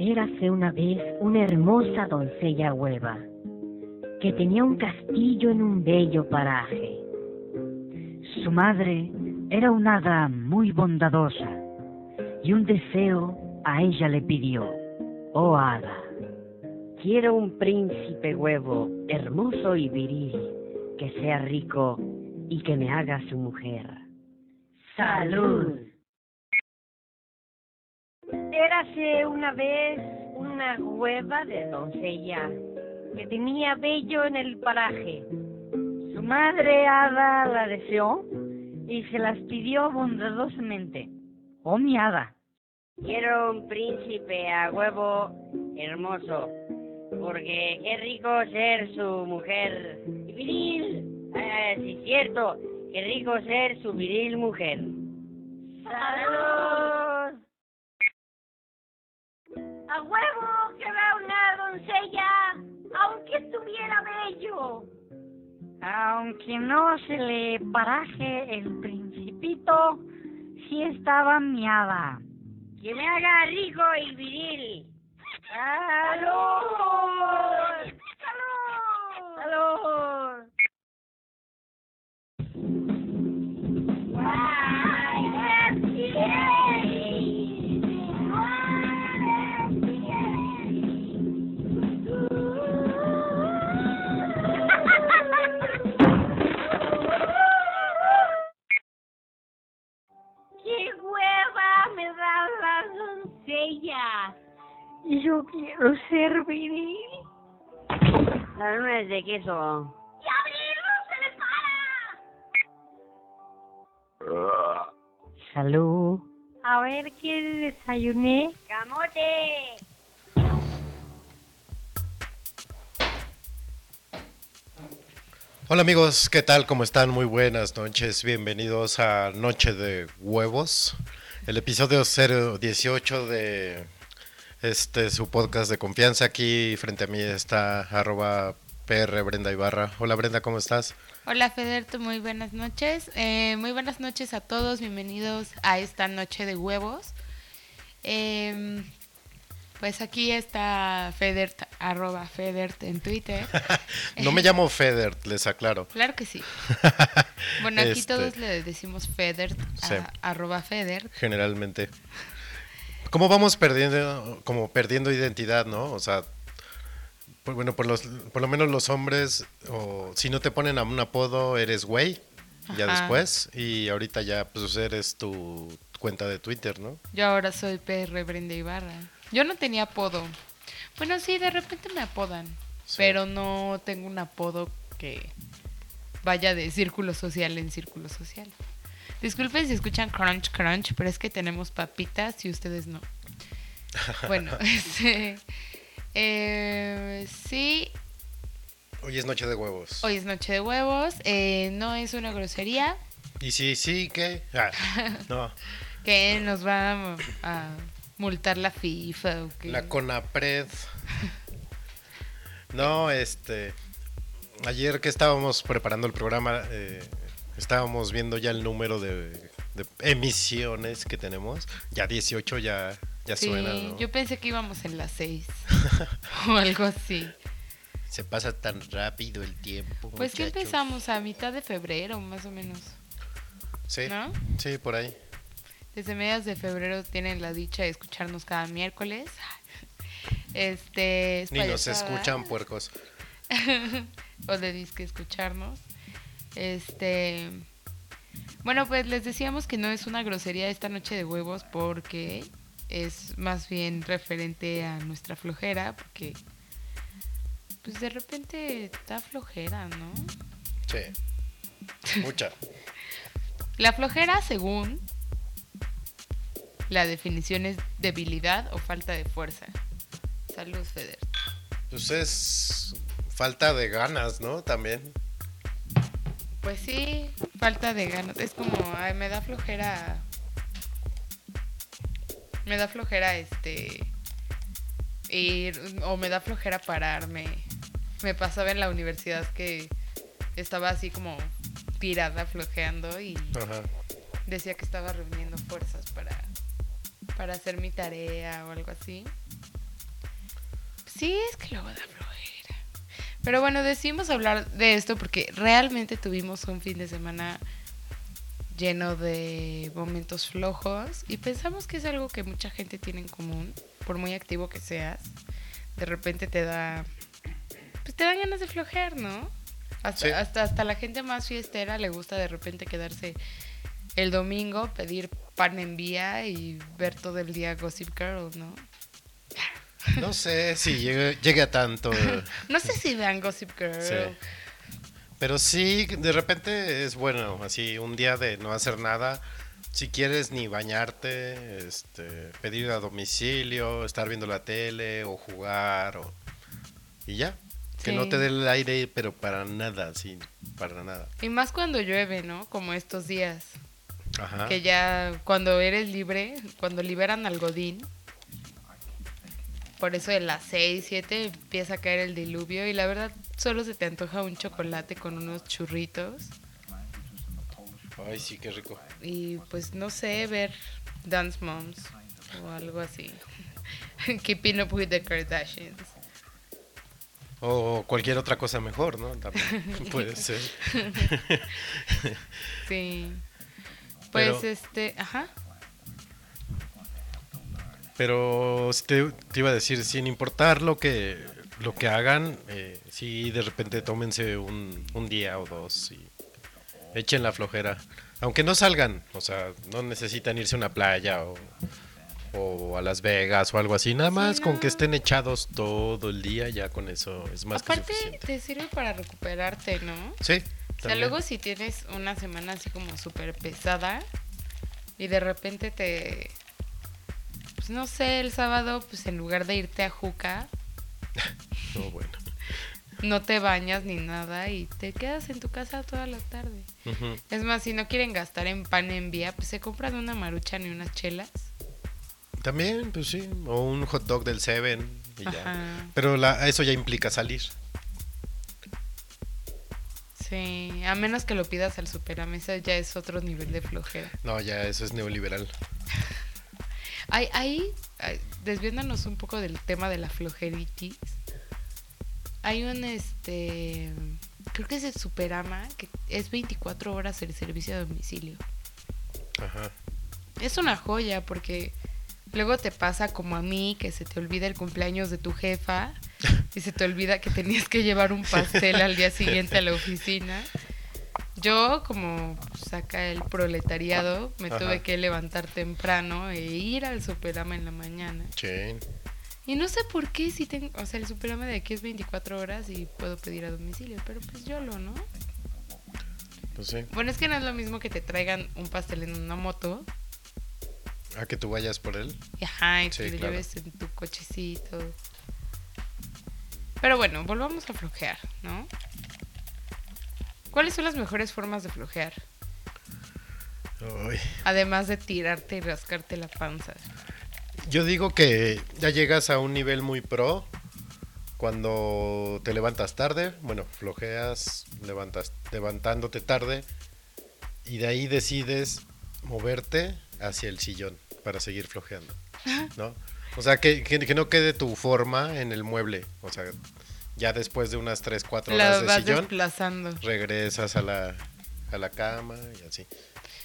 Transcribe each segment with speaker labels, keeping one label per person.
Speaker 1: Érase una vez una hermosa doncella hueva que tenía un castillo en un bello paraje.
Speaker 2: Su madre era una hada muy bondadosa y un deseo a ella le pidió. Oh hada,
Speaker 1: quiero un príncipe huevo hermoso y viril, que sea rico y que me haga su mujer.
Speaker 3: ¡Salud! Érase una vez una hueva de doncella que tenía bello en el paraje. Su madre hada la deseó y se las pidió bondadosamente. Oh mi hada.
Speaker 4: Quiero un príncipe a huevo hermoso, porque qué rico ser su mujer. Viril, eh, sí, cierto, qué rico ser su viril mujer.
Speaker 3: ¡Salud! ¡A huevo que vea una doncella, aunque estuviera bello! Aunque no se le paraje el principito, sí estaba miada.
Speaker 4: Que me haga rico y viril.
Speaker 3: ¡Salud!
Speaker 4: ¡Salud! ¡Salud!
Speaker 3: Doncellas! Yo quiero ser viril.
Speaker 4: Las nuez de queso.
Speaker 3: ¡Y abrirlo se le para!
Speaker 1: Salud.
Speaker 3: A ver qué desayuné.
Speaker 4: ¡Camote!
Speaker 5: Hola amigos, ¿qué tal? ¿Cómo están? Muy buenas noches. Bienvenidos a Noche de Huevos, el episodio 018 de este su podcast de confianza. Aquí frente a mí está arroba PR Brenda Ibarra. Hola Brenda, ¿cómo estás?
Speaker 6: Hola Federto, muy buenas noches. Eh, muy buenas noches a todos, bienvenidos a esta noche de huevos. Eh, pues aquí está Federt, arroba Federt en Twitter.
Speaker 5: no me llamo Federt, les aclaro.
Speaker 6: Claro que sí. Bueno, aquí
Speaker 5: Este,
Speaker 6: todos le decimos Federt, a-
Speaker 5: Sí.
Speaker 6: arroba Federt.
Speaker 5: Generalmente. ¿Cómo vamos perdiendo, como perdiendo identidad, no? O sea, pues bueno, por, los, por lo menos los hombres, o si no te ponen a un apodo, eres güey, ya después, y ahorita ya pues eres tu cuenta de Twitter, ¿no?
Speaker 6: Yo ahora soy PR Brenda Ibarra. Yo no tenía apodo. Bueno, sí, de repente me apodan,
Speaker 5: Sí.
Speaker 6: pero no tengo un apodo que vaya de círculo social en círculo social. Disculpen si escuchan crunch crunch, pero es que tenemos papitas y ustedes no. Bueno, este, eh, sí,
Speaker 5: Hoy es noche de huevos.
Speaker 6: hoy es noche de huevos, eh, no es una grosería
Speaker 5: Y si sí, ¿qué? Ah, no,
Speaker 6: que nos va a, a multar la FIFA o
Speaker 5: la CONAPRED. No, este. Ayer que estábamos preparando el programa, eh, estábamos viendo ya el número de, de emisiones que tenemos. Ya 18 ya, ya
Speaker 6: Sí,
Speaker 5: suena, ¿no?
Speaker 6: yo pensé que íbamos en las seis o algo así.
Speaker 5: Se pasa tan rápido el tiempo.
Speaker 6: Pues que empezamos a mitad de febrero, más o menos,
Speaker 5: Sí,
Speaker 6: ¿no?
Speaker 5: sí, por ahí.
Speaker 6: Desde mediados de febrero tienen la dicha de escucharnos cada miércoles. Este, es
Speaker 5: Ni nos escuchan puercos.
Speaker 6: o de disque escucharnos. Este, bueno, pues les decíamos que no es una grosería esta noche de huevos porque es más bien referente a nuestra flojera, porque pues de repente está flojera, ¿no?
Speaker 5: Sí. Mucha.
Speaker 6: La flojera, según la definición, es debilidad o falta de fuerza. Salud, Feder.
Speaker 5: Pues es falta de ganas, ¿no? También.
Speaker 6: Pues sí, falta de ganas. Es como, ay, me da flojera. Me da flojera este. Ir, o me da flojera pararme. Me pasaba en la universidad que estaba así como tirada, flojeando y
Speaker 5: Ajá.
Speaker 6: decía que estaba reuniendo fuerzas para, para hacer mi tarea o algo así. Sí, es que luego da flojera. Pero bueno, decidimos hablar de esto porque realmente tuvimos un fin de semana lleno de momentos flojos y pensamos que es algo que mucha gente tiene en común, por muy activo que seas. De repente te da pues te dan ganas de flojear, ¿no? Hasta,
Speaker 5: Sí.
Speaker 6: hasta, hasta la gente más fiestera le gusta de repente quedarse el domingo, pedir pan en vía y ver todo el día Gossip Girl, ¿no?
Speaker 5: No sé si llegue, a tanto.
Speaker 6: No sé si vean Gossip Girl.
Speaker 5: Sí. Pero sí, de repente es bueno, así un día de no hacer nada. Si quieres ni bañarte, este, pedir a domicilio, estar viendo la tele o jugar o... y ya. Que no te dé el aire, pero para nada, sí, para nada.
Speaker 6: Y más cuando llueve, ¿no? Como estos días.
Speaker 5: Ajá.
Speaker 6: Que ya cuando eres libre, cuando liberan al Godín. Por eso de las 6, 7 empieza a caer el diluvio y la verdad solo se te antoja un chocolate con unos churritos.
Speaker 5: Ay, sí, qué rico.
Speaker 6: y pues no sé, ver Dance Moms o algo así. Keeping up with the Kardashians.
Speaker 5: O cualquier otra cosa mejor, ¿no? También puede ser.
Speaker 6: Sí. Pues
Speaker 5: Pero-
Speaker 6: este, ajá.
Speaker 5: Pero te, te iba a decir, sin importar lo que lo que hagan, eh, sí de repente tómense un, un día o dos y echen la flojera. Aunque no salgan, o sea, no necesitan irse a una playa o, o a Las Vegas o algo así. Nada más con
Speaker 6: no.
Speaker 5: que estén echados todo el día, ya con eso es más
Speaker 6: Aparte
Speaker 5: que suficiente.
Speaker 6: te sirve para recuperarte, ¿no?
Speaker 5: Sí.
Speaker 6: O sea, luego si tienes una semana así como súper pesada y de repente te... Pues no sé, el sábado, pues en lugar de irte a Juca,
Speaker 5: No, bueno.
Speaker 6: no te bañas ni nada y te quedas en tu casa toda la tarde. Es más, si no quieren gastar en pan en vía, pues se compran una maruchan y unas chelas.
Speaker 5: También, pues sí, o un hot dog del Seven y ya. Pero la, eso ya implica salir.
Speaker 6: Sí, a menos que lo pidas al superamesa ya es otro nivel de flojera.
Speaker 5: No, ya eso es neoliberal.
Speaker 6: Ahí, ahí, desviándonos un poco del tema de la flojeritis, hay un, este, creo que es el Superama, que es 24 horas el servicio a domicilio.
Speaker 5: Ajá.
Speaker 6: Es una joya porque luego te pasa como a mí, que se te olvida el cumpleaños de tu jefa y se te olvida que tenías que llevar un pastel al día siguiente a la oficina. Yo, como pues, acá el proletariado, me
Speaker 5: Ajá.
Speaker 6: tuve que levantar temprano e ir al Superama en la mañana. Y no sé por qué si tengo, o sea, el Superama de aquí es 24 horas y puedo pedir a domicilio, pero pues yo lo, ¿no?
Speaker 5: Pues sí.
Speaker 6: Bueno, es que no es lo mismo que te traigan un pastel en una moto
Speaker 5: A que tú vayas por él.
Speaker 6: Ajá, y
Speaker 5: Sí,
Speaker 6: que lo
Speaker 5: claro.
Speaker 6: lleves en tu cochecito. Pero bueno, volvamos a flojear, ¿no? ¿Cuáles son las mejores formas de flojear? Además de tirarte y rascarte la panza.
Speaker 5: Yo digo que ya llegas a un nivel muy pro cuando te levantas tarde, bueno, flojeas, levantas, levantándote tarde y de ahí decides moverte hacia el sillón para seguir flojeando, ¿no? O sea, que, que- que no quede tu forma en el mueble, o sea, ya después de unas 3, 4
Speaker 6: La
Speaker 5: horas de
Speaker 6: vas
Speaker 5: sillón,
Speaker 6: desplazando.
Speaker 5: regresas a la, a la cama y así.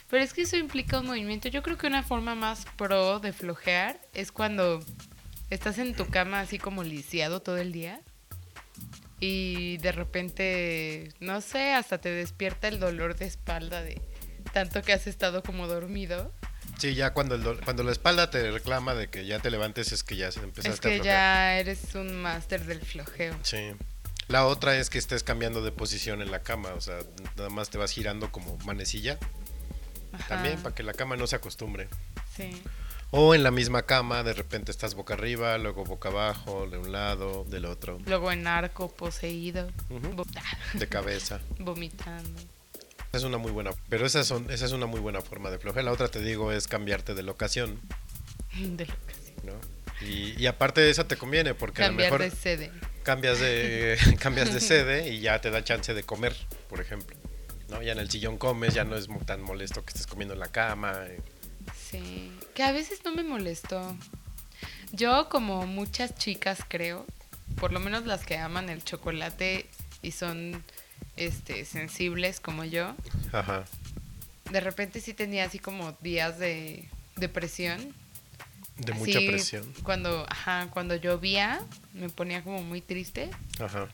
Speaker 6: Pero es que eso implica un movimiento. Yo creo que una forma más pro de flojear es cuando estás en tu cama así como lisiado todo el día y de repente, no sé, hasta te despierta el dolor de espalda de tanto que has estado como dormido.
Speaker 5: Sí, ya cuando, el do- cuando la espalda te reclama de que ya te levantes es que ya
Speaker 6: Es
Speaker 5: empezaste a
Speaker 6: que ya eres un máster del flojeo.
Speaker 5: Sí. La otra es que estés cambiando de posición en la cama, o sea, nada más te vas girando como manecilla,
Speaker 6: Ajá,
Speaker 5: también para que la cama no se acostumbre.
Speaker 6: Sí.
Speaker 5: O en la misma cama, de repente estás boca arriba, luego boca abajo, de un lado, del otro,
Speaker 6: Luego en arco, poseído,
Speaker 5: de cabeza.
Speaker 6: vomitando.
Speaker 5: Es una muy buena, pero esa, son, esa es una muy buena forma de flojear. La otra, te digo, es cambiarte de locación,
Speaker 6: De lo que sí.
Speaker 5: ¿no? Y, y aparte de eso te conviene, porque
Speaker 6: Cambiar
Speaker 5: a lo
Speaker 6: de
Speaker 5: mejor
Speaker 6: sede.
Speaker 5: cambias de, cambias de sede y ya te da chance de comer, por ejemplo. ¿no? Ya en el sillón comes, ya no es tan molesto que estés comiendo en la cama. eh.
Speaker 6: Sí, que a veces no me molestó. Yo, como muchas chicas, creo, por lo menos las que aman el chocolate y son este sensibles como yo,
Speaker 5: Ajá.
Speaker 6: de repente sí tenía así como días de depresión.
Speaker 5: De mucha presión.
Speaker 6: Cuando, ajá, cuando llovía me ponía como muy triste
Speaker 5: Ajá.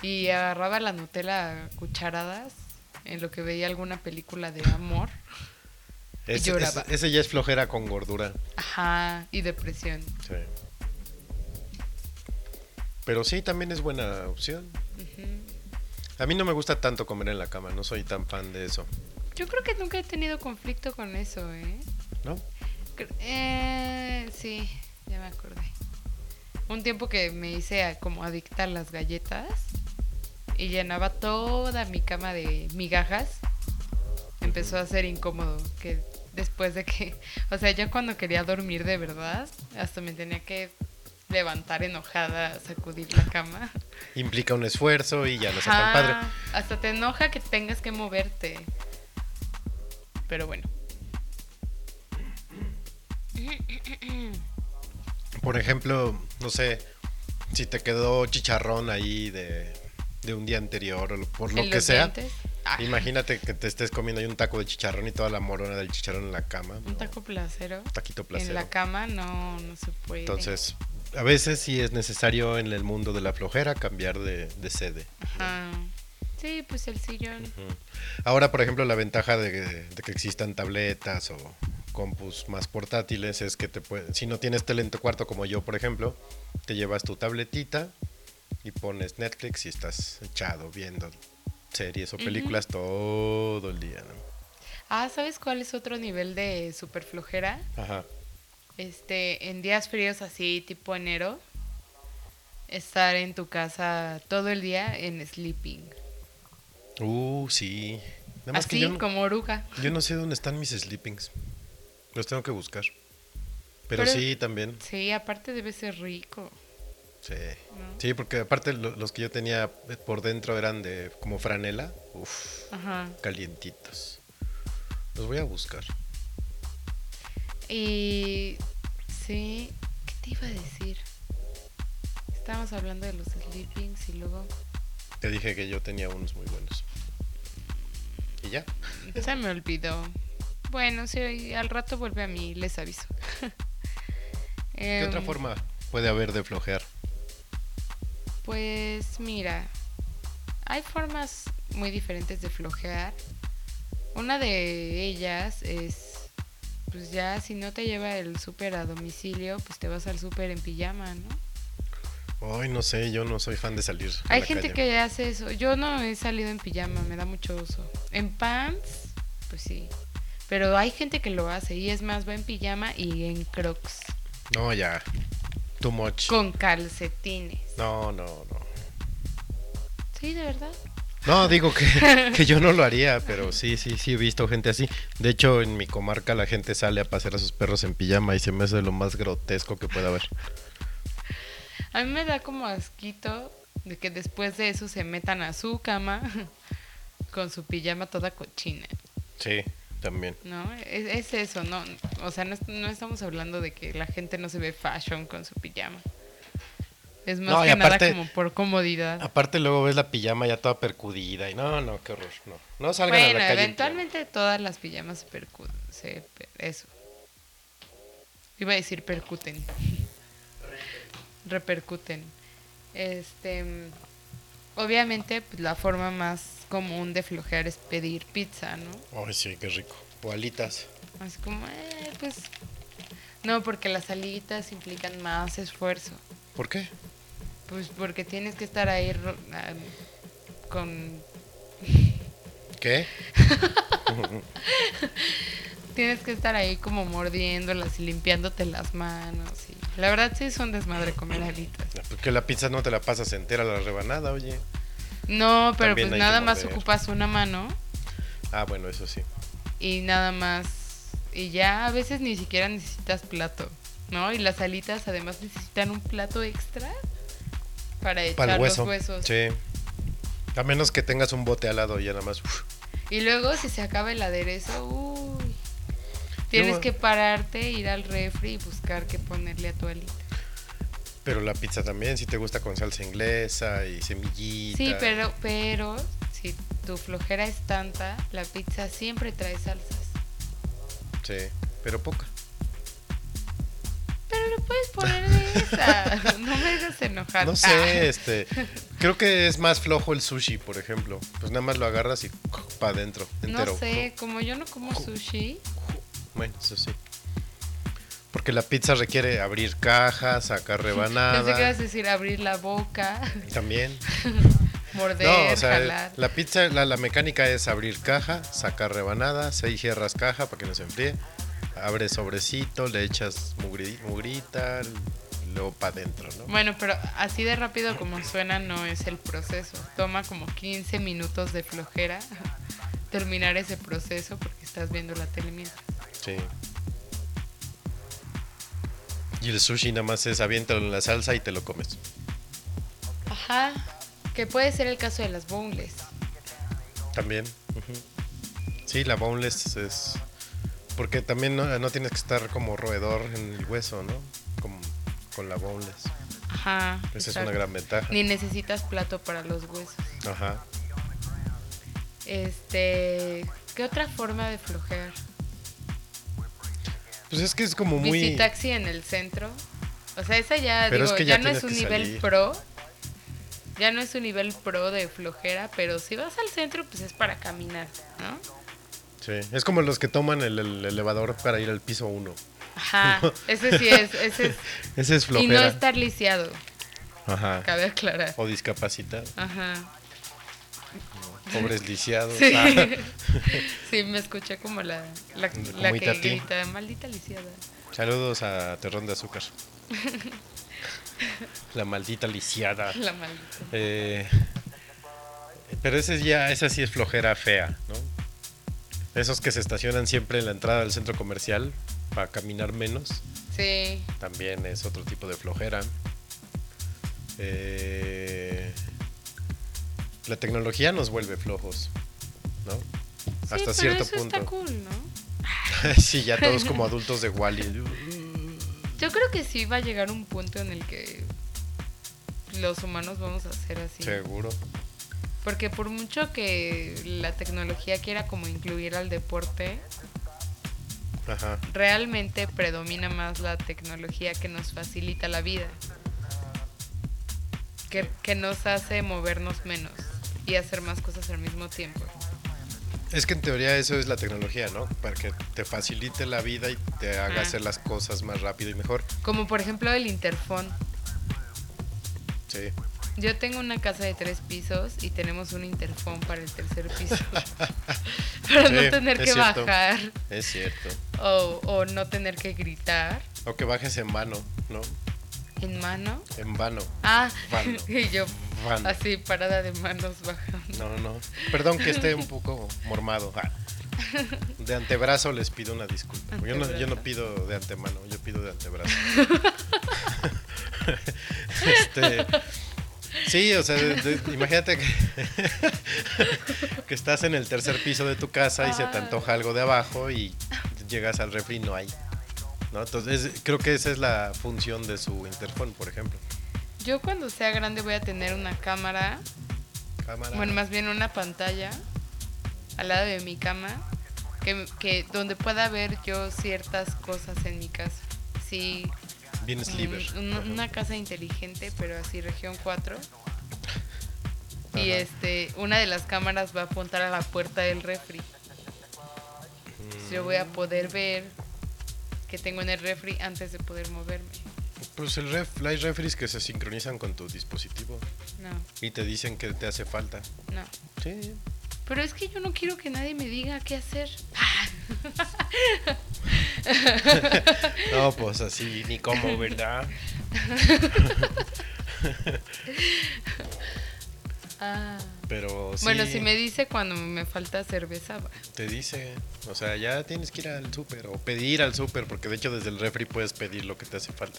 Speaker 6: y agarraba la Nutella a cucharadas en lo que veía alguna película de amor.
Speaker 5: Ese,
Speaker 6: lloraba.
Speaker 5: ese- ese ya es flojera con gordura.
Speaker 6: Ajá, y depresión.
Speaker 5: Sí. Pero sí, también es buena opción.
Speaker 6: Ujú.
Speaker 5: A mí no me gusta tanto comer en la cama, no soy tan fan de eso.
Speaker 6: Yo creo que nunca he tenido conflicto con eso, ¿eh?
Speaker 5: ¿No?
Speaker 6: Eh, sí, ya me acordé. Un tiempo que me hice a- como adicta a las galletas y llenaba toda mi cama de migajas, empezó a ser incómodo. Que después de que, o sea, ya cuando quería dormir de verdad, hasta me tenía que levantar enojada, sacudir la cama.
Speaker 5: Implica un esfuerzo y ya no está tan padre.
Speaker 6: Hasta te enoja que tengas que moverte. Pero bueno.
Speaker 5: Por ejemplo, no sé, si te quedó chicharrón ahí de, de un día anterior o por lo que sea.
Speaker 6: dientes. Ah,
Speaker 5: Imagínate que te estés comiendo ahí un taco de chicharrón y toda la morona del chicharrón en la cama.
Speaker 6: un taco placero.
Speaker 5: Un taquito placero.
Speaker 6: En la cama no, no se puede.
Speaker 5: Entonces, a veces sí es necesario en el mundo de la flojera cambiar de, de sede.
Speaker 6: Ajá. Sí, pues el sillón.
Speaker 5: Ahora, por ejemplo, la ventaja de, de que existan tabletas o compus más portátiles es que te puede, si no tienes tele en tu cuarto como yo, por ejemplo, te llevas tu tabletita y pones Netflix y estás echado viendo series o películas todo el día, ¿no?
Speaker 6: Ah, ¿sabes cuál es otro nivel de super flojera?
Speaker 5: Ajá.
Speaker 6: Este, en días fríos así, tipo enero, estar en tu casa todo el día en sleeping.
Speaker 5: Uh, sí. Nada más
Speaker 6: así
Speaker 5: que yo no,
Speaker 6: como oruga.
Speaker 5: yo no sé dónde están mis sleepings. Los tengo que buscar. Pero,
Speaker 6: Pero-
Speaker 5: sí, también.
Speaker 6: Sí, aparte debe ser rico.
Speaker 5: Sí.
Speaker 6: ¿no?
Speaker 5: Sí, porque aparte lo- los que yo tenía por dentro eran de como franela. Uf,
Speaker 6: Ajá.
Speaker 5: calientitos. Los voy a buscar.
Speaker 6: Y sí, ¿qué te iba a decir? Estábamos hablando de los sleepings y luego
Speaker 5: Te dije que yo tenía unos muy buenos. Y ya.
Speaker 6: se me olvidó. Bueno, sí, al rato vuelve a mí, les aviso.
Speaker 5: ¿Qué otra
Speaker 6: Em,
Speaker 5: forma puede haber de flojear?
Speaker 6: Pues mira, hay formas muy diferentes de flojear. Una de ellas es, pues ya si no te lleva el súper a domicilio, pues te vas al súper en pijama, ¿no?
Speaker 5: Ay, no sé, yo no soy fan de salir. a
Speaker 6: Hay
Speaker 5: la
Speaker 6: gente
Speaker 5: calle.
Speaker 6: que hace eso. Yo no he salido en pijama, me da mucho uso. En pants, pues sí. Pero hay gente que lo hace y es más, va en pijama y en crocs.
Speaker 5: No, ya. Too much.
Speaker 6: Con calcetines.
Speaker 5: No, no, no.
Speaker 6: Sí, de verdad.
Speaker 5: No, digo que, que yo no lo haría, pero sí, sí, sí he visto gente así. De hecho, en mi comarca la gente sale a pasear a sus perros en pijama y se me hace lo más grotesco que pueda haber.
Speaker 6: A mí me da como asquito de que después de eso se metan a su cama con su pijama toda cochina,
Speaker 5: Sí, también.
Speaker 6: ¿no? Es, es eso, ¿no? O sea, no, es- no estamos hablando de que la gente no se ve fashion con su pijama. Es más
Speaker 5: No,
Speaker 6: que nada
Speaker 5: aparte-
Speaker 6: como por comodidad.
Speaker 5: Aparte luego ves la pijama ya toda percudida y no, no, qué horror, no. No salgan
Speaker 6: Bueno,
Speaker 5: a la calle. en
Speaker 6: eventualmente todas las pijamas se percuten. Se, per- eso. Iba a decir percuten. Repercuten. Este. Obviamente, pues, la forma más común de flojear es pedir pizza, ¿no?
Speaker 5: Ay, sí, qué rico. O alitas.
Speaker 6: Así como, eh, pues. No, porque las alitas implican más esfuerzo.
Speaker 5: ¿Por qué?
Speaker 6: Pues porque tienes que estar ahí ah, con
Speaker 5: ¿Qué?
Speaker 6: Tienes que estar ahí como mordiéndolas y limpiándote las manos. Y... La verdad sí es un desmadre comer alitas.
Speaker 5: Porque la pizza no te la pasas entera la rebanada, oye.
Speaker 6: No, pero
Speaker 5: También
Speaker 6: pues nada más ocupas una mano
Speaker 5: Ah, bueno, eso sí.
Speaker 6: y nada más. Y ya a veces ni siquiera necesitas plato, ¿no? Y las alitas además necesitan un plato extra para echar
Speaker 5: Para el hueso.
Speaker 6: los huesos.
Speaker 5: Sí. A menos que tengas un bote al lado y ya nada más. uf.
Speaker 6: Y luego si se acaba el aderezo, uy. Tienes
Speaker 5: Yo-
Speaker 6: que pararte, ir al refri y buscar qué ponerle a tu alita.
Speaker 5: Pero la pizza también, si te gusta con salsa inglesa y semillita.
Speaker 6: Sí, pero, pero si tu flojera es tanta, la pizza siempre trae salsas.
Speaker 5: Sí, pero poca.
Speaker 6: Pero le puedes poner de esa. No me hagas enojar.
Speaker 5: No
Speaker 6: Ah.
Speaker 5: sé, este. Creo que es más flojo el sushi, por ejemplo. Pues nada más lo agarras y para adentro, entero.
Speaker 6: No sé, como yo no como sushi.
Speaker 5: Bueno, eso sí. Porque la pizza requiere abrir cajas, sacar
Speaker 6: Pensé que ibas a decir abrir la boca,
Speaker 5: También.
Speaker 6: morder,
Speaker 5: No, o sea,
Speaker 6: jalar.
Speaker 5: la pizza, la, la mecánica es abrir caja, sacar rebanada, seis cierras caja para que no se enfríe, abres sobrecito, le echas mugri- mugrita, luego para adentro, ¿no?
Speaker 6: Bueno, pero así de rápido como suena no es el proceso. Toma como 15 minutos de flojera terminar ese proceso porque estás viendo la tele mientras.
Speaker 5: Sí. Y el sushi nada más es aviéntalo en la salsa y te lo comes.
Speaker 6: Ajá, que puede ser el caso de las boneless.
Speaker 5: También. ujú. Sí, la boneless es... Porque también no, no tienes que estar como roedor en el hueso, ¿no? Como con la boneless.
Speaker 6: Ajá.
Speaker 5: Esa es una gran ventaja.
Speaker 6: Ni necesitas plato para los huesos.
Speaker 5: Ajá.
Speaker 6: Este, ¿qué otra forma de flojear?
Speaker 5: Pues es que es como muy...
Speaker 6: Visitaxi en el centro. O sea, esa ya,
Speaker 5: Pero
Speaker 6: digo,
Speaker 5: es que
Speaker 6: ya,
Speaker 5: ya
Speaker 6: no es un nivel
Speaker 5: salir.
Speaker 6: pro. Ya no es un nivel pro de flojera, pero si vas al centro, pues es para caminar, ¿no?
Speaker 5: Sí, es como los que toman el, el elevador para ir al piso 1.
Speaker 6: Ajá, ese sí es, ese es.
Speaker 5: Ese es
Speaker 6: Y no
Speaker 5: flojera.
Speaker 6: estar lisiado,
Speaker 5: Ajá.
Speaker 6: cabe aclarar.
Speaker 5: O discapacitado.
Speaker 6: Ajá.
Speaker 5: Pobres lisiados.
Speaker 6: Sí.
Speaker 5: Ah,
Speaker 6: Sí, me escuché como la, la,
Speaker 5: Como
Speaker 6: la que grita, maldita lisiada.
Speaker 5: Saludos a Terrón de Azúcar. La maldita lisiada.
Speaker 6: La maldita.
Speaker 5: Eh, pero ese ya, esa sí es flojera fea, ¿no? Esos que se estacionan siempre en la entrada del centro comercial para caminar menos,
Speaker 6: Sí.
Speaker 5: también es otro tipo de flojera. Eh, la tecnología nos vuelve flojos, ¿no?
Speaker 6: Sí,
Speaker 5: Hasta
Speaker 6: pero
Speaker 5: cierto
Speaker 6: eso
Speaker 5: punto.
Speaker 6: está cool, ¿no?
Speaker 5: sí, ya todos como adultos de Wally.
Speaker 6: Yo creo que sí va a llegar un punto en el que los humanos vamos a ser así.
Speaker 5: Seguro.
Speaker 6: Porque por mucho que la tecnología quiera como incluir al deporte,
Speaker 5: Ajá.
Speaker 6: realmente predomina más la tecnología que nos facilita la vida. Que, que nos hace movernos menos y hacer más cosas al mismo tiempo.
Speaker 5: Es que en teoría eso es la tecnología, ¿no? Para que te facilite la vida y te haga
Speaker 6: Ah.
Speaker 5: hacer las cosas más rápido y mejor.
Speaker 6: Como por ejemplo el interfón.
Speaker 5: Sí.
Speaker 6: Yo tengo una casa de tres pisos y tenemos un interfón para el tercer piso. para no tener que
Speaker 5: cierto.
Speaker 6: bajar
Speaker 5: Es cierto.
Speaker 6: o, o no tener que gritar
Speaker 5: O que bajes en vano, ¿no?
Speaker 6: en mano.
Speaker 5: En vano.
Speaker 6: Ah,
Speaker 5: Vano.
Speaker 6: y yo
Speaker 5: Vano.
Speaker 6: así parada de manos bajando.
Speaker 5: No, no. Perdón que esté un poco mormado. Ah. De antebrazo les pido una disculpa. Yo no, yo no pido de antemano, yo pido de antebrazo. este, sí, o sea, de- de- imagínate que, que estás en el tercer piso de tu casa y se te antoja algo de abajo y llegas al refri y no hay. ¿no? Entonces, creo que esa es la función de su interfón, por ejemplo.
Speaker 6: Yo cuando sea grande voy a tener una cámara,
Speaker 5: Cámara.
Speaker 6: bueno, más bien una pantalla al lado de mi cama, que, que donde pueda ver yo ciertas cosas en mi casa. Sí,
Speaker 5: Bien
Speaker 6: un-
Speaker 5: sliver.
Speaker 6: un- una casa inteligente, pero así región 4. Y este, una de las cámaras va a apuntar a la puerta del refri. Yo voy a poder ver qué tengo en el refri antes de poder moverme.
Speaker 5: Pues el ref, hay refris que se sincronizan con tu dispositivo
Speaker 6: No,
Speaker 5: y te dicen que te hace falta.
Speaker 6: no.
Speaker 5: Sí.
Speaker 6: Pero es que yo no quiero que nadie me diga qué hacer.
Speaker 5: No, pues así, ni cómo, ¿verdad?
Speaker 6: Ah.
Speaker 5: Pero sí,
Speaker 6: Bueno, si me dice cuando me falta cerveza, va.
Speaker 5: te dice, o sea, ya tienes que ir al súper o pedir al súper, porque de hecho desde el refri puedes pedir lo que te hace falta.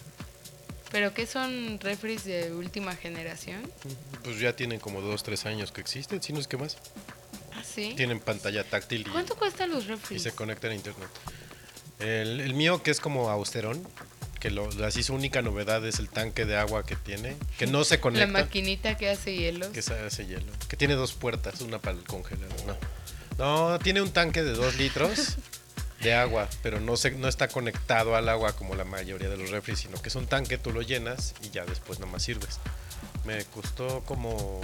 Speaker 6: ¿Pero qué son refris de última generación?
Speaker 5: Pues ya tienen como dos, tres años que existen, si no es que más.
Speaker 6: ¿Ah, sí?
Speaker 5: Tienen pantalla táctil y,
Speaker 6: ¿Cuánto cuestan los
Speaker 5: y
Speaker 6: refris?
Speaker 5: se conectan a internet. El, el mío, que es como austerón, que lo, así su única novedad es el tanque de agua que tiene, que no se
Speaker 6: La
Speaker 5: conecta.
Speaker 6: maquinita que hace hielos.
Speaker 5: Que hace hielo. Que tiene dos puertas, una para el congelador. No. No, tiene un tanque de dos litros de agua, pero no, se, no está conectado al agua como la mayoría de los refris, sino que es un tanque, tú lo llenas y ya después nomás sirves. Me costó como,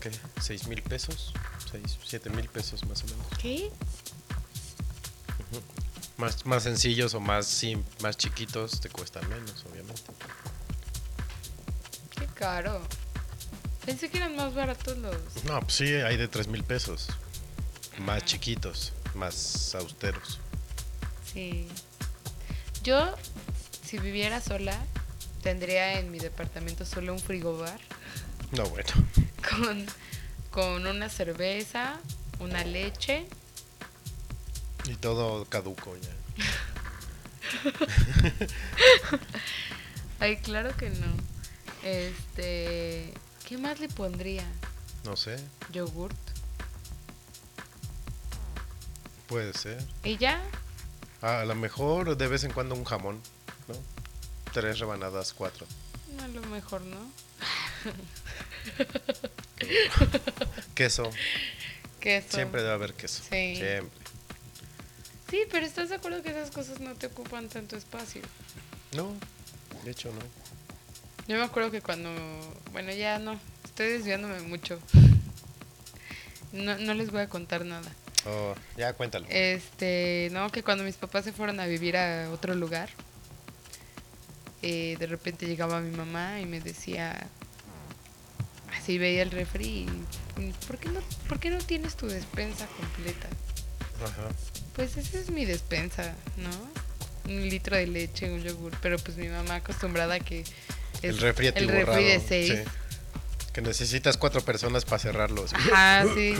Speaker 5: ¿qué? ¿6 mil pesos? ¿6, 7 mil pesos más o menos.
Speaker 6: ¿Qué?
Speaker 5: Más, más sencillos o más, sim- más chiquitos te cuestan menos, obviamente.
Speaker 6: Qué caro. Pensé que eran más baratos los.
Speaker 5: No, pues sí, hay de 3 mil pesos. Más chiquitos, más austeros.
Speaker 6: Sí. Yo, si viviera sola, tendría en mi departamento solo un frigobar
Speaker 5: No, bueno.
Speaker 6: con, con una cerveza, una leche.
Speaker 5: Y todo caduco ya.
Speaker 6: Ay, claro que no. Este. ¿Qué más le pondría?
Speaker 5: No sé,
Speaker 6: Yogurt.
Speaker 5: puede ser.
Speaker 6: ¿Y ya?
Speaker 5: Ah, a lo mejor de vez en cuando un jamón, ¿no? Tres rebanadas, cuatro.
Speaker 6: A lo mejor no.
Speaker 5: Queso,
Speaker 6: Queso.
Speaker 5: siempre debe haber queso.
Speaker 6: Sí.
Speaker 5: Siempre.
Speaker 6: Sí, pero ¿estás de acuerdo que esas cosas no te ocupan tanto espacio?
Speaker 5: No, de hecho no.
Speaker 6: Yo me acuerdo que cuando... Bueno, ya no. Estoy desviándome mucho. No, no les voy a contar nada.
Speaker 5: Oh, ya cuéntalo.
Speaker 6: Este, no, que cuando mis papás se fueron a vivir a otro lugar, eh, de repente llegaba mi mamá y me decía, así veía el refri, y, ¿por qué no, por qué no tienes tu despensa completa?
Speaker 5: Ajá.
Speaker 6: Pues esa es mi despensa, ¿no? Un litro de leche, un yogur, pero pues mi mamá acostumbrada a que
Speaker 5: El refri
Speaker 6: el refri de seis.
Speaker 5: sí. Que necesitas cuatro personas para cerrarlos.
Speaker 6: Ajá, sí.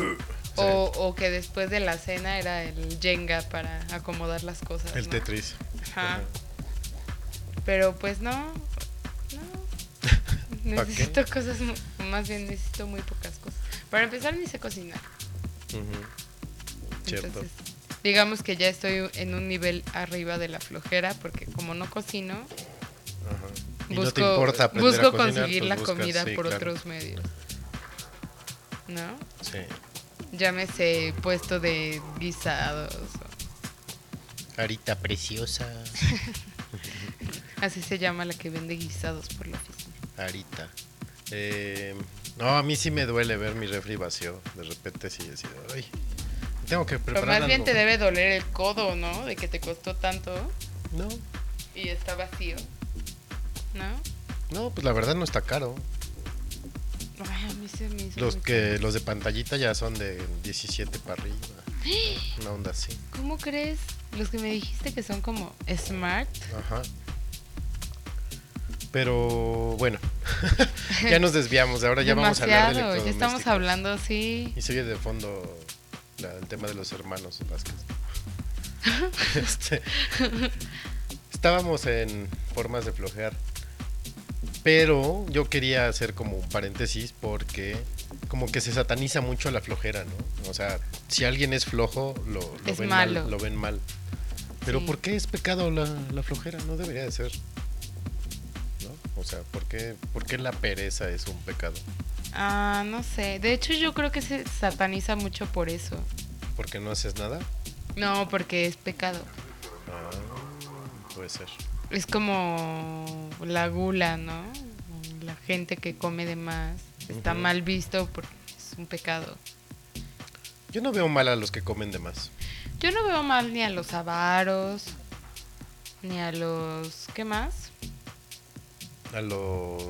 Speaker 6: O, o que después de la cena era el Jenga para acomodar las cosas.
Speaker 5: El
Speaker 6: ¿no?
Speaker 5: Tetris.
Speaker 6: Ajá.
Speaker 5: Ajá.
Speaker 6: Pero pues no, no. Necesito cosas, más bien necesito muy pocas cosas. Para empezar ni sé cocinar.
Speaker 5: Ujú. Cierto.
Speaker 6: Entonces, digamos que ya estoy en un nivel arriba de la flojera porque como no cocino,
Speaker 5: Ajá.
Speaker 6: Busco,
Speaker 5: no te importa aprender
Speaker 6: busco
Speaker 5: cocinar,
Speaker 6: conseguir
Speaker 5: pues
Speaker 6: la
Speaker 5: buscas,
Speaker 6: comida
Speaker 5: sí,
Speaker 6: por
Speaker 5: claro.
Speaker 6: otros medios. ¿No?
Speaker 5: Sí.
Speaker 6: Llámese puesto de guisados. o-
Speaker 5: Carita preciosa.
Speaker 6: Así se llama la que vende guisados por la oficina.
Speaker 5: Arita. Eh, no, a mí sí me duele ver mi refri vacío. De repente sí, así, de, ay, tengo que
Speaker 6: Pero
Speaker 5: preparar
Speaker 6: más bien
Speaker 5: algo".
Speaker 6: te debe doler el codo, ¿no? De que te costó tanto
Speaker 5: No,
Speaker 6: y está vacío. ¿No?
Speaker 5: no, pues la verdad no está caro.
Speaker 6: Ay, a mí se me hizo
Speaker 5: Los que
Speaker 6: caro.
Speaker 5: los de pantallita ya son de 17 para arriba. Una onda así.
Speaker 6: ¿Cómo crees? Los que me dijiste que son como smart.
Speaker 5: Ajá. Pero bueno, ya nos desviamos. Ahora ya vamos a hablar de
Speaker 6: Demasiado, ya estamos hablando así.
Speaker 5: Y oye de fondo la- el tema de los hermanos Vázquez. Este, estábamos en formas de flojear. Pero yo quería hacer como un paréntesis porque como que se sataniza mucho la flojera, ¿no? O sea, si alguien es flojo, lo, lo
Speaker 6: Es
Speaker 5: ven
Speaker 6: malo.
Speaker 5: mal. Lo ven mal. Pero
Speaker 6: Sí.
Speaker 5: ¿por qué es pecado la, la flojera? No debería de ser. ¿No? O sea, ¿por qué, ¿por qué la pereza es un pecado?
Speaker 6: Ah, no sé. De hecho, yo creo que se sataniza mucho por eso.
Speaker 5: ¿Porque no haces nada?
Speaker 6: No, porque es pecado.
Speaker 5: Ah, puede ser.
Speaker 6: Es como la gula, ¿no? La gente que come de más está mal visto porque es un pecado.
Speaker 5: Yo no veo mal a los que comen de más.
Speaker 6: Yo no veo mal ni a los avaros, ni a los... ¿Qué más?
Speaker 5: A los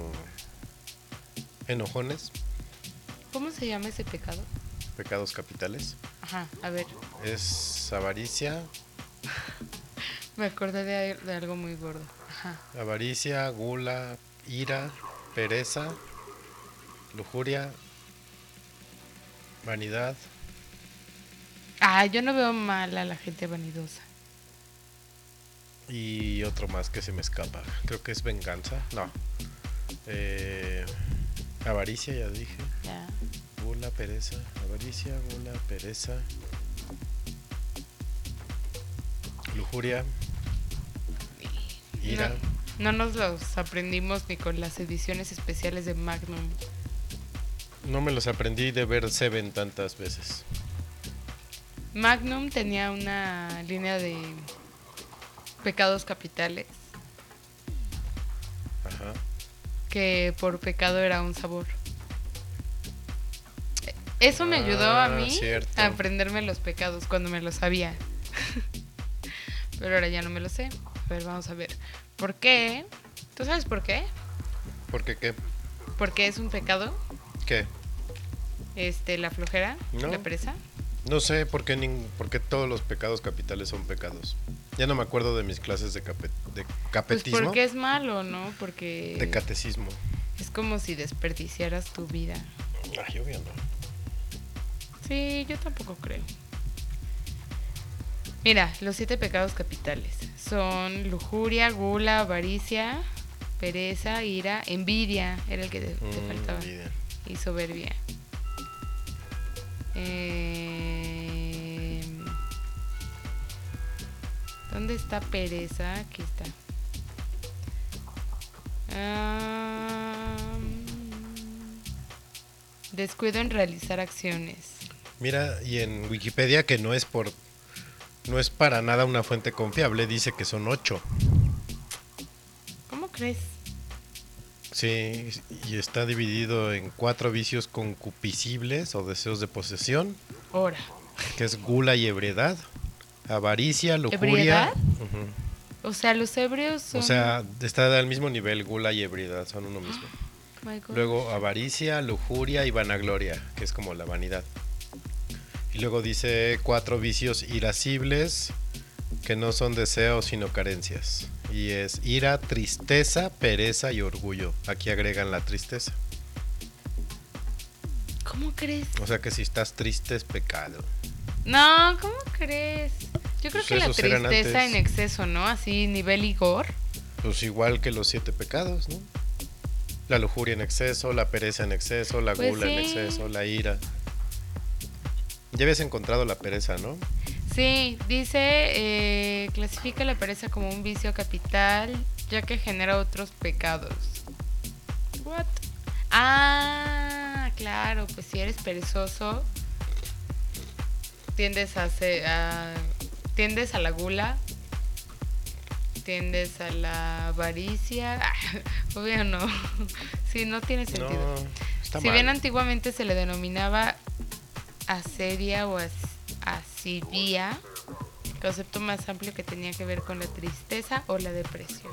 Speaker 5: enojones,
Speaker 6: ¿Cómo se llama ese pecado?
Speaker 5: pecados capitales.
Speaker 6: Ajá, a ver,
Speaker 5: Es avaricia,
Speaker 6: me acordé de, de algo muy gordo. Ajá.
Speaker 5: avaricia, gula, ira, pereza, lujuria, vanidad.
Speaker 6: Ah, yo no veo mal a la gente vanidosa.
Speaker 5: Y otro más que se me escapa. Creo que es venganza. No. Eh, avaricia, ya dije.
Speaker 6: Ya.
Speaker 5: Gula, pereza. Avaricia, gula, pereza. Lujuria. Ira.
Speaker 6: No nos los aprendimos ni con las ediciones especiales de Magnum.
Speaker 5: No me los aprendí de ver Seven tantas veces.
Speaker 6: Magnum tenía una línea de pecados capitales que por pecado era un sabor. Eso me ayudó a
Speaker 5: Ah,
Speaker 6: mí
Speaker 5: cierto.
Speaker 6: a aprenderme los pecados cuando me los sabía. Pero ahora ya no me lo sé. A ver, vamos a ver. ¿Por qué? ¿Tú sabes por qué?
Speaker 5: ¿Por qué qué?
Speaker 6: Porque es un pecado,
Speaker 5: ¿Qué?
Speaker 6: este, la flojera,
Speaker 5: No.
Speaker 6: la pereza.
Speaker 5: No sé por qué, por qué todos los pecados capitales son pecados. Ya no me acuerdo de mis clases de, de
Speaker 6: Pues
Speaker 5: capetismo.
Speaker 6: porque es malo, ¿no? Porque
Speaker 5: De catecismo.
Speaker 6: es como si desperdiciaras tu vida.
Speaker 5: Ay, obvio no.
Speaker 6: Sí, yo tampoco creo. Mira, los siete pecados capitales son lujuria, gula, avaricia, pereza, ira, envidia, era el que te, te
Speaker 5: Mm,
Speaker 6: faltaba,
Speaker 5: envidia.
Speaker 6: y soberbia. Eh, ¿Dónde está pereza? Aquí está. Ah, descuido en realizar acciones.
Speaker 5: Mira, y en Wikipedia que no es por no es para nada una fuente confiable, dice que son ocho.
Speaker 6: ¿Cómo crees?
Speaker 5: Sí, y está dividido en cuatro vicios concupiscibles o deseos de posesión,
Speaker 6: Ahora.
Speaker 5: que es gula y ebriedad, avaricia, lujuria.
Speaker 6: O sea, los ebrios son.
Speaker 5: O sea, está al mismo nivel gula y ebriedad, son uno mismo. Luego avaricia, lujuria y vanagloria, que es como la vanidad. Y luego dice cuatro vicios irascibles, que no son deseos sino carencias. Y es ira, tristeza, pereza y orgullo. Aquí agregan la tristeza.
Speaker 6: ¿Cómo crees?
Speaker 5: O sea que si estás triste es pecado.
Speaker 6: No, ¿cómo crees? Yo creo
Speaker 5: Pues
Speaker 6: que la
Speaker 5: esos eran
Speaker 6: tristeza en exceso, ¿no? Así, nivel Igor.
Speaker 5: Pues igual que los siete pecados, ¿no? La lujuria en exceso, la pereza en exceso, la
Speaker 6: Pues
Speaker 5: gula en exceso, la ira. Ya habías encontrado la pereza, ¿no?
Speaker 6: Sí, dice, eh, clasifica la pereza como un vicio capital, ya que genera otros pecados. What? Ah, claro, pues si eres perezoso, tiendes a, ser- a- tiendes a la gula, tiendes a la avaricia. Obvio no. sí, no tiene sentido.
Speaker 5: No,
Speaker 6: si
Speaker 5: mal.
Speaker 6: bien antiguamente se le denominaba asedia o as- asidia, concepto más amplio que tenía que ver con la tristeza o la depresión.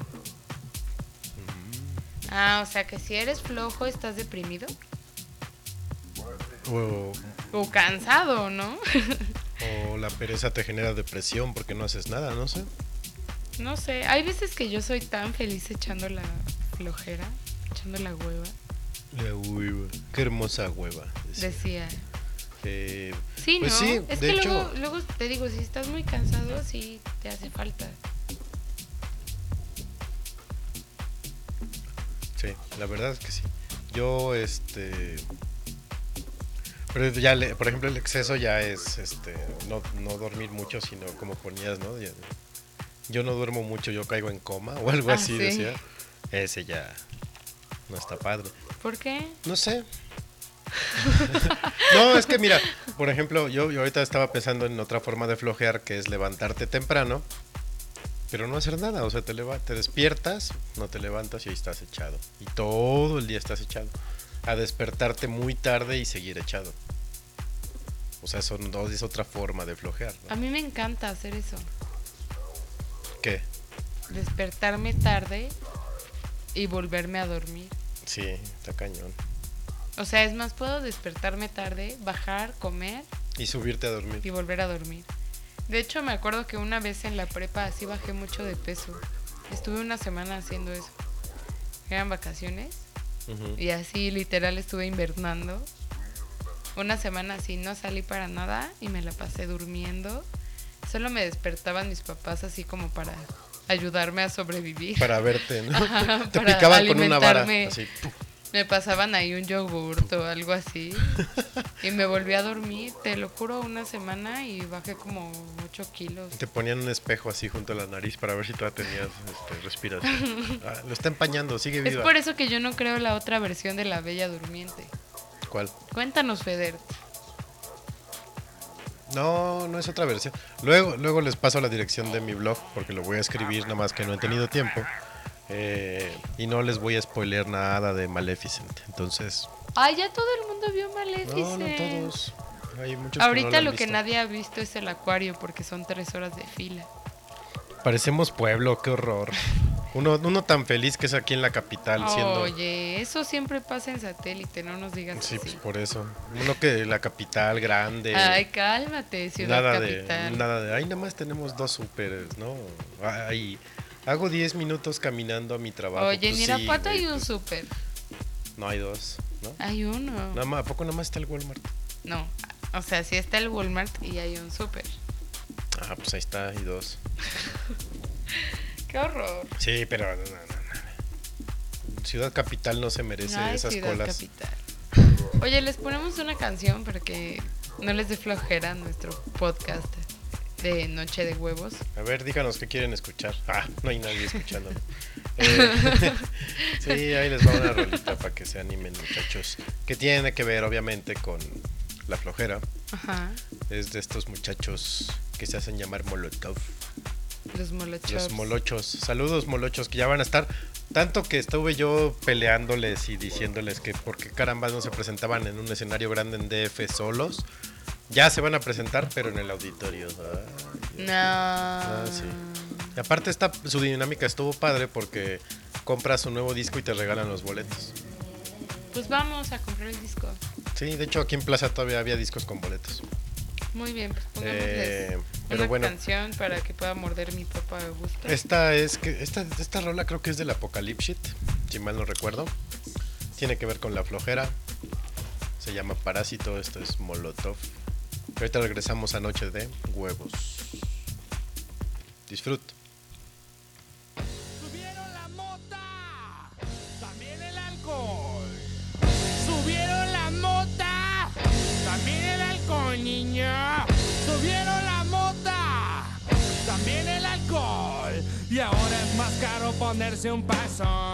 Speaker 6: Ah, o sea que si eres flojo estás deprimido
Speaker 5: O,
Speaker 6: o cansado, ¿no?
Speaker 5: o la pereza te genera depresión porque no haces nada, no sé.
Speaker 6: no sé, hay veces que yo soy tan feliz echando la flojera, echando la hueva,
Speaker 5: La hueva. Qué hermosa hueva. decía.
Speaker 6: decía.
Speaker 5: Eh,
Speaker 6: Sí,
Speaker 5: Pues
Speaker 6: ¿no?
Speaker 5: sí,
Speaker 6: es
Speaker 5: de
Speaker 6: que
Speaker 5: hecho-
Speaker 6: luego, luego te digo, si estás muy cansado, sí te hace falta.
Speaker 5: sí, la verdad es que sí. Yo, este... Pero ya, le- por ejemplo, el exceso ya es, este, no, no dormir mucho, sino como ponías, ¿no? Ya- yo no duermo mucho, yo caigo en coma o algo
Speaker 6: Ah,
Speaker 5: así,
Speaker 6: sí.
Speaker 5: decía. Ese ya no está padre.
Speaker 6: ¿Por qué?
Speaker 5: No sé. no, es que mira, por ejemplo, yo, yo ahorita estaba pensando en otra forma de flojear que es levantarte temprano, pero no hacer nada. O sea, te, te despiertas, no te levantas y ahí estás echado. Y todo el día estás echado. A despertarte muy tarde y seguir echado. O sea, son dos, es otra forma de flojear. ¿no?
Speaker 6: A mí me encanta hacer eso.
Speaker 5: ¿Qué?
Speaker 6: Despertarme tarde y volverme a dormir.
Speaker 5: Sí, está cañón.
Speaker 6: O sea, es más, puedo despertarme tarde, bajar, comer
Speaker 5: Y subirte a dormir.
Speaker 6: y volver a dormir. De hecho, me acuerdo que una vez en la prepa así bajé mucho de peso. Estuve una semana haciendo eso. Eran vacaciones y así literal estuve invernando. Una semana así no salí para nada y me la pasé durmiendo. Solo me despertaban mis papás así como para ayudarme a sobrevivir.
Speaker 5: Para verte, ¿no?
Speaker 6: Ajá,
Speaker 5: te
Speaker 6: para
Speaker 5: picaban con una vara.
Speaker 6: Me pasaban ahí un yogurt o algo así. y me volví a dormir, te lo juro, una semana y bajé como 8 kilos.
Speaker 5: Te ponían un espejo así junto a la nariz para ver si todavía tenías este, respiración. Ah, lo está empañando, sigue
Speaker 6: Es
Speaker 5: viva.
Speaker 6: por eso que yo no creo la otra versión de la Bella Durmiente.
Speaker 5: ¿Cuál?
Speaker 6: Cuéntanos, Feder.
Speaker 5: No, no es otra versión. Luego, luego les paso la dirección de mi blog porque lo voy a escribir, nada más que no he tenido tiempo. Eh, y no les voy a spoiler nada de Maleficent. Entonces,
Speaker 6: Ay, ya todo el mundo vio Maleficent.
Speaker 5: no, no todos. Hay muchos que no
Speaker 6: Ahorita lo que nadie ha visto es el acuario porque son tres horas de fila.
Speaker 5: Parecemos pueblo, qué horror. Uno, uno tan feliz que es aquí en la capital siendo...
Speaker 6: Oye, eso siempre pasa en satélite, no nos digas
Speaker 5: Sí, pues por eso. Uno que la capital grande.
Speaker 6: Ay, cálmate, ciudad
Speaker 5: nada
Speaker 6: capital.
Speaker 5: de nada de ay nada más tenemos dos súperes no ay hago 10 minutos caminando a mi trabajo
Speaker 6: Oye,
Speaker 5: pues
Speaker 6: en
Speaker 5: sí,
Speaker 6: Irapuato
Speaker 5: güey,
Speaker 6: hay un
Speaker 5: pues,
Speaker 6: súper.
Speaker 5: no hay dos no
Speaker 6: Hay uno.
Speaker 5: nada más a poco nada más está el Walmart
Speaker 6: No, o sea, sí está el Walmart y hay un súper.
Speaker 5: ah pues ahí está hay dos
Speaker 6: Qué horror.
Speaker 5: sí pero no, no, no. ciudad capital no se merece
Speaker 6: No hay
Speaker 5: esas
Speaker 6: ciudad
Speaker 5: colas
Speaker 6: capital. Oye, les ponemos una canción para que no les dé flojera nuestro podcast de Noche de Huevos.
Speaker 5: a ver díganos qué quieren escuchar ah no hay nadie escuchando Eh, sí ahí les va una rolita para que se animen muchachos que tiene que ver obviamente con la flojera
Speaker 6: Ajá.
Speaker 5: es de estos muchachos que se hacen llamar Molotov.
Speaker 6: Los molochos.
Speaker 5: Los molochos. Saludos molochos que ya van a estar. Tanto que estuve yo peleándoles y diciéndoles que por qué carambas no se presentaban en un escenario grande en DF solos. Ya se van a presentar, pero en el auditorio. Ay,
Speaker 6: No.
Speaker 5: Ah, sí. Y aparte esta, su dinámica estuvo padre porque compras un nuevo disco y te regalan los boletos.
Speaker 6: Pues vamos a comprar el disco.
Speaker 5: Sí, de hecho aquí en Plaza todavía había discos con boletos.
Speaker 6: Muy bien, pues pongámosles
Speaker 5: Eh, pero
Speaker 6: una
Speaker 5: bueno.
Speaker 6: canción para que pueda morder mi papá a gusto.
Speaker 5: Esta es que esta, esta rola creo que es del Apocalypse, si mal no recuerdo. Tiene que ver con la flojera. Se llama Parásito, esto es Molotov. Ahorita regresamos a Noche de Huevos. Disfrut.
Speaker 7: Subieron la mota, también el alcohol. Subieron la mota, también el alcohol, niño. Subieron la mota, también el alcohol. Y ahora es más caro ponerse un paso.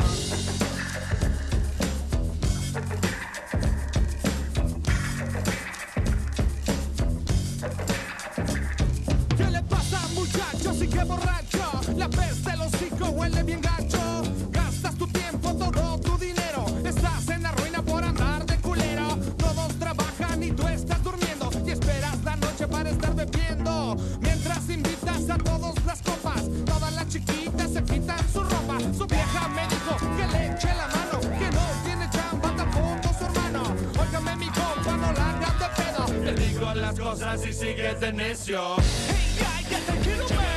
Speaker 7: Muchacho? Sí que borracho. La peste hocico huele bien gacho. Gastas tu tiempo, todo tu dinero. Estás en la ruina por andar de culero. Todos trabajan y tú estás durmiendo. Y esperas la noche para estar bebiendo. Mientras invitas a todos las copas. Todas las chiquitas se quitan su ropa. Su vieja me dijo que le eche la mano. Que no tiene chamba tampoco su hermano. Óigame mi compa, no la hagas de pedo. Te digo las cosas y sigues de necio. Hey, guy, ya tranquilo, man.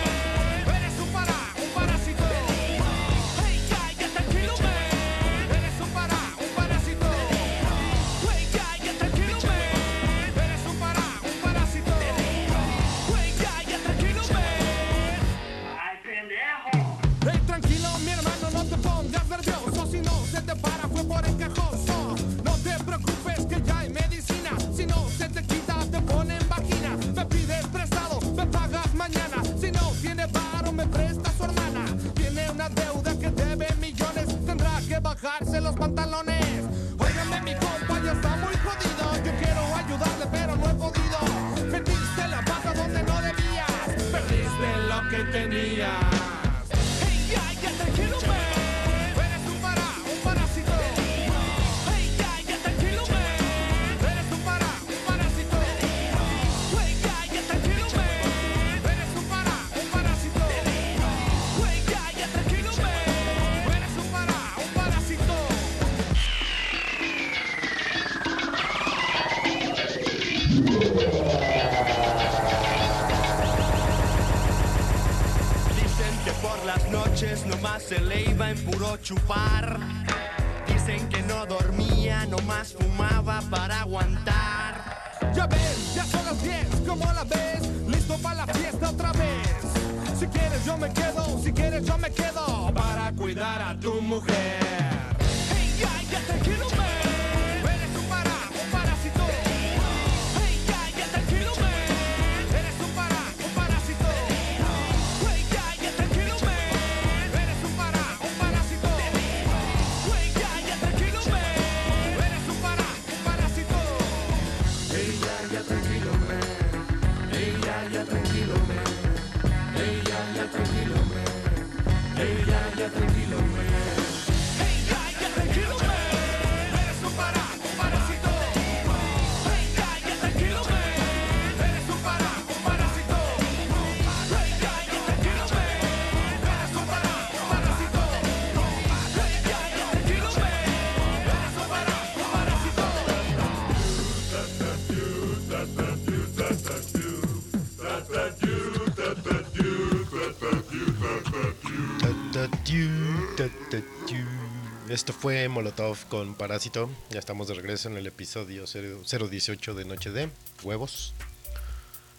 Speaker 5: Esto fue Molotov con Parásito. Ya estamos de regreso en el episodio 0- 018 de Noche de Huevos.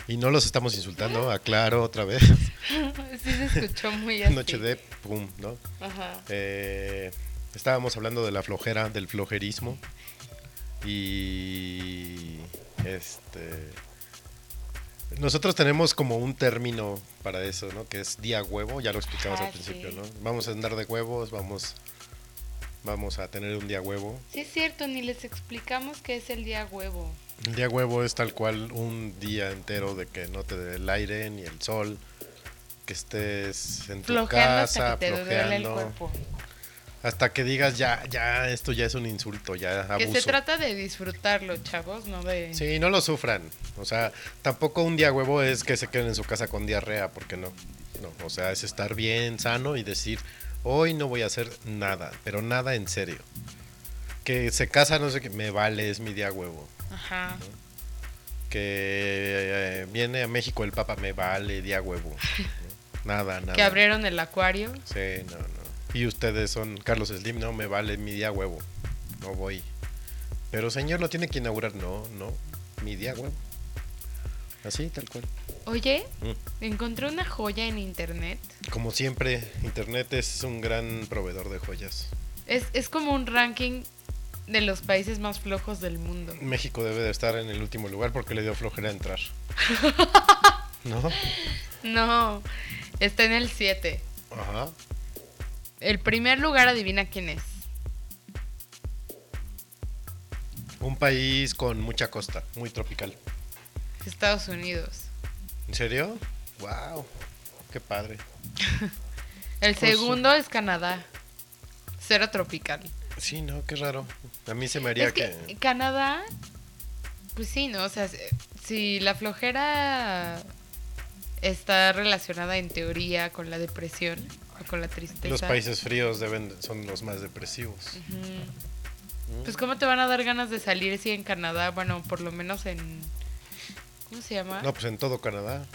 Speaker 5: Y no los estamos insultando, aclaro otra vez.
Speaker 6: Sí se escuchó muy así.
Speaker 5: Noche de pum, ¿no?
Speaker 6: Ajá.
Speaker 5: Eh, estábamos hablando de la flojera, del flojerismo. Y este nosotros tenemos como un término para eso, ¿no? Que es día huevo, ya lo explicamos
Speaker 6: Ah,
Speaker 5: al principio,
Speaker 6: sí.
Speaker 5: ¿no? Vamos a andar de huevos, vamos vamos a tener un día huevo.
Speaker 6: Sí es cierto, ni les explicamos qué es el día huevo.
Speaker 5: El día huevo es tal cual un día entero de que no te dé el aire ni el sol, que estés en tu
Speaker 6: Flojeando
Speaker 5: casa,
Speaker 6: hasta que te duele el
Speaker 5: flojeando,
Speaker 6: cuerpo.
Speaker 5: hasta que digas ya, ya, esto ya es un insulto, ya abuso.
Speaker 6: Que se trata de disfrutarlo, chavos, no de...
Speaker 5: Sí, no lo sufran. O sea, tampoco un día huevo es que se queden en su casa con diarrea, porque no. No, o sea, es estar bien sano y decir, hoy no voy a hacer nada, pero nada en serio. Que se casa, no sé qué, me vale, es mi día huevo.
Speaker 6: Ajá.
Speaker 5: Que eh, viene a México el Papa, me vale, día huevo. ¿no? Nada, nada.
Speaker 6: Que abrieron el acuario.
Speaker 5: Sí, no, no. Y ustedes son Carlos Slim, no, me vale mi día huevo. No voy. Pero señor, lo tiene que inaugurar. No, no, mi día huevo. Así, tal cual.
Speaker 6: Oye,
Speaker 5: Mm.
Speaker 6: encontré una joya en internet.
Speaker 5: Como siempre, Internet es un gran proveedor de joyas.
Speaker 6: Es, es como un ranking de los países más flojos del mundo.
Speaker 5: México debe de estar en el último lugar porque le dio flojera entrar. ¿No?
Speaker 6: No, está en el 7.
Speaker 5: Ajá.
Speaker 6: El primer lugar, adivina quién es.
Speaker 5: Un país con mucha costa, muy tropical.
Speaker 6: Estados Unidos.
Speaker 5: ¿En serio? ¡Wow! ¡Qué padre!
Speaker 6: El
Speaker 5: Pues,
Speaker 6: segundo es Canadá. Cero tropical.
Speaker 5: Sí, no, qué raro. A mí se me haría
Speaker 6: Es que
Speaker 5: que...
Speaker 6: Canadá, pues sí, ¿no? O sea, si- la flojera está relacionada en teoría con la depresión o con la tristeza.
Speaker 5: Los países fríos deben son los más depresivos.
Speaker 6: Ujú. Pues cómo te van a dar ganas de salir si en Canadá, bueno, por lo menos en ¿cómo se llama?
Speaker 5: No, pues en todo Canadá.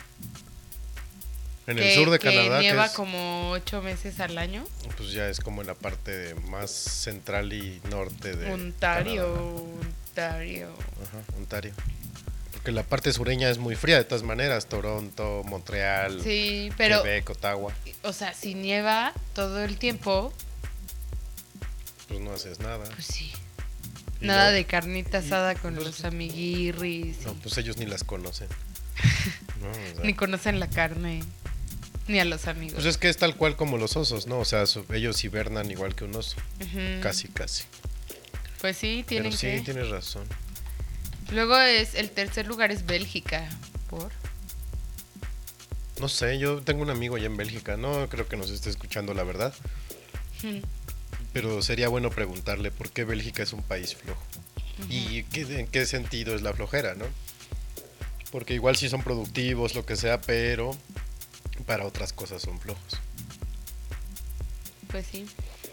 Speaker 5: En el
Speaker 6: Que-
Speaker 5: sur de
Speaker 6: que
Speaker 5: Canadá, que
Speaker 6: nieva
Speaker 5: es,
Speaker 6: como ocho meses al año.
Speaker 5: pues ya es como en la parte más central y norte de
Speaker 6: Ontario,
Speaker 5: Canadá.
Speaker 6: Ontario.
Speaker 5: Ajá, Ontario. Porque la parte sureña es muy fría de todas maneras, Toronto, Montreal,
Speaker 6: Sí, pero
Speaker 5: Quebec, Ottawa,
Speaker 6: o sea, si nieva todo el tiempo,
Speaker 5: pues no haces nada.
Speaker 6: pues sí. Nada
Speaker 5: no-
Speaker 6: de carnita asada con
Speaker 5: pues-
Speaker 6: los amiguirris.
Speaker 5: No, pues ellos ni las conocen. No, o sea,
Speaker 6: Ni conocen la carne, ni a los amigos.
Speaker 5: pues es que es tal cual como los osos, ¿no? O sea, su- ellos hibernan igual que un oso, casi, casi.
Speaker 6: Pues sí, tienen
Speaker 5: Pero sí,
Speaker 6: que.
Speaker 5: tienes razón.
Speaker 6: Luego es el tercer lugar es Bélgica. ¿Por?
Speaker 5: No sé, yo tengo un amigo allá en Bélgica, no creo que nos esté escuchando la verdad. Pero sería bueno preguntarle por qué Bélgica es un país flojo y qué, en qué sentido es la flojera, ¿no? Porque igual sí son productivos, lo que sea, pero para otras cosas son flojos.
Speaker 6: Pues sí.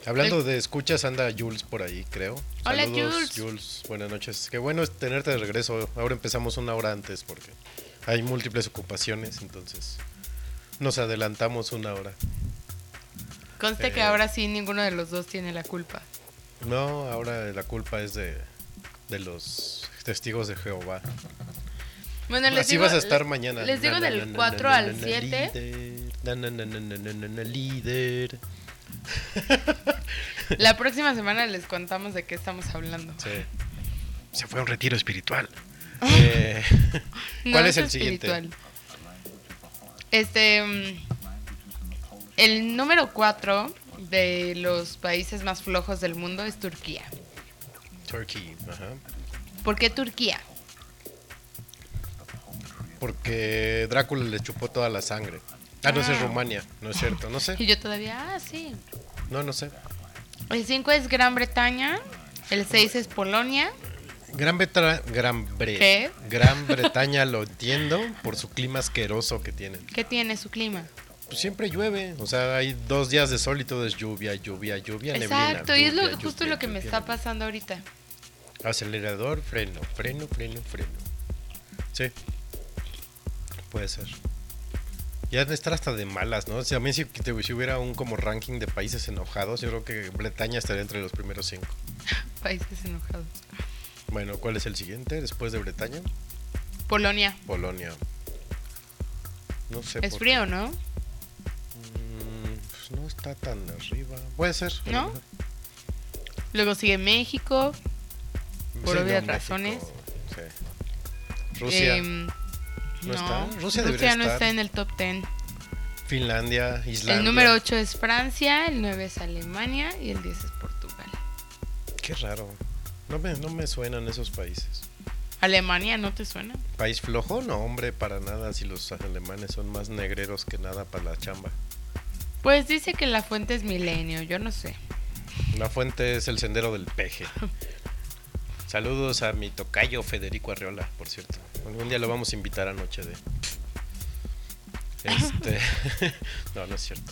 Speaker 5: Hablando de escuchas, anda Jules por ahí, creo.
Speaker 6: Hola,
Speaker 5: Saludos,
Speaker 6: Jules.
Speaker 5: Buenas noches. Qué bueno es tenerte de regreso. Ahora empezamos una hora antes porque hay múltiples ocupaciones, entonces nos adelantamos una hora.
Speaker 6: Conste que
Speaker 5: Eh.
Speaker 6: ahora sí ninguno de los dos tiene la culpa.
Speaker 5: No, ahora la culpa es de, de los testigos de Jehová.
Speaker 6: Bueno, les
Speaker 5: Así
Speaker 6: digo,
Speaker 5: vas a estar mañana.
Speaker 6: Les digo
Speaker 5: Na,
Speaker 6: del
Speaker 5: na,
Speaker 6: 4
Speaker 5: na,
Speaker 6: al
Speaker 5: na, na,
Speaker 6: 7.
Speaker 5: líder.
Speaker 6: La próxima semana les contamos de qué estamos hablando.
Speaker 5: Sí. Se fue a un retiro espiritual. Eh,
Speaker 6: No,
Speaker 5: ¿Cuál es el
Speaker 6: espiritual.
Speaker 5: siguiente?
Speaker 6: Este. El número 4 de los países más flojos del mundo es Turquía.
Speaker 5: Turkey. Ajá.
Speaker 6: ¿Por qué Turquía?
Speaker 5: Porque Drácula le chupó toda la sangre. Ah, no, es
Speaker 6: Ah.
Speaker 5: Rumania. No es cierto. No sé.
Speaker 6: Y yo todavía, ah, sí.
Speaker 5: No, no sé.
Speaker 6: El 5 es Gran Bretaña. El 6 es Polonia.
Speaker 5: Gran, Betra- Gran, Bre-
Speaker 6: ¿Qué?
Speaker 5: Gran Bretaña lo entiendo por su clima asqueroso que tienen.
Speaker 6: ¿Qué tiene su clima?
Speaker 5: Pues siempre llueve, o sea, hay dos días de sol y todo es lluvia, lluvia, lluvia, neblina.
Speaker 6: Exacto, y es lo,
Speaker 5: lluvia,
Speaker 6: justo
Speaker 5: lluvia,
Speaker 6: lo que me está pasando ahorita.
Speaker 5: Acelerador, freno, freno, freno, freno. Sí, puede ser. Ya de estar hasta de malas, ¿no? O sea, a mí si, si hubiera un como ranking de países enojados, yo creo que Bretaña estaría entre los primeros cinco.
Speaker 6: Países enojados.
Speaker 5: Bueno, ¿cuál es el siguiente después de Bretaña?
Speaker 6: Polonia.
Speaker 5: Polonia. No sé.
Speaker 6: Es
Speaker 5: por
Speaker 6: frío, ¿no?
Speaker 5: No está tan arriba. Puede ser.
Speaker 6: ¿No? Luego sigue México. Por
Speaker 5: Sí,
Speaker 6: obvias
Speaker 5: no, México,
Speaker 6: razones.
Speaker 5: sí. Rusia,
Speaker 6: Em,
Speaker 5: ¿No está? Rusia
Speaker 6: no
Speaker 5: estar.
Speaker 6: está en el top 10.
Speaker 5: Finlandia, Islandia.
Speaker 6: El número 8 es Francia, el 9 es Alemania y el 10 es Portugal.
Speaker 5: Qué raro. No me, no me suenan esos países.
Speaker 6: ¿Alemania no te suena?
Speaker 5: ¿País flojo? No, hombre, para nada. Si los alemanes son más negreros que nada para la chamba.
Speaker 6: Pues dice que la fuente es milenio, yo no sé.
Speaker 5: La fuente es el sendero del peje. Saludos a mi tocayo Federico Arreola, por cierto. Algún día lo vamos a invitar a Noche de. Este. no, no es cierto.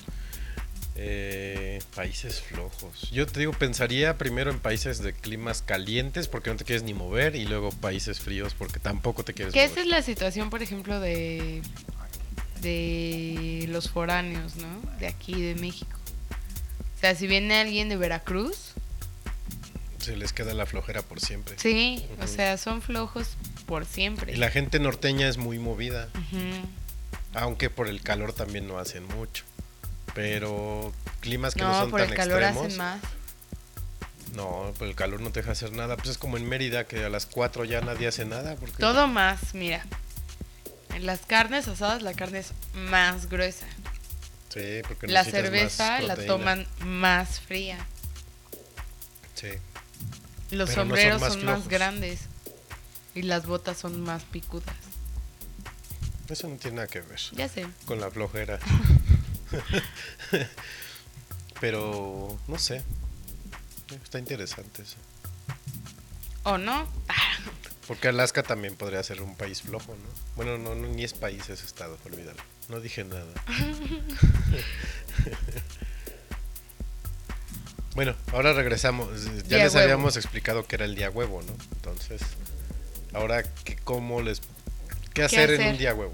Speaker 5: Eh, países flojos. Yo te digo, pensaría primero en países de climas calientes porque no te quieres ni mover y luego países fríos porque tampoco te quieres
Speaker 6: Que
Speaker 5: mover.
Speaker 6: esa es la situación, por ejemplo, de, de los foráneos, ¿no? De aquí, de México. O sea, si viene alguien de Veracruz,
Speaker 5: Se les queda la flojera por siempre.
Speaker 6: sí, o sea, son flojos por siempre.
Speaker 5: Y la gente norteña es muy movida.
Speaker 6: Ujú.
Speaker 5: Aunque por el calor también no hacen mucho. Pero climas que no,
Speaker 6: No,
Speaker 5: son
Speaker 6: por
Speaker 5: tan
Speaker 6: el calor
Speaker 5: extremos.
Speaker 6: hacen más.
Speaker 5: No, por el calor no te deja hacer nada. Pues es como en Mérida que a las 4 ya nadie hace nada. Porque
Speaker 6: Todo más, mira. En las carnes asadas la carne es más gruesa.
Speaker 5: Sí, porque
Speaker 6: La cerveza la toman más fría.
Speaker 5: Sí.
Speaker 6: Los
Speaker 5: Pero no son
Speaker 6: sombreros
Speaker 5: más
Speaker 6: son más grandes. Y las botas son más picudas.
Speaker 5: Eso no tiene nada que ver
Speaker 6: Ya sé.
Speaker 5: con la flojera. Pero no sé. Está interesante eso.
Speaker 6: ¿O no?
Speaker 5: Porque Alaska también podría ser un país flojo, ¿no? Bueno, no, no, ni es país, es estado, olvídalo. No dije nada. bueno, ahora regresamos. Ya
Speaker 6: Día
Speaker 5: les
Speaker 6: huevo.
Speaker 5: habíamos explicado que era el día huevo, ¿no? Entonces, ahora, ¿qué, ¿cómo les... ¿Qué hacer, en
Speaker 6: hacer?
Speaker 5: un día huevo?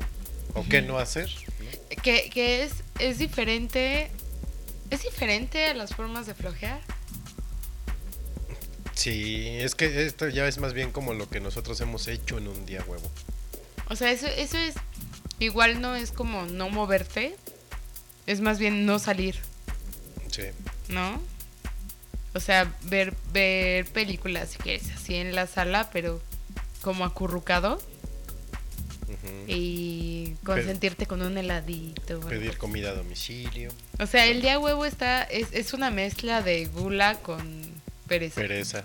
Speaker 5: ¿O qué no hacer?
Speaker 6: Que, que es, es diferente. ¿Es diferente a las formas de flojear?
Speaker 5: Sí, es que esto ya es más bien como lo que nosotros hemos hecho en un día huevo.
Speaker 6: O sea, eso, eso es. Igual no es como no moverte. Es más bien no salir,
Speaker 5: Sí.
Speaker 6: ¿no? O sea, ver, ver películas si quieres, así en la sala, pero como acurrucado. Y consentirte con un heladito.
Speaker 5: Pedir comida a domicilio,
Speaker 6: O sea, el día huevo está es, es una mezcla de gula con pereza
Speaker 5: pereza.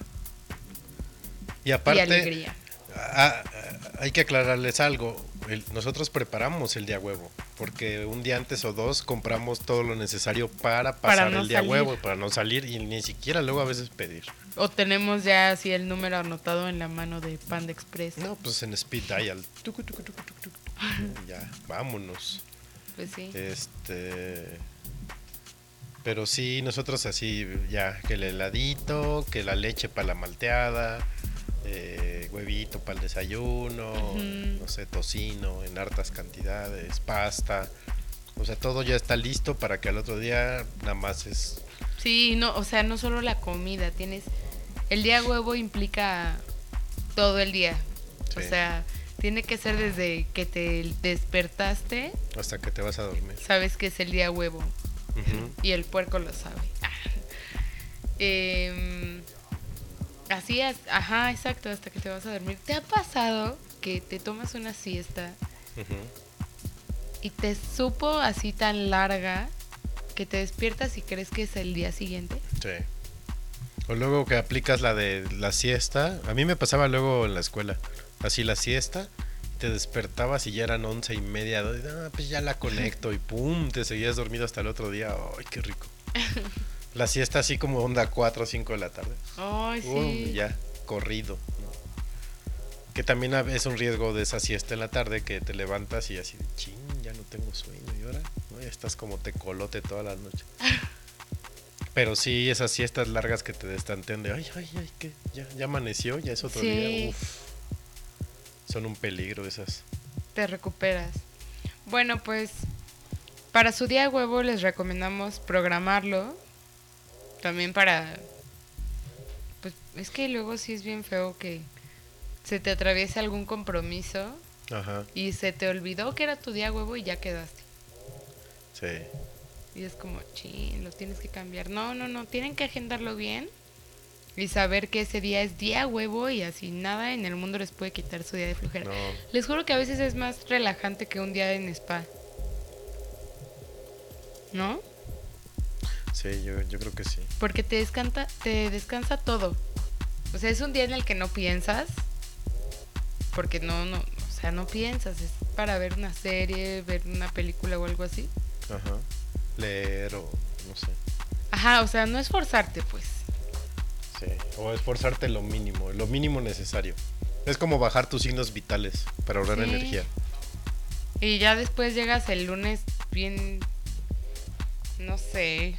Speaker 5: Y
Speaker 6: y
Speaker 5: aparte,
Speaker 6: alegría.
Speaker 5: Ah, ah, hay que aclararles algo. El- nosotros preparamos el día huevo, porque un día antes o dos compramos todo lo necesario para
Speaker 6: Para
Speaker 5: pasar
Speaker 6: no
Speaker 5: el día
Speaker 6: salir.
Speaker 5: huevo, para no salir y ni siquiera luego a veces pedir.
Speaker 6: O tenemos ya así el número anotado en la mano de Panda Express.
Speaker 5: No, pues en speed dial. Ya, vámonos.
Speaker 6: Pues sí.
Speaker 5: Este. Pero sí, nosotros así, ya, que el heladito, que la leche para la malteada, eh, huevito para el desayuno, no sé, tocino en hartas cantidades, pasta. O sea, todo ya está listo para que al otro día nada más es.
Speaker 6: Sí, no, o sea, no solo la comida, tienes el día huevo implica todo el día. O sea, tiene que ser desde que te despertaste,
Speaker 5: hasta que te vas a dormir.
Speaker 6: sabes que es el día huevo Y el puerco lo sabe. Em, así es, ajá, exacto, hasta que te vas a dormir. ¿Te ha pasado que te tomas una siesta y te supo así tan larga que te despiertas y crees que es el día siguiente?
Speaker 5: Sí. O luego que aplicas la de la siesta. A mí me pasaba luego en la escuela. Así la siesta. Te despertabas y ya eran once y media. Ah, pues ya la conecto y pum, te seguías dormido hasta el otro día. Ay, qué rico. La siesta así como onda 4 o 5 de la tarde.
Speaker 6: Ay, sí.
Speaker 5: ya, corrido. ¿no? Que también es un riesgo de esa siesta en la tarde que te levantas y así, de, ching, ya no tengo sueño. Y ahora, ¿no? Ya estás como tecolote toda la noche. Pero sí, esas siestas largas que te destantean de, ay, ay, ay, que ya, ya amaneció, ya es otro
Speaker 6: Sí.
Speaker 5: día. Uf. Son un peligro esas.
Speaker 6: te recuperas. Bueno, pues para su día de huevo les recomendamos programarlo. También para... Pues es que luego sí es bien feo que se te atraviese algún compromiso
Speaker 5: Ajá,
Speaker 6: y se te olvidó que era tu día de huevo y ya quedaste.
Speaker 5: sí.
Speaker 6: Y es como, chin, lo tienes que cambiar. No, no, no, tienen que agendarlo bien y saber que ese día es día huevo y así nada en el mundo les puede quitar su día de flojera.
Speaker 5: No,
Speaker 6: Les juro que a veces es más relajante que un día en spa. ¿No?
Speaker 5: sí, yo, yo creo que sí.
Speaker 6: Porque te descansa, te descansa todo. O sea, es un día en el que no piensas. Porque no, no, o sea, no piensas. Es para ver una serie, ver una película o algo así.
Speaker 5: Ajá. Leer o no sé.
Speaker 6: Ajá, o sea, no es forzarte, pues.
Speaker 5: Sí, o esforzarte lo mínimo, lo mínimo necesario. Es como bajar tus signos vitales para ahorrar
Speaker 6: Sí.
Speaker 5: energía.
Speaker 6: Y ya después llegas el lunes bien, no sé,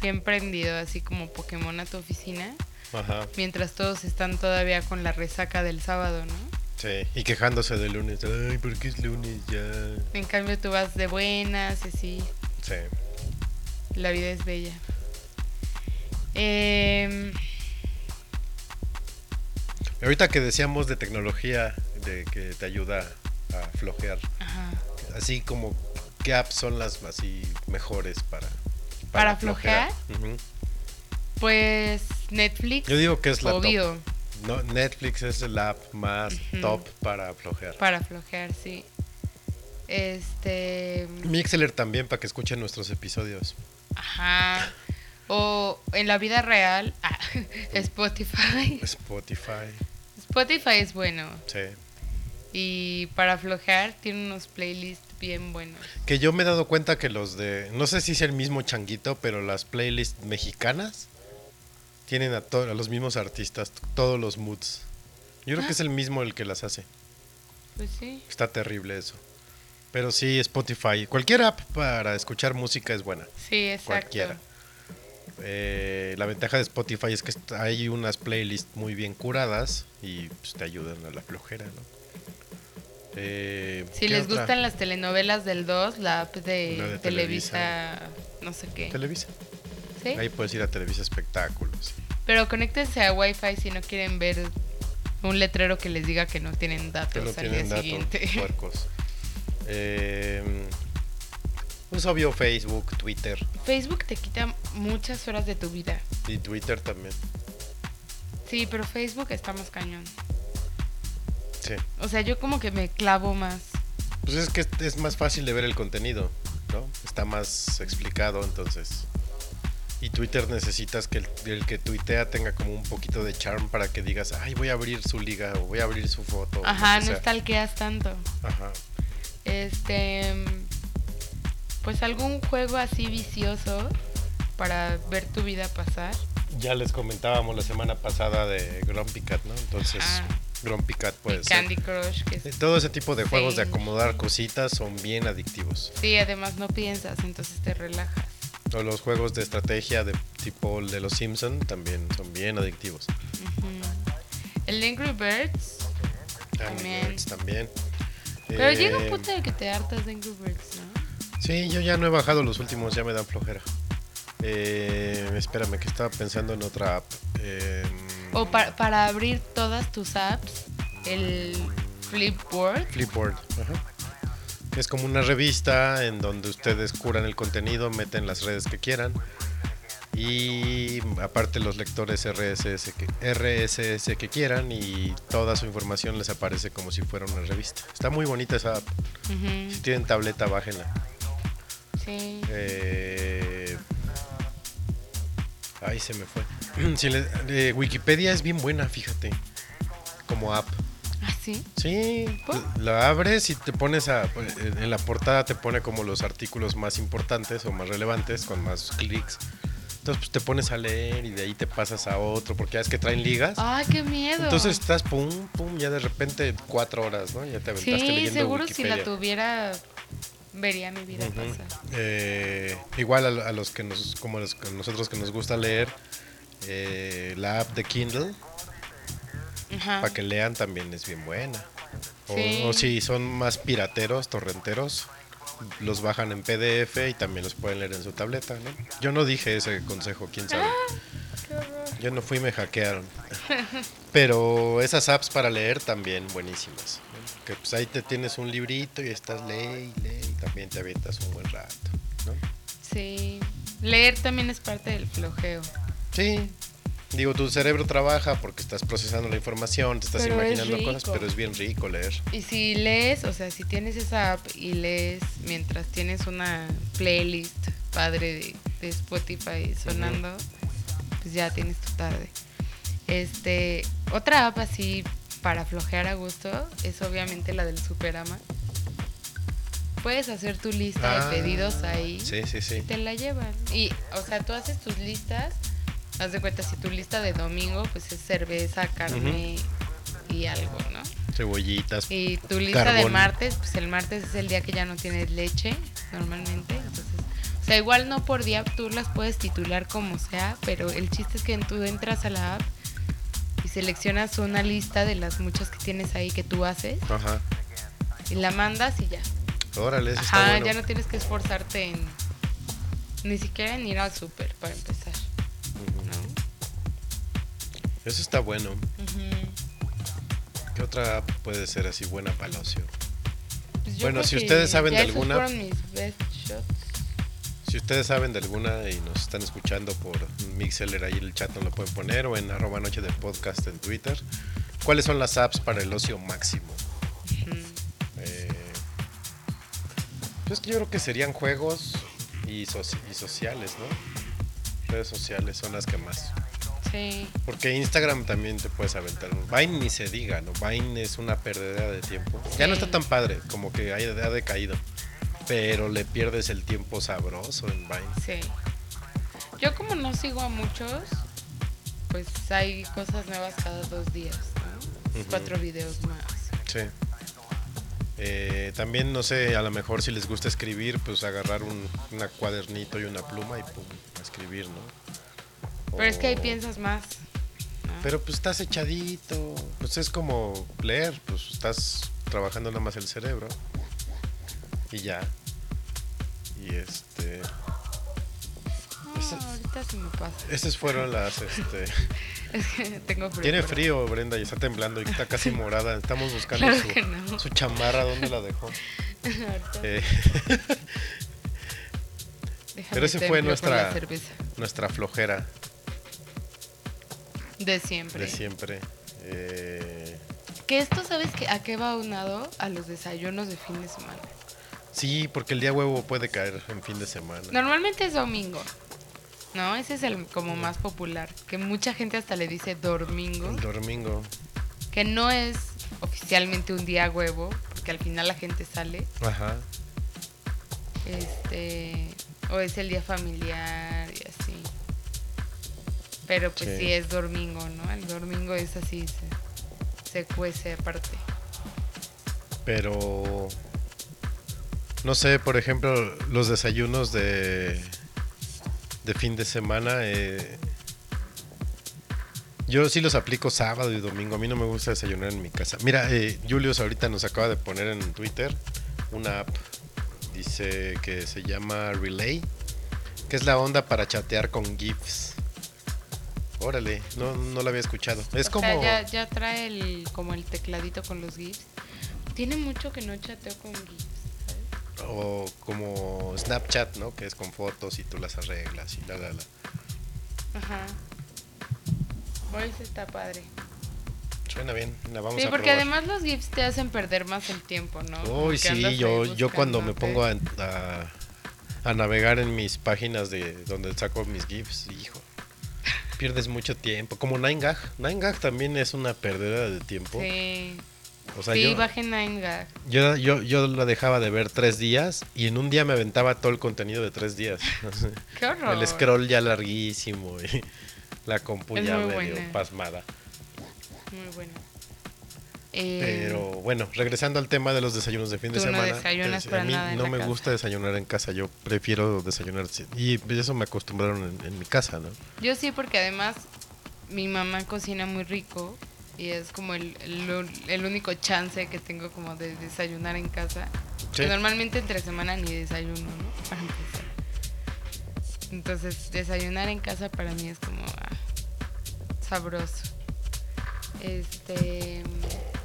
Speaker 6: bien prendido, así como Pokémon a tu oficina,
Speaker 5: Ajá,
Speaker 6: mientras todos están todavía con la resaca del sábado, ¿no?
Speaker 5: sí. Y quejándose del lunes. Ay, ¿por qué es lunes ya?
Speaker 6: En cambio tú vas de buenas, así,
Speaker 5: Sí.
Speaker 6: la vida es bella. Em,
Speaker 5: Ahorita que decíamos de tecnología, de que te ayuda a flojear,
Speaker 6: ajá.
Speaker 5: así como, ¿qué apps son las así mejores para,
Speaker 6: ¿Para flojear? Pues Netflix,
Speaker 5: Yo digo que es la
Speaker 6: obvio,
Speaker 5: top. No, Netflix es la app más top para flojear.
Speaker 6: para flojear, sí. Este,
Speaker 5: Mixler también para que escuchen nuestros episodios.
Speaker 6: Ajá. O en la vida real, ah, Spotify.
Speaker 5: Spotify,
Speaker 6: Spotify es bueno.
Speaker 5: sí.
Speaker 6: Y para flojear tiene unos playlists bien buenos.
Speaker 5: Que yo me he dado cuenta que los de, no sé si es el mismo changuito, pero las playlists mexicanas tienen a, a los mismos artistas, todos los moods. Yo creo que es el mismo el que las hace.
Speaker 6: Pues sí.
Speaker 5: Está terrible eso. Pero sí, Spotify. Cualquier app para escuchar música es buena.
Speaker 6: Sí, exacto.
Speaker 5: Cualquiera. Eh, la ventaja de Spotify es que hay unas playlists muy bien curadas y pues, te ayudan a la flojera, ¿no? Eh,
Speaker 6: Si
Speaker 5: ¿qué
Speaker 6: les
Speaker 5: otra?
Speaker 6: gustan las telenovelas del 2, la app de, Televisa, no sé qué.
Speaker 5: Televisa.
Speaker 6: ¿Sí?
Speaker 5: Ahí puedes ir a Televisa Espectáculos.
Speaker 6: Pero conéctense a Wi-Fi si no quieren ver un letrero que les diga que no tienen datos
Speaker 5: Que no
Speaker 6: al
Speaker 5: tienen
Speaker 6: día
Speaker 5: datos,
Speaker 6: siguiente.
Speaker 5: Eh, pues obvio Facebook, Twitter.
Speaker 6: Facebook te quita muchas horas de tu vida.
Speaker 5: Y Twitter también.
Speaker 6: Sí, pero Facebook está más cañón.
Speaker 5: Sí.
Speaker 6: O sea, yo como que me clavo más.
Speaker 5: Pues es que es- más fácil de ver el contenido, ¿no? Está más explicado, entonces. Y Twitter necesitas que el, el que tuitea tenga como un poquito de charm para que digas, ay, voy a abrir su liga o voy a abrir su foto.
Speaker 6: Ajá,
Speaker 5: que
Speaker 6: no stalkeas tanto.
Speaker 5: Ajá.
Speaker 6: Este. Pues algún juego así vicioso para ver tu vida pasar.
Speaker 5: Ya les comentábamos la semana pasada de Grumpy Cat, ¿no? Entonces,
Speaker 6: Ajá.
Speaker 5: Grumpy Cat puede ser.
Speaker 6: Candy Crush, que es-
Speaker 5: Eh, Todo ese tipo de juegos de acomodar cositas son bien adictivos.
Speaker 6: Sí, además no piensas, entonces te relajas.
Speaker 5: O los juegos de estrategia de tipo el de los Simpson también son bien adictivos.
Speaker 6: Ujú. El Angry Birds.
Speaker 5: Angry
Speaker 6: También.
Speaker 5: Birds también.
Speaker 6: Pero
Speaker 5: Eh,
Speaker 6: llega un punto en el que te hartas de Angry Birds, ¿no?
Speaker 5: Sí, yo ya no he bajado los últimos, ya me dan flojera. Eh, espérame, que estaba pensando en otra app. Eh,
Speaker 6: O pa- para abrir todas tus apps, el Flipboard.
Speaker 5: Flipboard. ajá. Es como una revista en donde ustedes curan el contenido, meten las redes que quieran Y aparte los lectores RSS que, RSS que quieran y toda su información les aparece como si fuera una revista. Está muy bonita esa app. Si tienen tableta, bájenla.
Speaker 6: Sí.
Speaker 5: Eh, Ay, se me fue. Le- eh, Wikipedia es bien buena, fíjate. Como app.
Speaker 6: ¿Ah, sí?
Speaker 5: Sí,
Speaker 6: ¿Por?
Speaker 5: la abres y te pones a. En la portada te pone como los artículos más importantes o más relevantes con más clics. Entonces, pues te pones a leer y de ahí te pasas a otro, porque ya es que traen ligas.
Speaker 6: ¡Ay, qué miedo!
Speaker 5: Entonces estás pum, pum, ya de repente cuatro horas, ¿no? Ya te aventaste
Speaker 6: sí,
Speaker 5: leyendo
Speaker 6: seguro si la tuviera, vería mi vida pasar.
Speaker 5: Eh, igual a, a los que nos, como los- a nosotros que nos gusta leer, eh, la app de Kindle, para que lean también es bien buena. O,
Speaker 6: Sí.
Speaker 5: o si son más pirateros, torrenteros, los bajan en PDF y también los pueden leer en su tableta, ¿no? Yo no dije ese consejo, quién sabe. Yo no fui y me hackearon. Pero esas apps para leer también buenísimas. ¿no? Que pues ahí te tienes un librito y estás lee y lee y también te avientas un buen rato, ¿no?
Speaker 6: Sí. Leer también es parte del flojeo.
Speaker 5: Sí. Digo, tu cerebro trabaja porque estás procesando la información, te estás
Speaker 6: Pero es
Speaker 5: imaginando cosas, pero es bien rico leer.
Speaker 6: Y si lees, o sea, si tienes esa app y lees mientras tienes una playlist padre de, de Spotify sonando, pues ya tienes tu tarde. Este, otra app así para flojear a gusto es obviamente la del Superama. Puedes hacer tu lista
Speaker 5: Ah,
Speaker 6: de pedidos ahí
Speaker 5: Sí, sí, sí.
Speaker 6: y te la llevan. Y, o sea, tú haces tus listas, haz de cuenta, si tu lista de domingo, pues es cerveza, carne y algo, ¿no?
Speaker 5: Cebollitas.
Speaker 6: Y tu lista de martes, pues el martes es el día que ya no tienes leche, normalmente. Entonces, sea, igual no por día tú las puedes titular como sea, pero el chiste es que tú entras a la app y seleccionas una lista de las muchas que tienes ahí que tú haces
Speaker 5: Ajá.
Speaker 6: y la mandas y ya.
Speaker 5: Órale, eso está
Speaker 6: Ajá,
Speaker 5: bueno.
Speaker 6: ya no tienes que esforzarte en ni siquiera en ir al súper para empezar, ¿no?
Speaker 5: Eso está bueno. ¿Qué otra app puede ser así buena para el ocio?
Speaker 6: Pues
Speaker 5: Bueno, si ustedes saben de alguna-
Speaker 6: mis best shots.
Speaker 5: Si ustedes saben de alguna y nos están escuchando por Mixeler, ahí el chat nos lo pueden poner o en arroba noche de podcast en Twitter. ¿Cuáles son las apps para el ocio máximo? Eh, pues que yo creo que serían juegos y, soci- y sociales, ¿no? Redes sociales son las que más.
Speaker 6: Sí.
Speaker 5: Porque Instagram también te puedes aventar. Vine ni se diga, ¿no? Vine es una perdedera de tiempo. Ya no está tan padre, como que ha, ha decaído. Pero le pierdes el tiempo sabroso en Vine.
Speaker 6: Sí. Yo como no sigo a muchos, pues hay cosas nuevas cada dos días, ¿no?
Speaker 5: Ujú.
Speaker 6: Cuatro videos más.
Speaker 5: Sí. Eh, también, no sé, a lo mejor si les gusta escribir, pues agarrar un una cuadernito y una pluma y pum, escribir, ¿no?
Speaker 6: Pero es que ahí piensas más. ¿no?
Speaker 5: Pero pues estás echadito, pues es como leer, pues estás trabajando nada más el cerebro y ya. Y este,
Speaker 6: No, ahorita se me pasa.
Speaker 5: esas fueron las, este,
Speaker 6: Es que tengo frío.
Speaker 5: tiene frío Brenda y está temblando y está casi morada, estamos buscando
Speaker 6: Claro
Speaker 5: su,
Speaker 6: que no.
Speaker 5: su chamarra, ¿dónde la dejó? Eh, pero ese fue nuestra- nuestra flojera
Speaker 6: De siempre.
Speaker 5: de siempre. Eh,
Speaker 6: Que esto, ¿sabes qué? a qué va unado? A los desayunos de fin de semana.
Speaker 5: Sí, porque el día huevo puede caer en fin de semana.
Speaker 6: Normalmente es domingo. ¿No? Ese es el como más popular. Que mucha gente hasta le dice domingo.
Speaker 5: El domingo.
Speaker 6: Que no es oficialmente un día huevo. Porque al final la gente sale.
Speaker 5: Ajá.
Speaker 6: Este. O es el día familiar y así. Pero pues
Speaker 5: Sí.
Speaker 6: sí, es domingo, ¿no? El domingo es así. Se, se cuece aparte.
Speaker 5: Pero no sé, por ejemplo, los desayunos de de fin de semana eh, yo sí los aplico sábado y domingo. A mí no me gusta desayunar en mi casa. Mira, eh, Julius ahorita nos acaba de poner en Twitter una app. Dice que se llama Relay, que es la onda para chatear con GIFs. Órale, no, no la había escuchado. Es
Speaker 6: o
Speaker 5: como...
Speaker 6: sea, ya, ya trae el, como el tecladito con los GIFs. Tiene mucho que no chateo con GIFs.
Speaker 5: O como Snapchat, ¿no? Que es con fotos y tú las arreglas y la, la, la.
Speaker 6: Ajá. Sí está padre.
Speaker 5: Suena bien, la vamos
Speaker 6: Sí,
Speaker 5: a
Speaker 6: porque
Speaker 5: probar.
Speaker 6: además los GIFs te hacen perder más el tiempo, ¿no?
Speaker 5: Uy, sí, yo, yo cuando me pongo a, a- a navegar en mis páginas de donde saco mis GIFs, hijo, pierdes mucho tiempo. Como 9gag, 9gag también es una pérdida de tiempo.
Speaker 6: Sí,
Speaker 5: O sea,
Speaker 6: sí
Speaker 5: yo,
Speaker 6: bajen 9gag.
Speaker 5: yo, yo, yo la dejaba de ver tres días y en un día me aventaba todo el contenido de tres días.
Speaker 6: Qué horror.
Speaker 5: el scroll ya larguísimo y la compu ya medio
Speaker 6: buena.
Speaker 5: pasmada.
Speaker 6: Muy bueno. Eh,
Speaker 5: Pero bueno, regresando al tema de los desayunos de fin de
Speaker 6: no
Speaker 5: semana. a mí no me
Speaker 6: casa.
Speaker 5: gusta desayunar en casa, yo prefiero desayunar. Y eso me acostumbraron en, en mi casa, ¿no?
Speaker 6: Yo sí, porque además mi mamá cocina muy rico y es como el, el, el único chance que tengo como de desayunar en casa.
Speaker 5: Sí.
Speaker 6: Que normalmente entre semana ni desayuno, ¿no? Para empezar. Entonces, desayunar en casa para mí es como ah, sabroso. Este.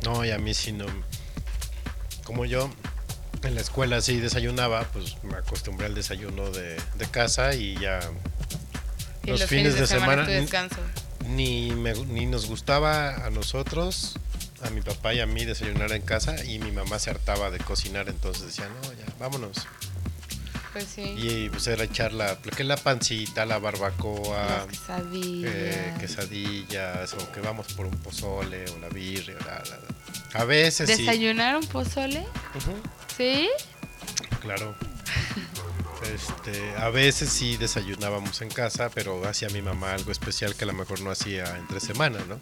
Speaker 5: No, y a mí sí no. Como yo en la escuela sí desayunaba, pues me acostumbré al desayuno de, de casa y ya
Speaker 6: y
Speaker 5: los, fines, de, semana,
Speaker 6: tu descanso.
Speaker 5: Ni, me- ni nos gustaba a nosotros, a mi papá y a mí desayunar en casa y mi mamá se hartaba de cocinar, entonces decía, no, ya, vámonos.
Speaker 6: Pues sí.
Speaker 5: Y pues era echar la, que es la pancita, la barbacoa,
Speaker 6: Las quesadillas.
Speaker 5: eh, quesadillas, o que vamos por un pozole o la birria. la, la, la. A veces sí.
Speaker 6: ¿Desayunar un pozole?
Speaker 5: Ujú,
Speaker 6: ¿Sí?
Speaker 5: claro. Este, a veces sí desayunábamos en casa, pero hacía mi mamá algo especial que a lo mejor no hacía entre semana, ¿no?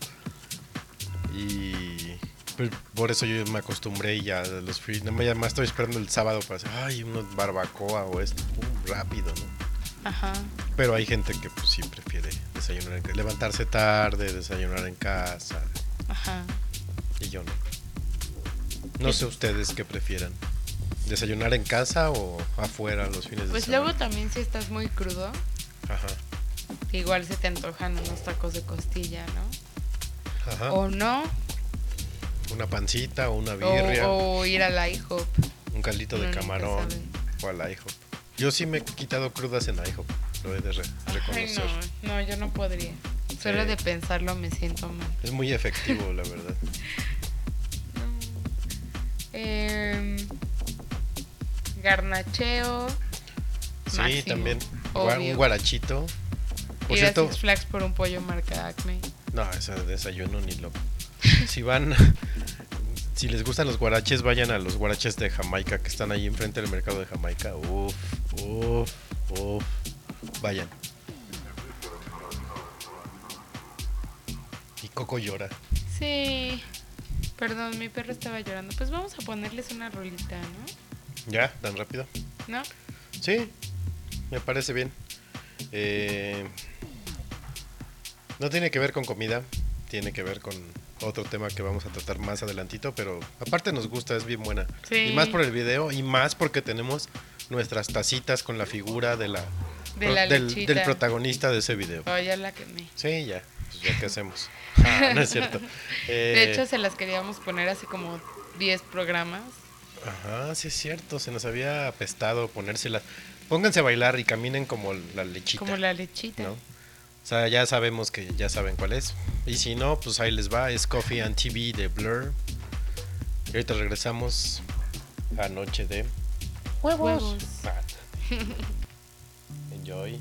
Speaker 5: Y pues, por eso yo me acostumbré y ya los fines, no me ya más estoy esperando el sábado para hacer, ay, una barbacoa o esto, pum, rápido, ¿no?
Speaker 6: Ajá.
Speaker 5: Pero hay gente que pues sí prefiere desayunar en casa, levantarse tarde, desayunar en casa,
Speaker 6: Ajá.
Speaker 5: y yo no. No sé ustedes qué prefieran. ¿Desayunar en casa o afuera los fines de
Speaker 6: Pues
Speaker 5: semana?
Speaker 6: luego también si estás muy crudo,
Speaker 5: Ajá.
Speaker 6: igual se te antojan unos tacos de costilla, ¿no?
Speaker 5: Ajá.
Speaker 6: O no,
Speaker 5: Una pancita o una birria,
Speaker 6: o ir al IHOP.
Speaker 5: un caldito de camarón o al IHOP. Yo sí me he quitado crudas en IHOP, lo he de re-
Speaker 6: Ay,
Speaker 5: reconocer.
Speaker 6: no, no, yo no podría. Solo
Speaker 5: Sí.
Speaker 6: de pensarlo me siento mal.
Speaker 5: Es muy efectivo, la verdad.
Speaker 6: Em, garnacheo.
Speaker 5: Sí,
Speaker 6: máximo,
Speaker 5: también.
Speaker 6: Obvio.
Speaker 5: Un guarachito. Por
Speaker 6: Ir a
Speaker 5: cierto,
Speaker 6: Six Flags por un pollo marca Acme.
Speaker 5: no, ese desayuno ni loco. Si van, si les gustan los guaraches, vayan a los guaraches de Jamaica que están ahí enfrente del mercado de Jamaica. Uf, uf, uf. Vayan. Y Coco llora.
Speaker 6: Sí. Perdón, mi perro estaba llorando. Pues vamos a ponerles una rolita, ¿no?
Speaker 5: ¿Ya? ¿Tan rápido?
Speaker 6: ¿No?
Speaker 5: Sí, me parece bien. Eh, no tiene que ver con comida, tiene que ver con otro tema que vamos a tratar más adelantito, pero aparte nos gusta, es bien buena.
Speaker 6: Sí.
Speaker 5: Y más por el video y más porque tenemos nuestras tacitas con la figura de la,
Speaker 6: De la
Speaker 5: del,
Speaker 6: lechita.
Speaker 5: del protagonista de ese video.
Speaker 6: Oh, ya la quemé.
Speaker 5: Sí, ya, pues ya qué hacemos. Ah, no es cierto.
Speaker 6: De
Speaker 5: Eh,
Speaker 6: hecho, se las queríamos poner hace como 10 programas.
Speaker 5: Ajá, sí es cierto, se nos había apestado ponérsela. Pónganse a bailar y caminen como la lechita.
Speaker 6: Como la lechita.
Speaker 5: ¿no? O sea, ya sabemos que ya saben cuál es. Y si no, pues ahí les va. Es Coffee and TV de Blur. Y ahorita regresamos a Noche de
Speaker 6: Huevos.
Speaker 5: Ah. Enjoy.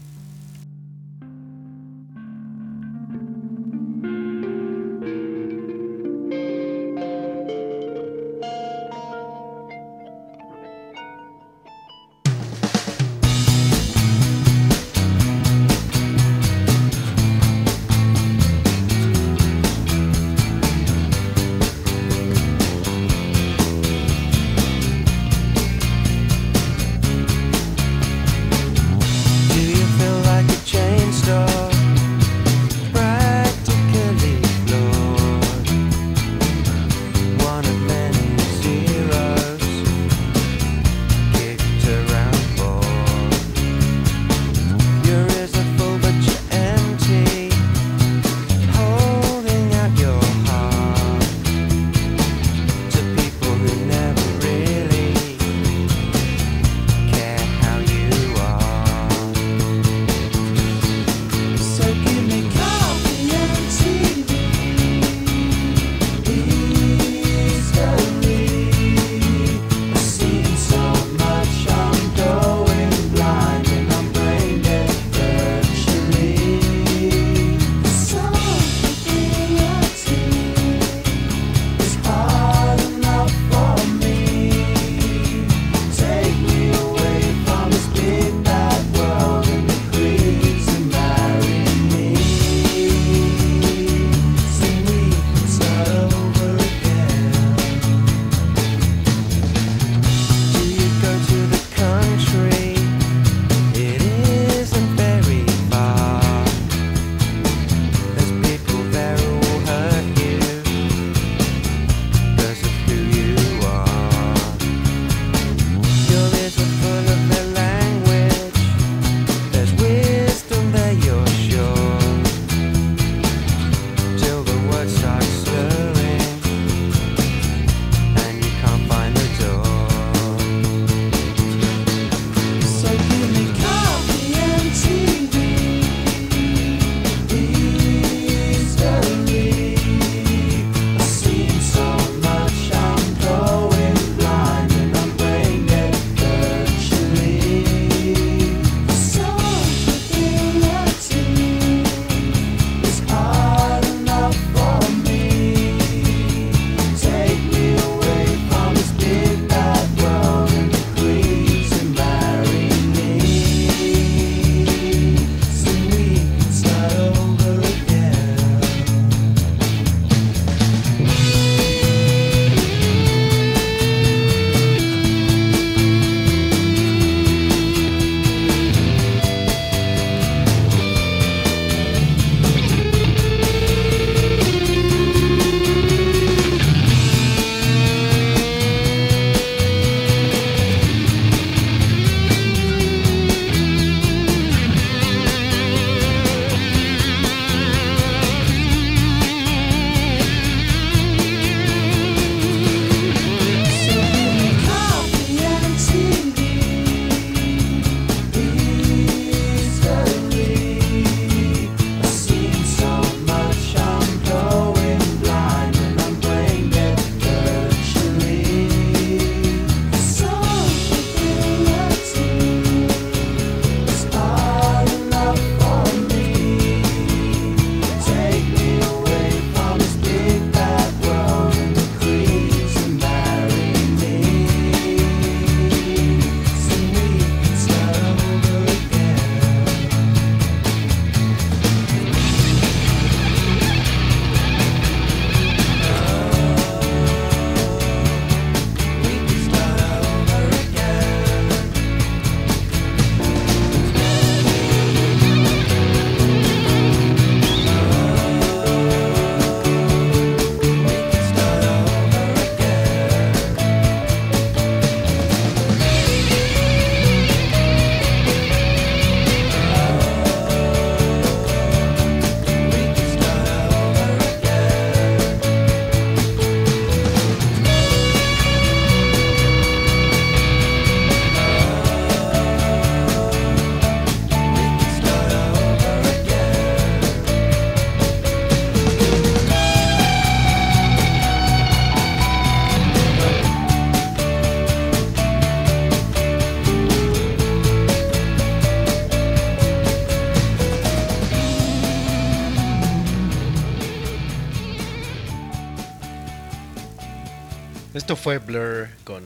Speaker 5: Fue Blur con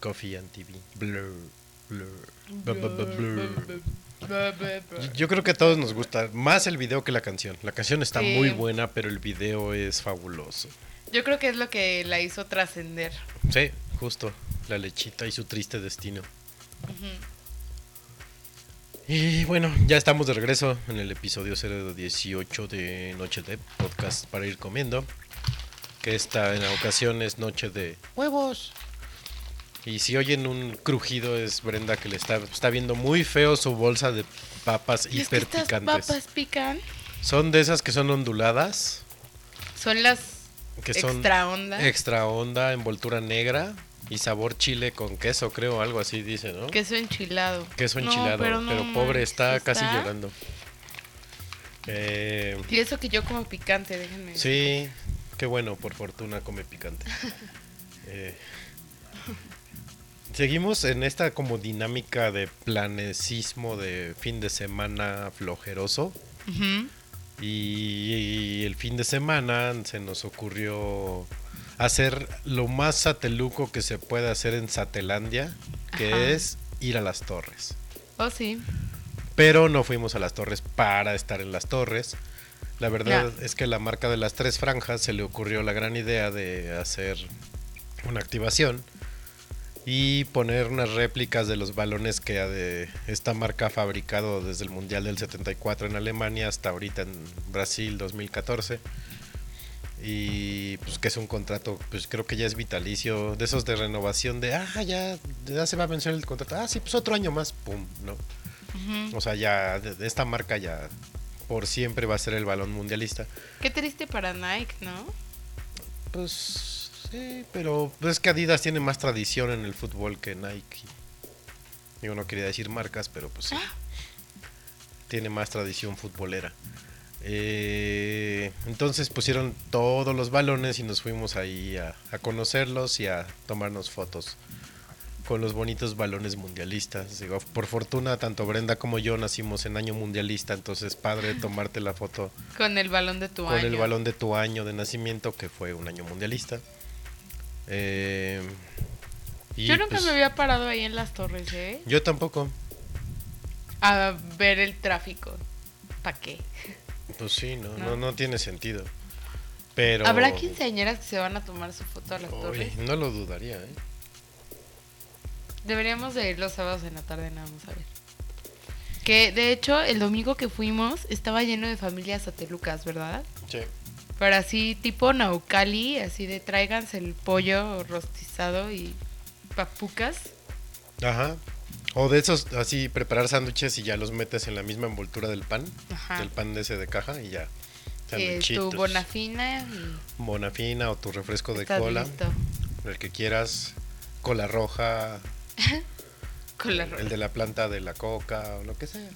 Speaker 5: Coffee and TV. Blur, Blur, Blur. Yo- creo que a todos nos gusta más el video que la canción. La canción está
Speaker 6: Sí.
Speaker 5: muy buena, pero el video es fabuloso.
Speaker 6: Yo creo que es lo que la hizo trascender.
Speaker 5: Sí, justo. La lechita y su triste destino. Y bueno, ya estamos de regreso en el episodio 018 de Noche de Podcast para ir comiendo. Que esta en ocasión es Noche de Huevos. Y si oyen un crujido es Brenda que le está, está viendo muy feo su bolsa de papas
Speaker 6: Y es que
Speaker 5: hiper
Speaker 6: estas
Speaker 5: picantes.
Speaker 6: papas pican.
Speaker 5: Son de esas que son onduladas,
Speaker 6: Son las
Speaker 5: que son
Speaker 6: extra onda.
Speaker 5: extra onda, envoltura negra y sabor chile con queso, creo, algo así dice, ¿no?
Speaker 6: queso enchilado.
Speaker 5: Queso
Speaker 6: No,
Speaker 5: enchilado, pero,
Speaker 6: no
Speaker 5: pobre, está casi llorando. Eh,
Speaker 6: Y eso que yo como picante, déjenme.
Speaker 5: sí, qué bueno, por fortuna come picante. Eh, seguimos en esta como dinámica de planecismo de fin de semana flojeroso. Y, el fin de semana se nos ocurrió hacer lo más sateluco que se puede hacer en Satelandia, que
Speaker 6: Ajá.
Speaker 5: es ir a las torres.
Speaker 6: Oh, sí.
Speaker 5: Pero no fuimos a las torres para estar en las torres. La verdad es que la marca de las tres franjas se le ocurrió la gran idea de hacer una activación y poner unas réplicas de los balones que de esta marca ha fabricado desde el Mundial del 74 en Alemania hasta ahorita en Brasil 2014. Y pues que es un contrato, pues creo que ya es vitalicio, de esos de renovación de, ah, ya, ya se va a vencer el contrato, ah, sí, pues otro año más, pum, ¿no? O sea, ya esta marca ya por siempre va a ser el balón mundialista.
Speaker 6: Qué triste para Nike, ¿no?
Speaker 5: Pues sí, pero es que Adidas tiene más tradición en el fútbol que Nike. Yo no quería decir marcas, pero pues sí. Tiene más tradición futbolera. Eh, entonces pusieron todos los balones y nos fuimos ahí a, a conocerlos y a tomarnos fotos con los bonitos balones mundialistas. Digo, por fortuna, tanto Brenda como yo nacimos en año mundialista, entonces padre tomarte la foto
Speaker 6: Con el balón de tu
Speaker 5: con
Speaker 6: año.
Speaker 5: el balón de tu año de nacimiento, que fue un año mundialista. Eh, y
Speaker 6: Yo nunca
Speaker 5: pues,
Speaker 6: me había parado ahí en las torres, ¿eh?
Speaker 5: Yo tampoco.
Speaker 6: A ver el tráfico. ¿Para qué?
Speaker 5: Pues sí, no, no,
Speaker 6: No.
Speaker 5: no tiene sentido. Pero.
Speaker 6: ¿Habrá quinceañeras que se van a tomar su foto a las torres?
Speaker 5: no lo dudaría, ¿eh?
Speaker 6: Deberíamos de ir los sábados en la tarde nada más a ver. Que de hecho el domingo que fuimos estaba lleno de familias satelucas, ¿verdad?
Speaker 5: Sí.
Speaker 6: Pero así tipo Naucali, así de tráiganse el pollo rostizado y papucas.
Speaker 5: Ajá. O de esos, así, preparar sándwiches y ya los metes en la misma envoltura del pan.
Speaker 6: Ajá.
Speaker 5: Del pan de ese de caja y ya.
Speaker 6: Es tu bonafina y
Speaker 5: Bonafina o tu refresco de cola.
Speaker 6: listo.
Speaker 5: El que quieras. Cola roja.
Speaker 6: Con la
Speaker 5: El de la planta de la coca o lo que sea.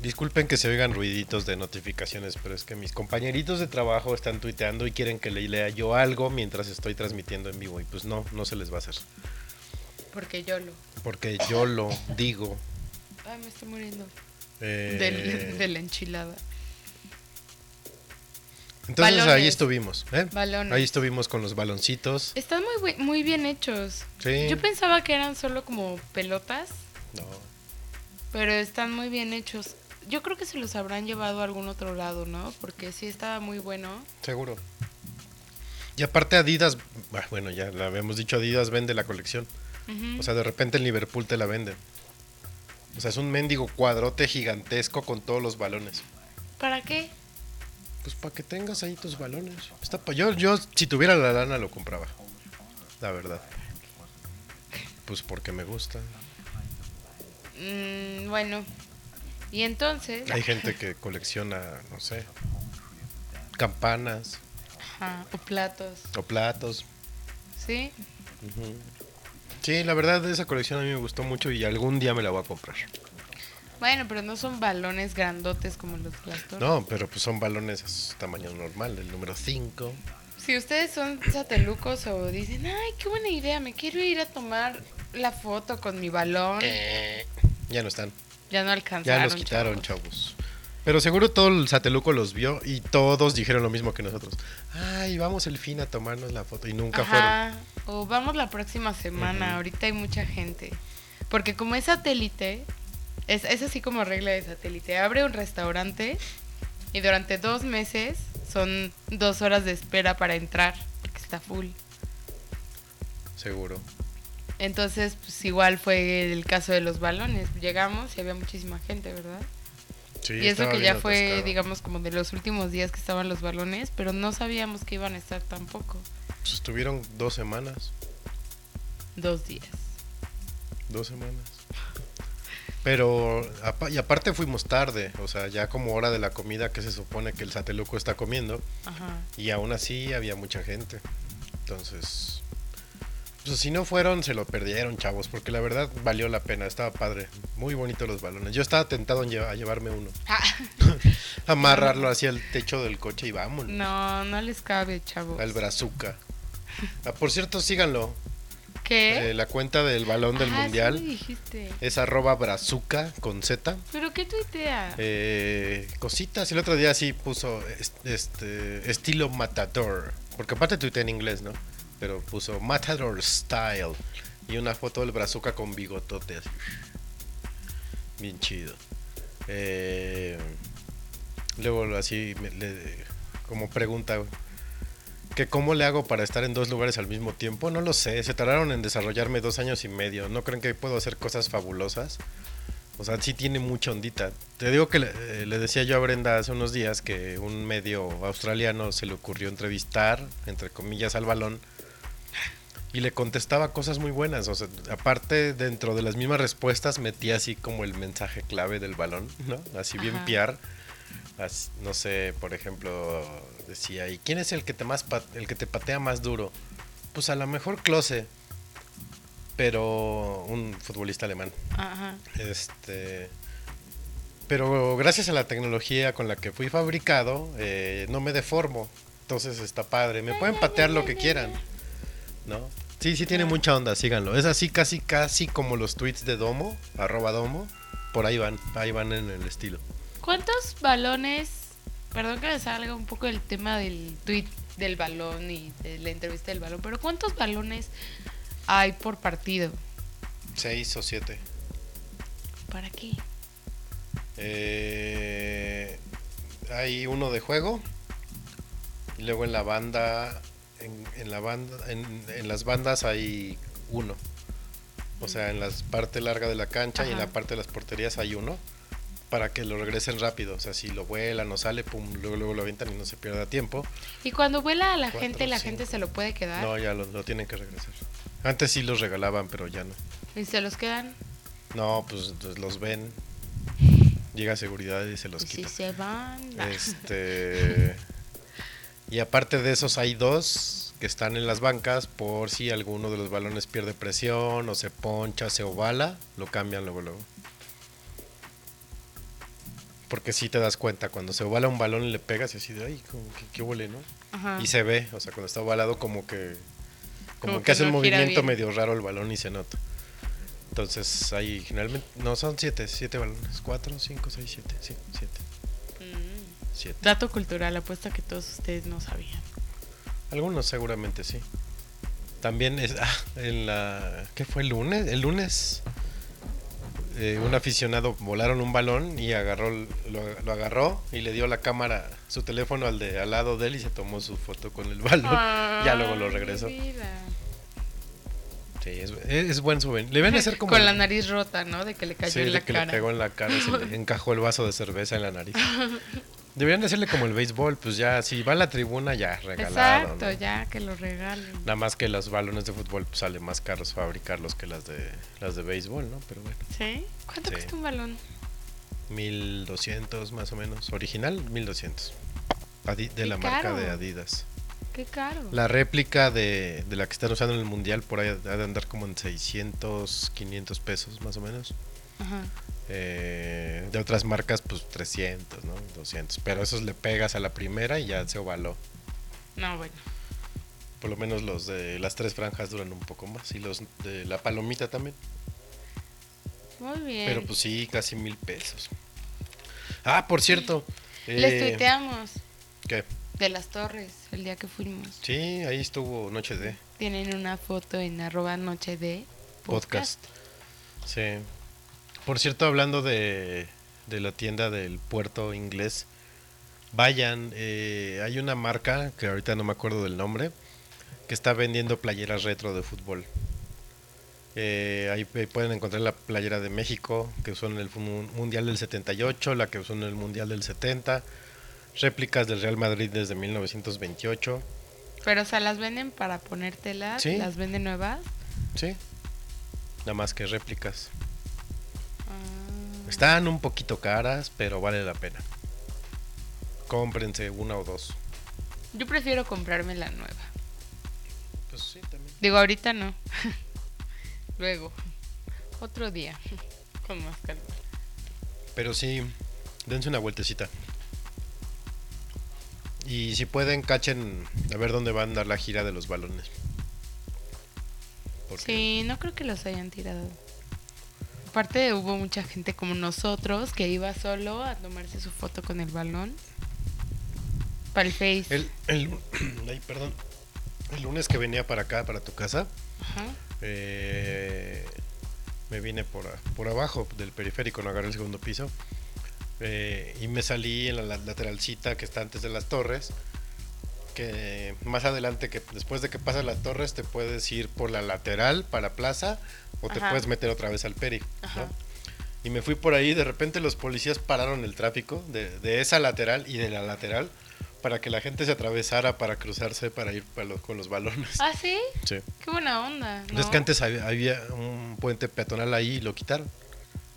Speaker 5: Disculpen que se oigan ruiditos de notificaciones, pero es que mis compañeritos de trabajo están tuiteando y quieren que le lea yo algo mientras estoy transmitiendo en vivo. Y pues no, no se les va a hacer.
Speaker 6: Porque yo lo.
Speaker 5: Porque yo lo digo.
Speaker 6: Ay, me estoy muriendo.
Speaker 5: eh,
Speaker 6: de la enchilada.
Speaker 5: Entonces ahí estuvimos. ¿eh?
Speaker 6: Balones.
Speaker 5: Ahí estuvimos con los baloncitos.
Speaker 6: Están muy, muy bien hechos.
Speaker 5: Sí.
Speaker 6: Yo pensaba que eran solo como pelotas,
Speaker 5: No.
Speaker 6: pero están muy bien hechos. Yo creo que se los habrán llevado a algún otro lado, ¿no? Porque sí estaba muy bueno.
Speaker 5: Seguro. Y aparte Adidas, bueno, ya lo habíamos dicho, Adidas vende la colección. O sea, de repente en Liverpool te la venden. O sea, es un mendigo cuadrote gigantesco con todos los balones.
Speaker 6: ¿Para qué?
Speaker 5: Pues para que tengas ahí tus balones. Está pa- yo, yo, si tuviera la lana, lo compraba. La verdad. Pues porque me gusta.
Speaker 6: Mm, bueno. Y entonces...
Speaker 5: Hay gente que colecciona, no sé, campanas
Speaker 6: Ajá, o platos.
Speaker 5: o platos.
Speaker 6: ¿Sí?
Speaker 5: Sí, la verdad, esa colección a mí me gustó mucho y algún día me la voy a comprar.
Speaker 6: Bueno, pero no son balones grandotes como los de las torres.
Speaker 5: No, pero pues son balones a su tamaño normal, el número 5.
Speaker 6: Si ustedes son satelucos o dicen, ay, qué buena idea, me quiero ir a tomar la foto con mi balón.
Speaker 5: Ya no están.
Speaker 6: Ya no alcanzaron.
Speaker 5: Ya los quitaron,
Speaker 6: chavos.
Speaker 5: chavos. Pero seguro todo el sateluco los vio y todos dijeron lo mismo que nosotros. Ay, vamos el fin a tomarnos la foto y nunca fueron.
Speaker 6: O vamos la próxima semana. Ahorita hay mucha gente. Porque como es satélite, es, es así como regla de satélite. Abre un restaurante y durante dos meses son dos horas de espera para entrar. Porque está full.
Speaker 5: Seguro.
Speaker 6: Entonces, pues igual fue el caso de los balones. Llegamos y había muchísima gente, ¿verdad?
Speaker 5: Sí,
Speaker 6: y eso que ya fue,
Speaker 5: atascado.
Speaker 6: digamos, como de los últimos días que estaban los balones, pero no sabíamos que iban a estar tampoco.
Speaker 5: Pues estuvieron dos semanas.
Speaker 6: Dos días.
Speaker 5: Dos semanas. Pero, y aparte fuimos tarde, o sea, ya como hora de la comida que se supone que el sateluco está comiendo,
Speaker 6: Ajá.
Speaker 5: y aún así había mucha gente. Entonces, pues si no fueron, se lo perdieron, chavos, porque la verdad valió la pena, estaba padre, muy bonito los balones. Yo estaba tentado a llevarme uno,
Speaker 6: Ah,
Speaker 5: amarrarlo hacia el techo del coche y vámonos,
Speaker 6: no, no les cabe, chavos.
Speaker 5: al brazuca. Ah, por cierto, síganlo,
Speaker 6: ¿Qué?
Speaker 5: eh, la cuenta del balón del
Speaker 6: Ah, sí
Speaker 5: mundial
Speaker 6: me dijiste.
Speaker 5: es arroba brazuca con Z.
Speaker 6: ¿Pero qué tuitea?
Speaker 5: Eh, cositas. El otro día sí puso est- este estilo Matador. Porque aparte tuitea en inglés, ¿no? Pero puso Matador Style. Y una foto del brazuca con bigotote así. Bien chido. Eh, luego así le- como pregunta que cómo le hago para estar en dos lugares al mismo tiempo. No lo sé. Se tardaron en desarrollarme dos años y medio. ¿No creen que puedo hacer cosas fabulosas? O sea, sí tiene mucha ondita. Te digo que le, eh, le decía yo a Brenda hace unos días que un medio australiano se le ocurrió entrevistar, entre comillas, al balón y le contestaba cosas muy buenas. O sea, aparte, dentro de las mismas respuestas metía así como el mensaje clave del balón, ¿no? Así bien piar. No sé, por ejemplo, decía, ¿y quién es el que te más el que te patea más duro? Pues a lo mejor Klose, pero un futbolista alemán.
Speaker 6: Ajá.
Speaker 5: Este, pero gracias a la tecnología con la que fui fabricado, eh, no me deformo. Entonces está padre. Me pueden patear lo que quieran. ¿No? Sí, sí tiene mucha onda, síganlo. Es así casi, casi como los tweets de Domo, arroba Domo. Por ahí van, ahí van en el estilo.
Speaker 6: ¿Cuántos balones? Perdón que me salga un poco el tema del tweet del balón y de la entrevista del balón, pero ¿cuántos balones hay por partido?
Speaker 5: Seis o siete.
Speaker 6: ¿Para qué?
Speaker 5: Eh, hay uno de juego. Y luego en la banda. En, en la banda. En, en las bandas hay uno. O sea, en la parte larga de la cancha y en la parte de las porterías hay uno. Para que lo regresen rápido. O sea, si lo vuelan o sale, pum, luego, luego lo avientan y no se pierda tiempo.
Speaker 6: Y cuando vuela a la
Speaker 5: Cuatro,
Speaker 6: gente, la
Speaker 5: cinco.
Speaker 6: gente se lo puede quedar
Speaker 5: No, ya lo, lo tienen que regresar. Antes sí los regalaban, pero ya no.
Speaker 6: y se los quedan.
Speaker 5: No, pues, pues los ven. Llega seguridad y se los
Speaker 6: Y si
Speaker 5: quita.
Speaker 6: se van.
Speaker 5: Este. y aparte de esos, hay dos que están en las bancas por si alguno de los balones pierde presión o se poncha, se ovala, lo cambian luego, luego. Porque si te das cuenta, cuando se ovala un balón y le pegas y así de, ay, como que qué huele, ¿no?
Speaker 6: Ajá.
Speaker 5: Y se ve, o sea, cuando está ovalado como que como,
Speaker 6: Como
Speaker 5: que,
Speaker 6: que
Speaker 5: hace un
Speaker 6: no
Speaker 5: movimiento
Speaker 6: bien.
Speaker 5: medio raro el balón y se nota. Entonces ahí generalmente, no son siete, siete balones, cuatro, cinco, seis, siete, sí, siete,
Speaker 6: Mm.
Speaker 5: siete.
Speaker 6: Dato cultural, apuesta que todos ustedes no sabían.
Speaker 5: Algunos seguramente sí. También es ah, en la ¿qué fue el lunes? El lunes eh, un aficionado volaron un balón y agarró lo, lo agarró y le dio la cámara su teléfono al de al lado de él y se tomó su foto con el balón. ya luego lo regresó. Sí, es, es buen souvenir. Le ven a hacer como
Speaker 6: Con la nariz rota, ¿no? De que le cayó
Speaker 5: Sí,
Speaker 6: en
Speaker 5: de
Speaker 6: la
Speaker 5: que
Speaker 6: cara.
Speaker 5: le pegó en la cara se le encajó el vaso de cerveza en la nariz. Deberían de hacerle como el béisbol, pues ya, si va a la tribuna ya regalado.
Speaker 6: Exacto,
Speaker 5: ¿no?
Speaker 6: ya que lo regalen.
Speaker 5: Nada más que los balones de fútbol pues, sale más caros fabricarlos que las de las de béisbol, ¿no? Pero bueno,
Speaker 6: ¿Sí? ¿Cuánto
Speaker 5: Sí.
Speaker 6: cuesta un balón?
Speaker 5: 1200 más o menos. Original 1200. Adi- de
Speaker 6: Qué
Speaker 5: la marca de Adidas.
Speaker 6: Qué caro.
Speaker 5: La réplica de, de la que están usando en el mundial por ahí ha de andar como en 600, 500 pesos más o menos.
Speaker 6: Ajá.
Speaker 5: Eh, de otras marcas, pues 300, ¿no? 200. Pero esos le pegas a la primera y ya se ovaló.
Speaker 6: No, bueno.
Speaker 5: Por lo menos los de las tres franjas duran un poco más. Y los de la palomita también.
Speaker 6: Muy bien.
Speaker 5: Pero pues sí, casi mil pesos. Ah, por cierto.
Speaker 6: Les
Speaker 5: eh,
Speaker 6: tuiteamos
Speaker 5: ¿Qué?
Speaker 6: de las torres el día que fuimos.
Speaker 5: Sí, ahí estuvo Noche de
Speaker 6: Tienen una foto en arroba noche de
Speaker 5: podcast. Sí. Por cierto, hablando de, de la tienda del puerto inglés, vayan, eh, hay una marca que ahorita no me acuerdo del nombre, que está vendiendo playeras retro de fútbol. Eh, ahí pe- pueden encontrar la playera de México, que usó en el Mundial del 78, la que usó en el Mundial del 70, réplicas del Real Madrid desde 1928.
Speaker 6: Pero, o sea, las venden para ponértelas,
Speaker 5: Sí.
Speaker 6: las venden nuevas.
Speaker 5: Sí, nada más que réplicas. Están un poquito caras, pero vale la pena. Cómprense una o dos.
Speaker 6: Yo prefiero comprarme la nueva.
Speaker 5: Pues sí, también.
Speaker 6: Digo, ahorita no. Luego. Otro día. Con más calma.
Speaker 5: Pero sí, dense una vueltecita. Y si pueden, cachen a ver dónde va a andar la gira de los balones. Porque
Speaker 6: Sí, no creo que los hayan tirado. Aparte hubo mucha gente como nosotros que iba solo a tomarse su foto con el balón. Para el Face.
Speaker 5: el, el, ay, perdón. El lunes que venía para acá, para tu casa,
Speaker 6: Ajá.
Speaker 5: eh, me vine por, por abajo del periférico, no agarré el segundo piso. eh, y me salí en la la- lateralcita que está antes de las torres. Que más adelante, que después de que pasas las torres, te puedes ir por la lateral para plaza o te
Speaker 6: Ajá.
Speaker 5: puedes meter otra vez al peri. Y me fui por ahí, de repente los policías pararon el tráfico de, de esa lateral y de la lateral para que la gente se atravesara para cruzarse para ir para los- con los balones.
Speaker 6: Ah, sí.
Speaker 5: Sí.
Speaker 6: Qué buena onda.
Speaker 5: Es que antes había, había un puente peatonal ahí y lo quitaron.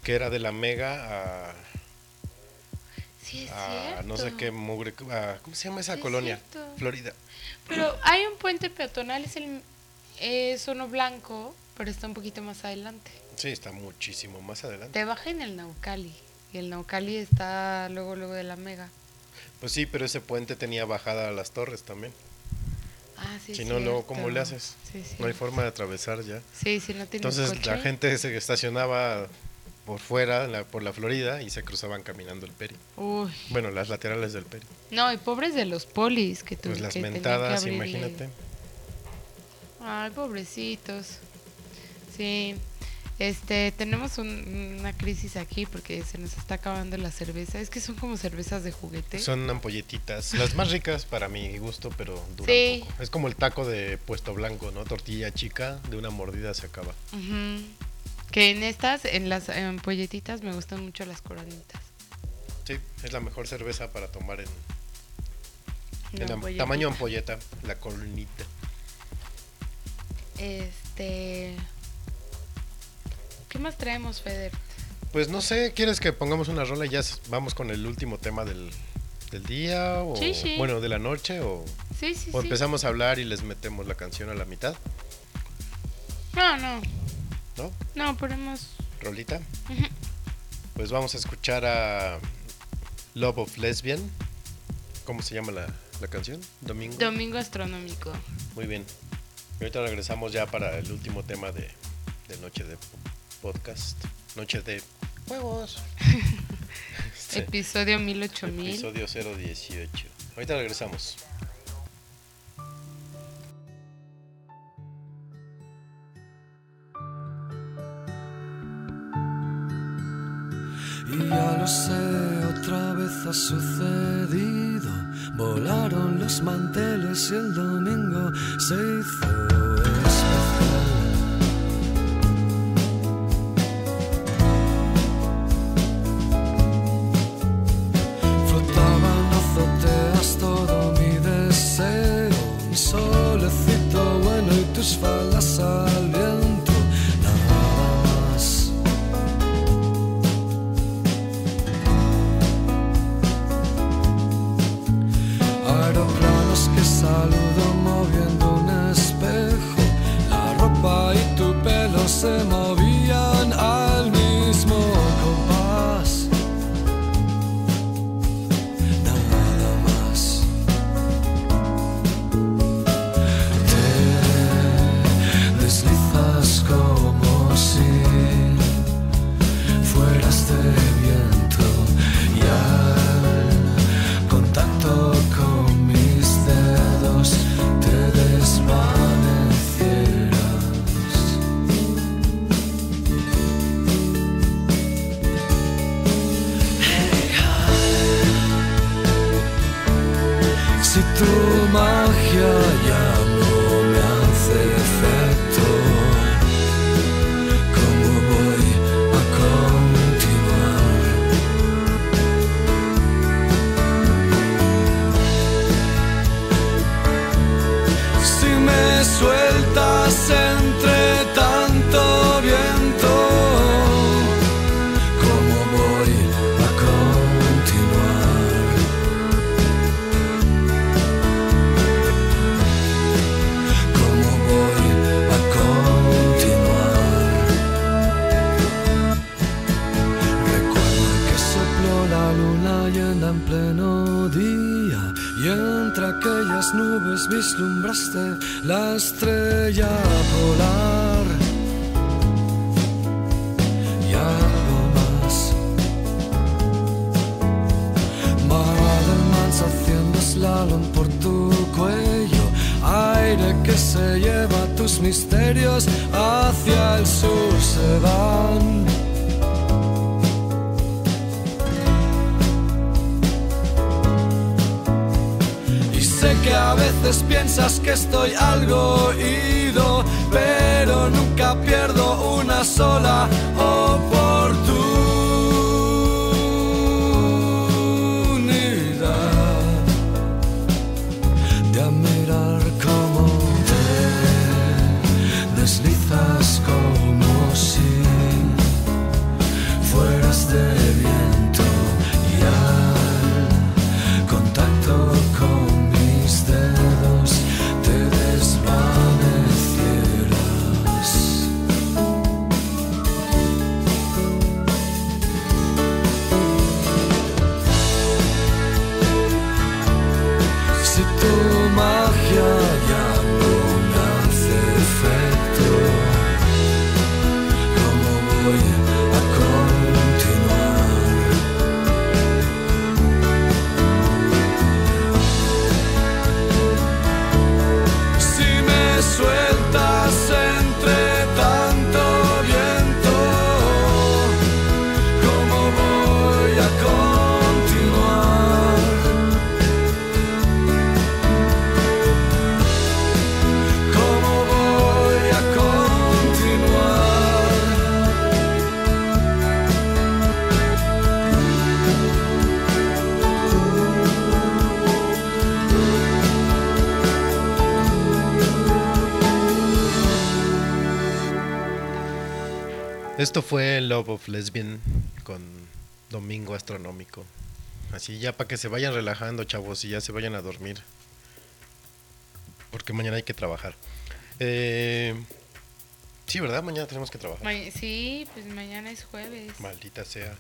Speaker 5: Que era de la Mega a,
Speaker 6: Sí, es
Speaker 5: a no sé qué mugre. a- ¿Cómo se llama esa
Speaker 6: Sí,
Speaker 5: colonia? Florida.
Speaker 6: Pero hay un puente peatonal, es el es uno blanco, pero está un poquito más adelante.
Speaker 5: Sí, está muchísimo más adelante.
Speaker 6: Te baja en el Naucali. Y el Naucali está luego, luego de la Mega.
Speaker 5: Pues sí, pero ese puente tenía bajada a las torres también.
Speaker 6: Ah, sí.
Speaker 5: si no, luego. ¿cómo le haces?
Speaker 6: Sí.
Speaker 5: No hay forma de atravesar ya.
Speaker 6: Sí, si no tienes
Speaker 5: Entonces
Speaker 6: coche.
Speaker 5: la gente se estacionaba por fuera, la- por la Florida, y se cruzaban caminando el peri.
Speaker 6: Uy.
Speaker 5: Bueno, las laterales del peri.
Speaker 6: No, y pobres de los polis que tu-
Speaker 5: Pues las
Speaker 6: que tenían que
Speaker 5: mentadas, imagínate.
Speaker 6: Ay, pobrecitos. Sí. Este, tenemos un- una crisis aquí porque se nos está acabando la cerveza. Es que son como cervezas de juguete.
Speaker 5: Son ampolletitas, las más ricas para mi gusto, pero duran
Speaker 6: Sí.
Speaker 5: poco. Es como el taco de puesto blanco, ¿no? Tortilla chica, de una mordida se acaba.
Speaker 6: Ujú. Que en estas, en las ampolletitas, me gustan mucho las coronitas.
Speaker 5: Sí, es la mejor cerveza para tomar en, en tamaño ampolleta, la colonita.
Speaker 6: Este. ¿Qué más traemos, Feder?
Speaker 5: Pues no sé, ¿quieres que pongamos una rola y ya vamos con el último tema del, del día? O,
Speaker 6: Sí, sí.
Speaker 5: Bueno, de la noche, o,
Speaker 6: Sí, sí,
Speaker 5: o empezamos a hablar y les metemos la canción a la mitad,
Speaker 6: No, no.
Speaker 5: ¿No?
Speaker 6: No, ponemos.
Speaker 5: Rolita. Pues vamos a escuchar a Love of Lesbian. ¿Cómo se llama la, la canción? Domingo.
Speaker 6: Domingo astronómico.
Speaker 5: Muy bien. Y ahorita regresamos ya para el último tema de, de Noche de Podcast. Noche de Juegos. Sí,
Speaker 6: Episodio 108000.
Speaker 5: Episodio 018. Ahorita regresamos.
Speaker 8: Y ya lo sé, otra vez ha sucedido. Volaron los manteles y el domingo se hizo la estrella polar y algo más. Madelmans haciendo slalom por tu cuello, aire que se lleva tus misterios hacia el sur se van. A veces piensas que estoy algo ido, pero nunca pierdo una sola oportunidad
Speaker 5: Esto fue Love of Lesbian con Domingo Astronómico. Así ya para que se vayan relajando, chavos, y ya se vayan a dormir. Porque mañana hay que trabajar. Eh, sí, ¿verdad? Mañana tenemos que trabajar.
Speaker 6: Ma- sí, pues mañana es jueves.
Speaker 5: Maldita sea.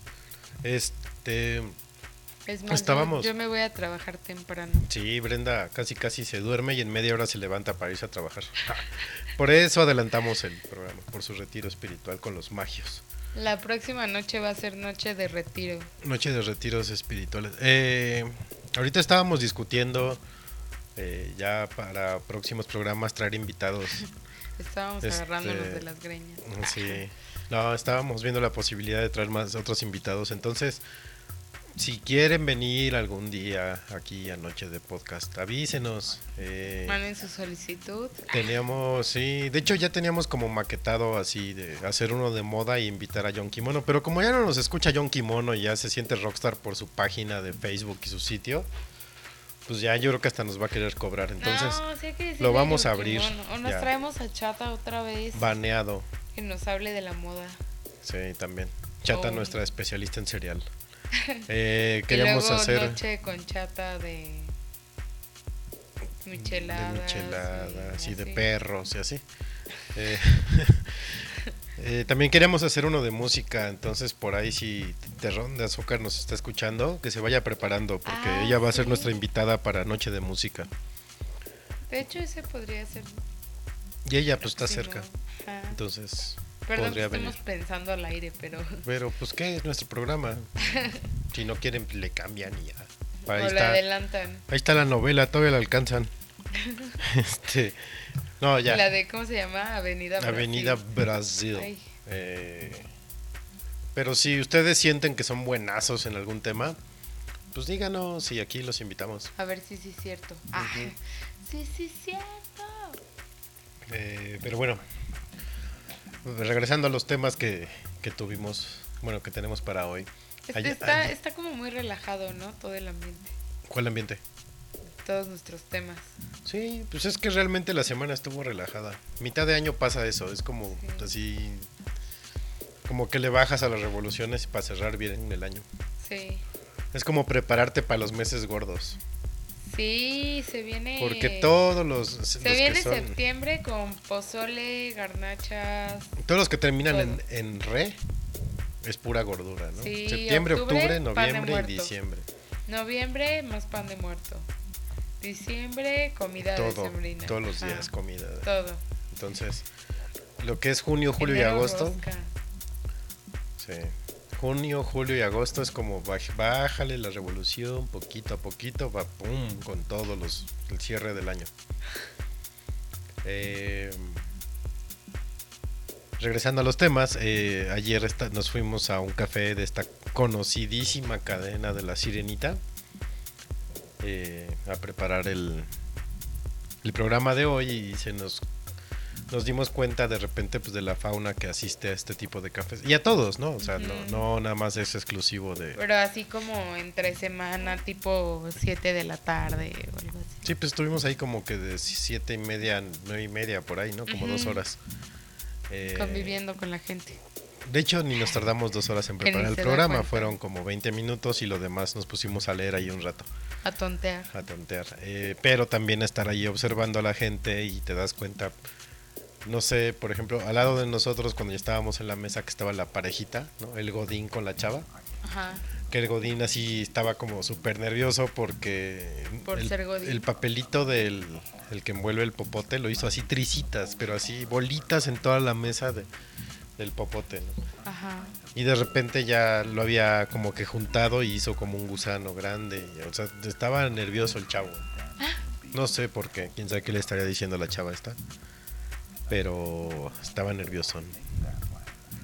Speaker 5: Este.
Speaker 6: Es más, yo-
Speaker 5: Estábamos-
Speaker 6: Yo, me voy a trabajar temprano.
Speaker 5: Sí, Brenda casi casi se duerme y en media hora se levanta para irse a trabajar. Por eso adelantamos el programa, por su retiro espiritual con los magios.
Speaker 6: La próxima noche va a ser noche de retiro.
Speaker 5: Noche de retiros espirituales. Eh, ahorita estábamos discutiendo eh, ya para próximos programas traer invitados.
Speaker 6: Estábamos
Speaker 5: Este,
Speaker 6: agarrándonos de las greñas.
Speaker 5: Sí. No, estábamos viendo la posibilidad de traer más otros invitados. Entonces, si quieren venir algún día aquí a Noche de Podcast, avísenos. Eh,
Speaker 6: Manden su solicitud.
Speaker 5: Teníamos, sí, de hecho ya teníamos como maquetado así de hacer uno de moda e invitar a John Kimono, pero como ya no nos escucha John Kimono y ya se siente rockstar por su página de Facebook y su sitio, pues ya yo creo que hasta nos va a querer cobrar, entonces
Speaker 6: no, sí hay que decirle
Speaker 5: lo vamos a abrir,
Speaker 6: Kimono. O nos
Speaker 5: ya.
Speaker 6: traemos a Chata otra vez.
Speaker 5: baneado,
Speaker 6: Que nos hable de la moda.
Speaker 5: sí, también. Chata,
Speaker 6: Oh.
Speaker 5: nuestra especialista en cereal. Eh,
Speaker 6: Y
Speaker 5: queríamos
Speaker 6: luego
Speaker 5: hacer
Speaker 6: noche con Chata de micheladas.
Speaker 5: de micheladas
Speaker 6: y
Speaker 5: y de perros y así. Eh, eh, también queríamos hacer uno de música, entonces por ahí si Terrón de Azúcar nos está escuchando, que se vaya preparando, porque
Speaker 6: Ah,
Speaker 5: ella va a ser
Speaker 6: sí.
Speaker 5: nuestra invitada para Noche de Música.
Speaker 6: De hecho, ese podría ser.
Speaker 5: Y ella pues está cerca,
Speaker 6: Ajá.
Speaker 5: entonces
Speaker 6: Perdón que
Speaker 5: podría
Speaker 6: estemos
Speaker 5: venir.
Speaker 6: pensando al aire, pero.
Speaker 5: Pero pues qué es nuestro programa. si no quieren le cambian y ya. Ahí
Speaker 6: o la
Speaker 5: está,
Speaker 6: adelantan.
Speaker 5: ahí está la novela, todavía la alcanzan. este, no ya.
Speaker 6: La de, ¿cómo se llama? Avenida Brasil.
Speaker 5: Avenida Brasil. Eh, pero si ustedes sienten que son buenazos en algún tema, pues díganos y aquí los invitamos.
Speaker 6: A ver si sí es cierto. Ah, sí, sí es cierto.
Speaker 5: Eh, pero bueno, regresando a los temas que, que tuvimos, bueno, que tenemos para hoy.
Speaker 6: Este está, está como muy relajado, ¿no? Todo el ambiente.
Speaker 5: ¿Cuál ambiente?
Speaker 6: Todos nuestros temas.
Speaker 5: Sí, pues es que realmente la semana estuvo relajada. Mitad de año pasa eso, es como
Speaker 6: Sí.
Speaker 5: así, como que le bajas a las revoluciones para cerrar bien el año.
Speaker 6: Sí.
Speaker 5: Es como prepararte para los meses gordos,
Speaker 6: Sí, se viene.
Speaker 5: porque todos los,
Speaker 6: Se
Speaker 5: los que
Speaker 6: viene
Speaker 5: son-
Speaker 6: septiembre con pozole, garnachas.
Speaker 5: todos los que terminan en, en re es pura gordura, ¿no?
Speaker 6: Sí,
Speaker 5: Septiembre,
Speaker 6: octubre, de
Speaker 5: noviembre y diciembre.
Speaker 6: Noviembre, más pan de muerto. Diciembre, comida
Speaker 5: Todo,
Speaker 6: decembrina.
Speaker 5: todos los
Speaker 6: Ajá,
Speaker 5: días comida.
Speaker 6: Todo.
Speaker 5: Entonces, lo que es junio, julio y agosto,
Speaker 6: rosca.
Speaker 5: Sí. Junio, julio y agosto es como bájale la revolución poquito a poquito, va pum con todos los el cierre del año. Eh, regresando a los temas, eh, ayer nos fuimos a un café de esta conocidísima cadena de la Sirenita eh, a preparar el, el programa de hoy y se nos nos dimos cuenta de repente pues de la fauna que asiste a este tipo de cafés y a todos, ¿no? O sea, no, no nada más es exclusivo de
Speaker 6: Pero así como entre semana, tipo 7 de la tarde o algo así.
Speaker 5: Sí, pues estuvimos ahí como que de siete y media, nueve y media por ahí, ¿no? Como dos horas. Eh,
Speaker 6: Conviviendo con la gente.
Speaker 5: De hecho, ni nos tardamos dos horas en preparar el programa, fueron como 20 minutos y lo demás nos pusimos a leer ahí un rato,
Speaker 6: A tontear.
Speaker 5: a tontear. Eh, pero también estar ahí observando a la gente y te das cuenta, no sé, por ejemplo, al lado de nosotros cuando ya estábamos en la mesa que estaba la parejita, ¿no? El Godín con la chava.
Speaker 6: Ajá.
Speaker 5: que el Godín así estaba como súper nervioso porque
Speaker 6: Por
Speaker 5: el,
Speaker 6: ser Godín.
Speaker 5: el papelito del el que envuelve el popote lo hizo así tricitas, pero así bolitas en toda la mesa de- del popote. ¿no?
Speaker 6: Ajá.
Speaker 5: Y de repente ya lo había como que juntado y hizo como un gusano grande. o sea, estaba nervioso el chavo. No sé por qué, quién sabe qué le estaría diciendo la chava esta. Pero estaba nervioso.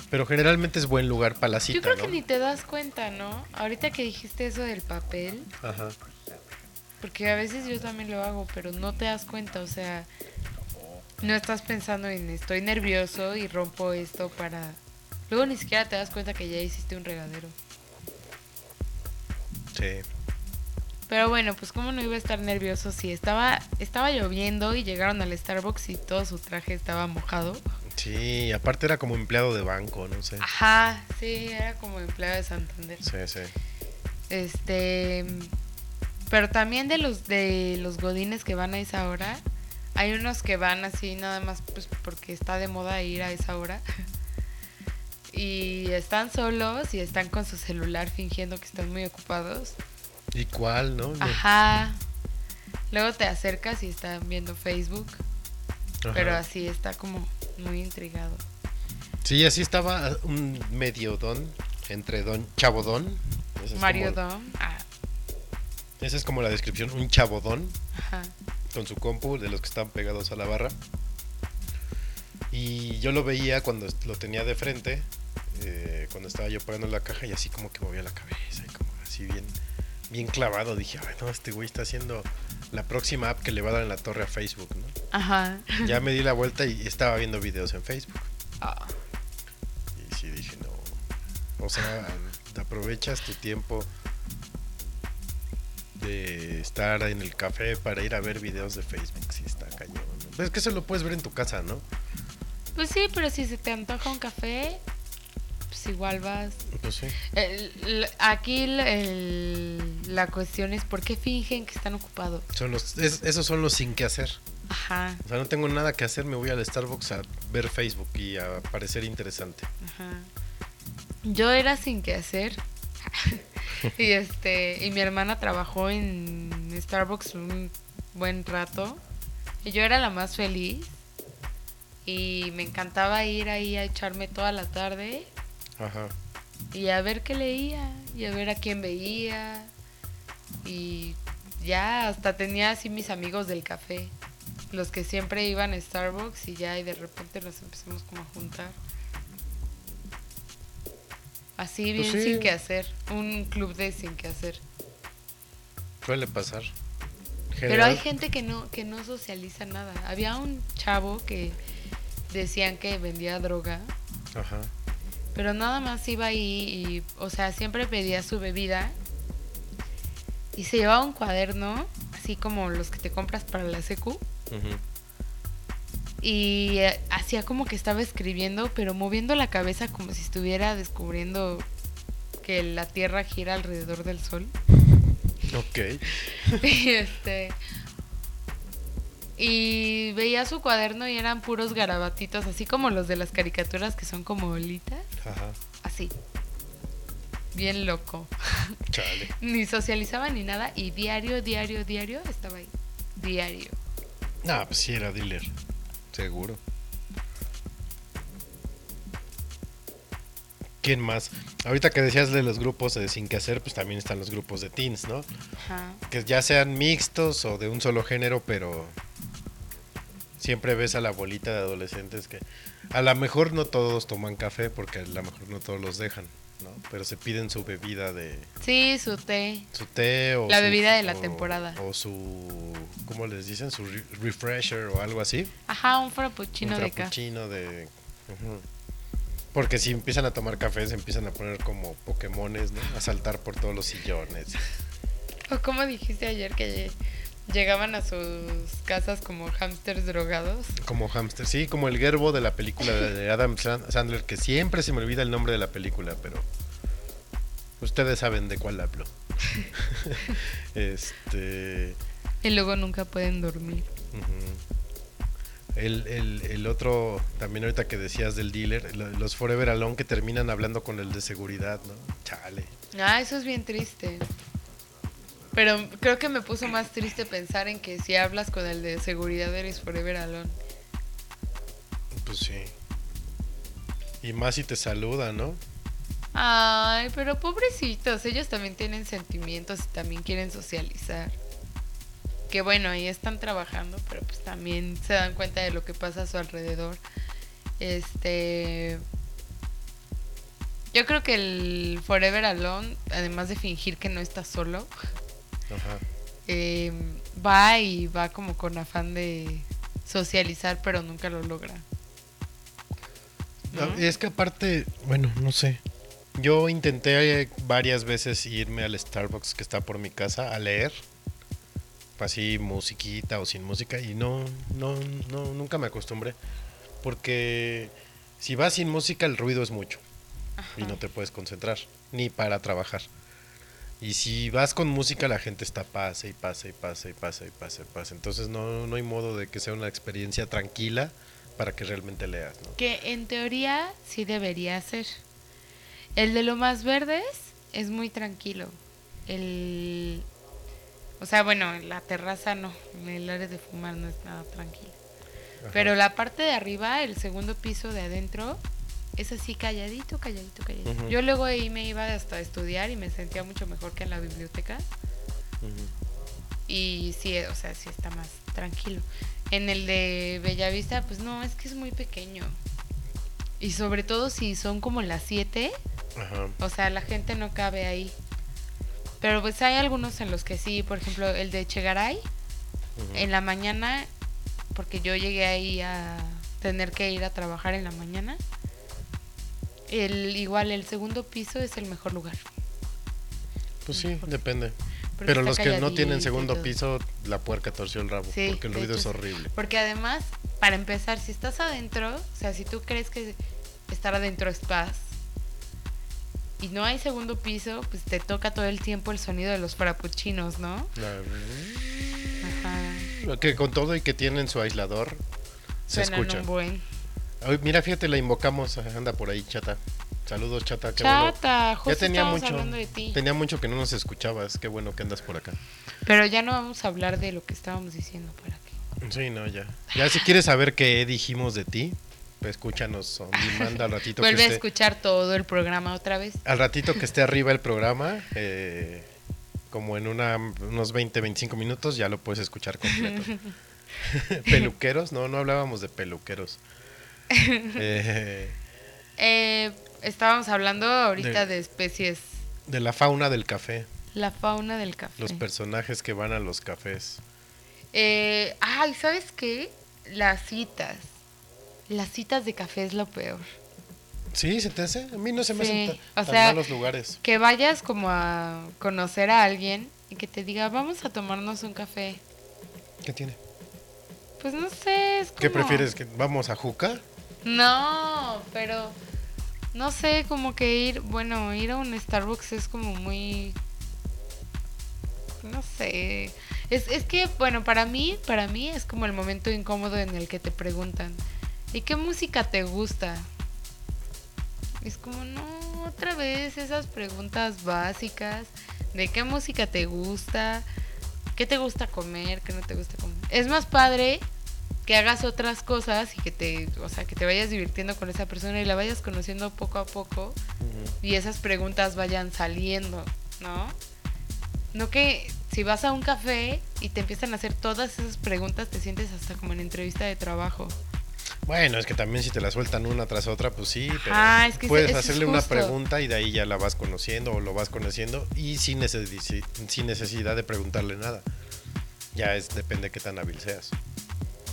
Speaker 5: Pero generalmente es buen lugar para la cita,
Speaker 6: Yo creo
Speaker 5: ¿no?
Speaker 6: que ni te das cuenta, ¿no? Ahorita que dijiste eso del papel,
Speaker 5: Ajá.
Speaker 6: porque a veces yo también lo hago, pero no te das cuenta, o sea, no estás pensando en estoy nervioso y rompo esto para... Luego ni siquiera te das cuenta que ya hiciste un regadero.
Speaker 5: Sí.
Speaker 6: Pero bueno, pues cómo no iba a estar nervioso si estaba estaba lloviendo y llegaron al Starbucks y todo su traje estaba mojado.
Speaker 5: Sí, aparte era como empleado de banco, no sé.
Speaker 6: Ajá, sí, era como empleado de Santander.
Speaker 5: Sí, sí.
Speaker 6: Este, pero también de los de los godines que van a esa hora, hay unos que van así nada más pues porque está de moda ir a esa hora. Y están solos y están con su celular fingiendo que están muy ocupados.
Speaker 5: ¿Y cuál, no?
Speaker 6: Ajá. Luego te acercas y están viendo Facebook,
Speaker 5: Ajá.
Speaker 6: pero así está como muy intrigado.
Speaker 5: Sí, así estaba un medio don entre don chavodón. Ese es
Speaker 6: Mario
Speaker 5: como-
Speaker 6: Dom. Ah,
Speaker 5: Esa es como la descripción, un chavodón
Speaker 6: ajá.
Speaker 5: con su compu de los que están pegados a la barra. Y yo lo veía cuando lo tenía de frente, eh, cuando estaba yo pagando la caja y así como que movía la cabeza y como así bien, bien clavado. Dije, ay no, este güey está haciendo la próxima app que le va a dar en la torre a Facebook, ¿no?
Speaker 6: Ajá.
Speaker 5: Ya me di la vuelta y estaba viendo videos en Facebook.
Speaker 6: Ah,
Speaker 5: Y sí dije, no. O sea, aprovechas tu tiempo de estar en el café para ir a ver videos de Facebook. Sí, está cañón. ¿no? Pues es que eso lo puedes ver en tu casa, ¿no?
Speaker 6: Pues sí, pero si se te antoja un café, pues igual vas.
Speaker 5: Pues sí.
Speaker 6: El- el- aquí el- la cuestión es por qué fingen que están ocupados.
Speaker 5: Son los, es- esos son los sin que hacer.
Speaker 6: Ajá,
Speaker 5: O sea, no tengo nada que hacer, me voy al Starbucks a ver Facebook y a parecer interesante.
Speaker 6: ajá. Yo era sin qué hacer. y este, y mi hermana trabajó en Starbucks un buen rato. Y yo era la más feliz. Y me encantaba ir ahí a echarme toda la tarde
Speaker 5: Ajá.
Speaker 6: y a ver qué leía y a ver a quién veía y ya hasta tenía así mis amigos del café los que siempre iban a Starbucks y ya y de repente nos empezamos como a juntar así bien
Speaker 5: Pues sí.
Speaker 6: sin que hacer un club de sin que hacer
Speaker 5: Suele pasar.
Speaker 6: Pero hay gente que no, que no socializa nada. Había un chavo que decían que vendía droga,
Speaker 5: Ajá.
Speaker 6: Pero nada más iba ahí y, o sea, siempre pedía su bebida y se llevaba un cuaderno, así como los que te compras para la secu, y eh, hacía como que estaba escribiendo, pero moviendo la cabeza como si estuviera descubriendo que la Tierra gira alrededor del Sol.
Speaker 5: Ok.
Speaker 6: y este y veía su cuaderno y eran puros garabatitos, así como los de las caricaturas que son como bolitas,
Speaker 5: Ajá.
Speaker 6: así. Bien loco.
Speaker 5: Chale.
Speaker 6: Ni socializaba ni nada y diario, diario, diario estaba ahí. Diario.
Speaker 5: Ah, pues sí era dealer. Seguro. ¿Quién más? Ahorita que decías de los grupos de sin que hacer, pues también están los grupos de teens, ¿no?
Speaker 6: Ajá.
Speaker 5: Que ya sean mixtos o de un solo género, pero siempre ves a la bolita de adolescentes que a lo mejor no todos toman café porque a lo mejor no todos los dejan, ¿no? Pero se piden su bebida de
Speaker 6: Sí, su té.
Speaker 5: su té o
Speaker 6: La
Speaker 5: su-
Speaker 6: bebida de la
Speaker 5: o-
Speaker 6: temporada.
Speaker 5: o su ¿cómo les dicen? su re- refresher o algo así.
Speaker 6: Ajá, un frappuccino
Speaker 5: un
Speaker 6: de café.
Speaker 5: de ujú. Porque si empiezan a tomar café se empiezan a poner como Pokémones, ¿no? A saltar por todos los sillones.
Speaker 6: O como dijiste ayer que llegaban a sus casas como hámsters drogados.
Speaker 5: Como hamster, sí, como el Gerbo de la película de Adam Sand- Sandler, que siempre se me olvida el nombre de la película, pero ustedes saben de cuál hablo. este,
Speaker 6: Y luego nunca pueden dormir.
Speaker 5: el, el, el otro, también ahorita que decías del dealer, lo- los Forever Alone que terminan hablando con el de seguridad, ¿no? Chale.
Speaker 6: Ah, eso es bien triste. Pero creo que me puso más triste pensar en que si hablas con el de seguridad eres forever alone.
Speaker 5: Pues sí. Y más si te saluda, ¿no?
Speaker 6: Ay, pero pobrecitos, ellos también tienen sentimientos y también quieren socializar. Que bueno, ahí están trabajando, pero pues también se dan cuenta de lo que pasa a su alrededor. Este. Yo creo que el Forever Alone, además de fingir que no está solo,
Speaker 5: Ajá.
Speaker 6: eh, va y va como con afán de socializar, pero nunca lo logra.
Speaker 5: Es que aparte, bueno, no sé. Yo intenté varias veces irme al Starbucks que está por mi casa a leer. Así musiquita o sin música y no, no, no, nunca me acostumbré. Porque si vas sin música el ruido es mucho y no te puedes concentrar, ni para trabajar. Y si vas con música la gente está pase y pase y pase y pase y pase y pase. Entonces no, no hay modo de que sea una experiencia tranquila para que realmente leas, ¿no?
Speaker 6: Que en teoría sí debería ser. El de lo más verdes es muy tranquilo. El. O sea, bueno, la terraza no. El área de fumar no es nada tranquilo.
Speaker 5: Ajá.
Speaker 6: Pero la parte de arriba, el segundo piso de adentro, es así calladito, calladito, calladito. Yo luego ahí me iba hasta a estudiar y me sentía mucho mejor que en la biblioteca. Y sí, o sea, sí está más tranquilo. En el de Bellavista, pues no, es que es muy pequeño. Y sobre todo si son como las 7,
Speaker 5: Ajá.
Speaker 6: o sea, la gente no cabe ahí. Pero pues hay algunos en los que sí, por ejemplo, el de Chegaray, en la mañana, porque yo llegué ahí a tener que ir a trabajar en la mañana. El, igual el segundo piso es el mejor lugar.
Speaker 5: Pues sí, depende.
Speaker 6: porque
Speaker 5: Pero los que no tienen segundo piso, la puerca torció el rabo.
Speaker 6: Sí,
Speaker 5: porque el ruido
Speaker 6: hecho
Speaker 5: es horrible.
Speaker 6: Porque además, para empezar, si estás adentro, o sea, si tú crees que estar adentro es paz y no hay segundo piso, pues te toca todo el tiempo el sonido de los frappuccinos, ¿no? Ajá.
Speaker 5: Que con todo y que tienen su aislador, se
Speaker 6: Suenan
Speaker 5: escucha.
Speaker 6: un buen.
Speaker 5: Ay, mira, fíjate, la invocamos. Anda por ahí, chata. Saludos, chata. qué bueno.
Speaker 6: Chata, justo
Speaker 5: Ya tenía mucho,
Speaker 6: hablando de ti.
Speaker 5: tenía mucho que no nos escuchabas. Qué bueno que andas por acá.
Speaker 6: Pero ya no vamos a hablar de lo que estábamos diciendo para que.
Speaker 5: Sí, no, ya. Ya si quieres saber qué dijimos de ti, pues escúchanos o manda al ratito que
Speaker 6: Vuelve a
Speaker 5: esté,
Speaker 6: escuchar todo el programa otra vez.
Speaker 5: al ratito que esté arriba el programa, eh, como en una, unos 20, 25 minutos, ya lo puedes escuchar completo. peluqueros, no, no hablábamos de peluqueros. Eh,
Speaker 6: Eh, estábamos hablando ahorita
Speaker 5: De-
Speaker 6: de especies.
Speaker 5: de la fauna del café.
Speaker 6: La fauna del café.
Speaker 5: Los personajes que van a los cafés.
Speaker 6: Eh, ay, ¿sabes qué? Las citas. Las citas de café es lo peor.
Speaker 5: Sí, ¿se te hace? A mí no se me
Speaker 6: Sí,
Speaker 5: hacen
Speaker 6: o
Speaker 5: ta- tan
Speaker 6: sea,
Speaker 5: malos lugares.
Speaker 6: Que vayas como a conocer a alguien y que te diga, vamos a tomarnos un café.
Speaker 5: ¿Qué tiene?
Speaker 6: Pues no sé, es como...
Speaker 5: ¿Qué prefieres? ¿Que ¿Vamos a Juca?
Speaker 6: No, pero no sé, como que ir, bueno, ir a un Starbucks es como muy no sé. Es, es que, bueno, para mí, para mí es como el momento incómodo en el que te preguntan, ¿y qué música te gusta? Es como, no, otra vez esas preguntas básicas de qué música te gusta, qué te gusta comer, qué no te gusta comer. Es más padre que hagas otras cosas y que te, o sea, que te vayas divirtiendo con esa persona y la vayas conociendo poco a poco y esas preguntas vayan saliendo, ¿no? No que si vas a un café y te empiezan a hacer todas esas preguntas, te sientes hasta como en entrevista de trabajo.
Speaker 5: Bueno, es que también si te la sueltan una tras otra, pues sí, pero
Speaker 6: Ajá, es que
Speaker 5: puedes hacerle una pregunta y de ahí ya la vas conociendo o lo vas conociendo y sin, necesi- sin necesidad de preguntarle nada. Ya es depende de qué tan hábil seas.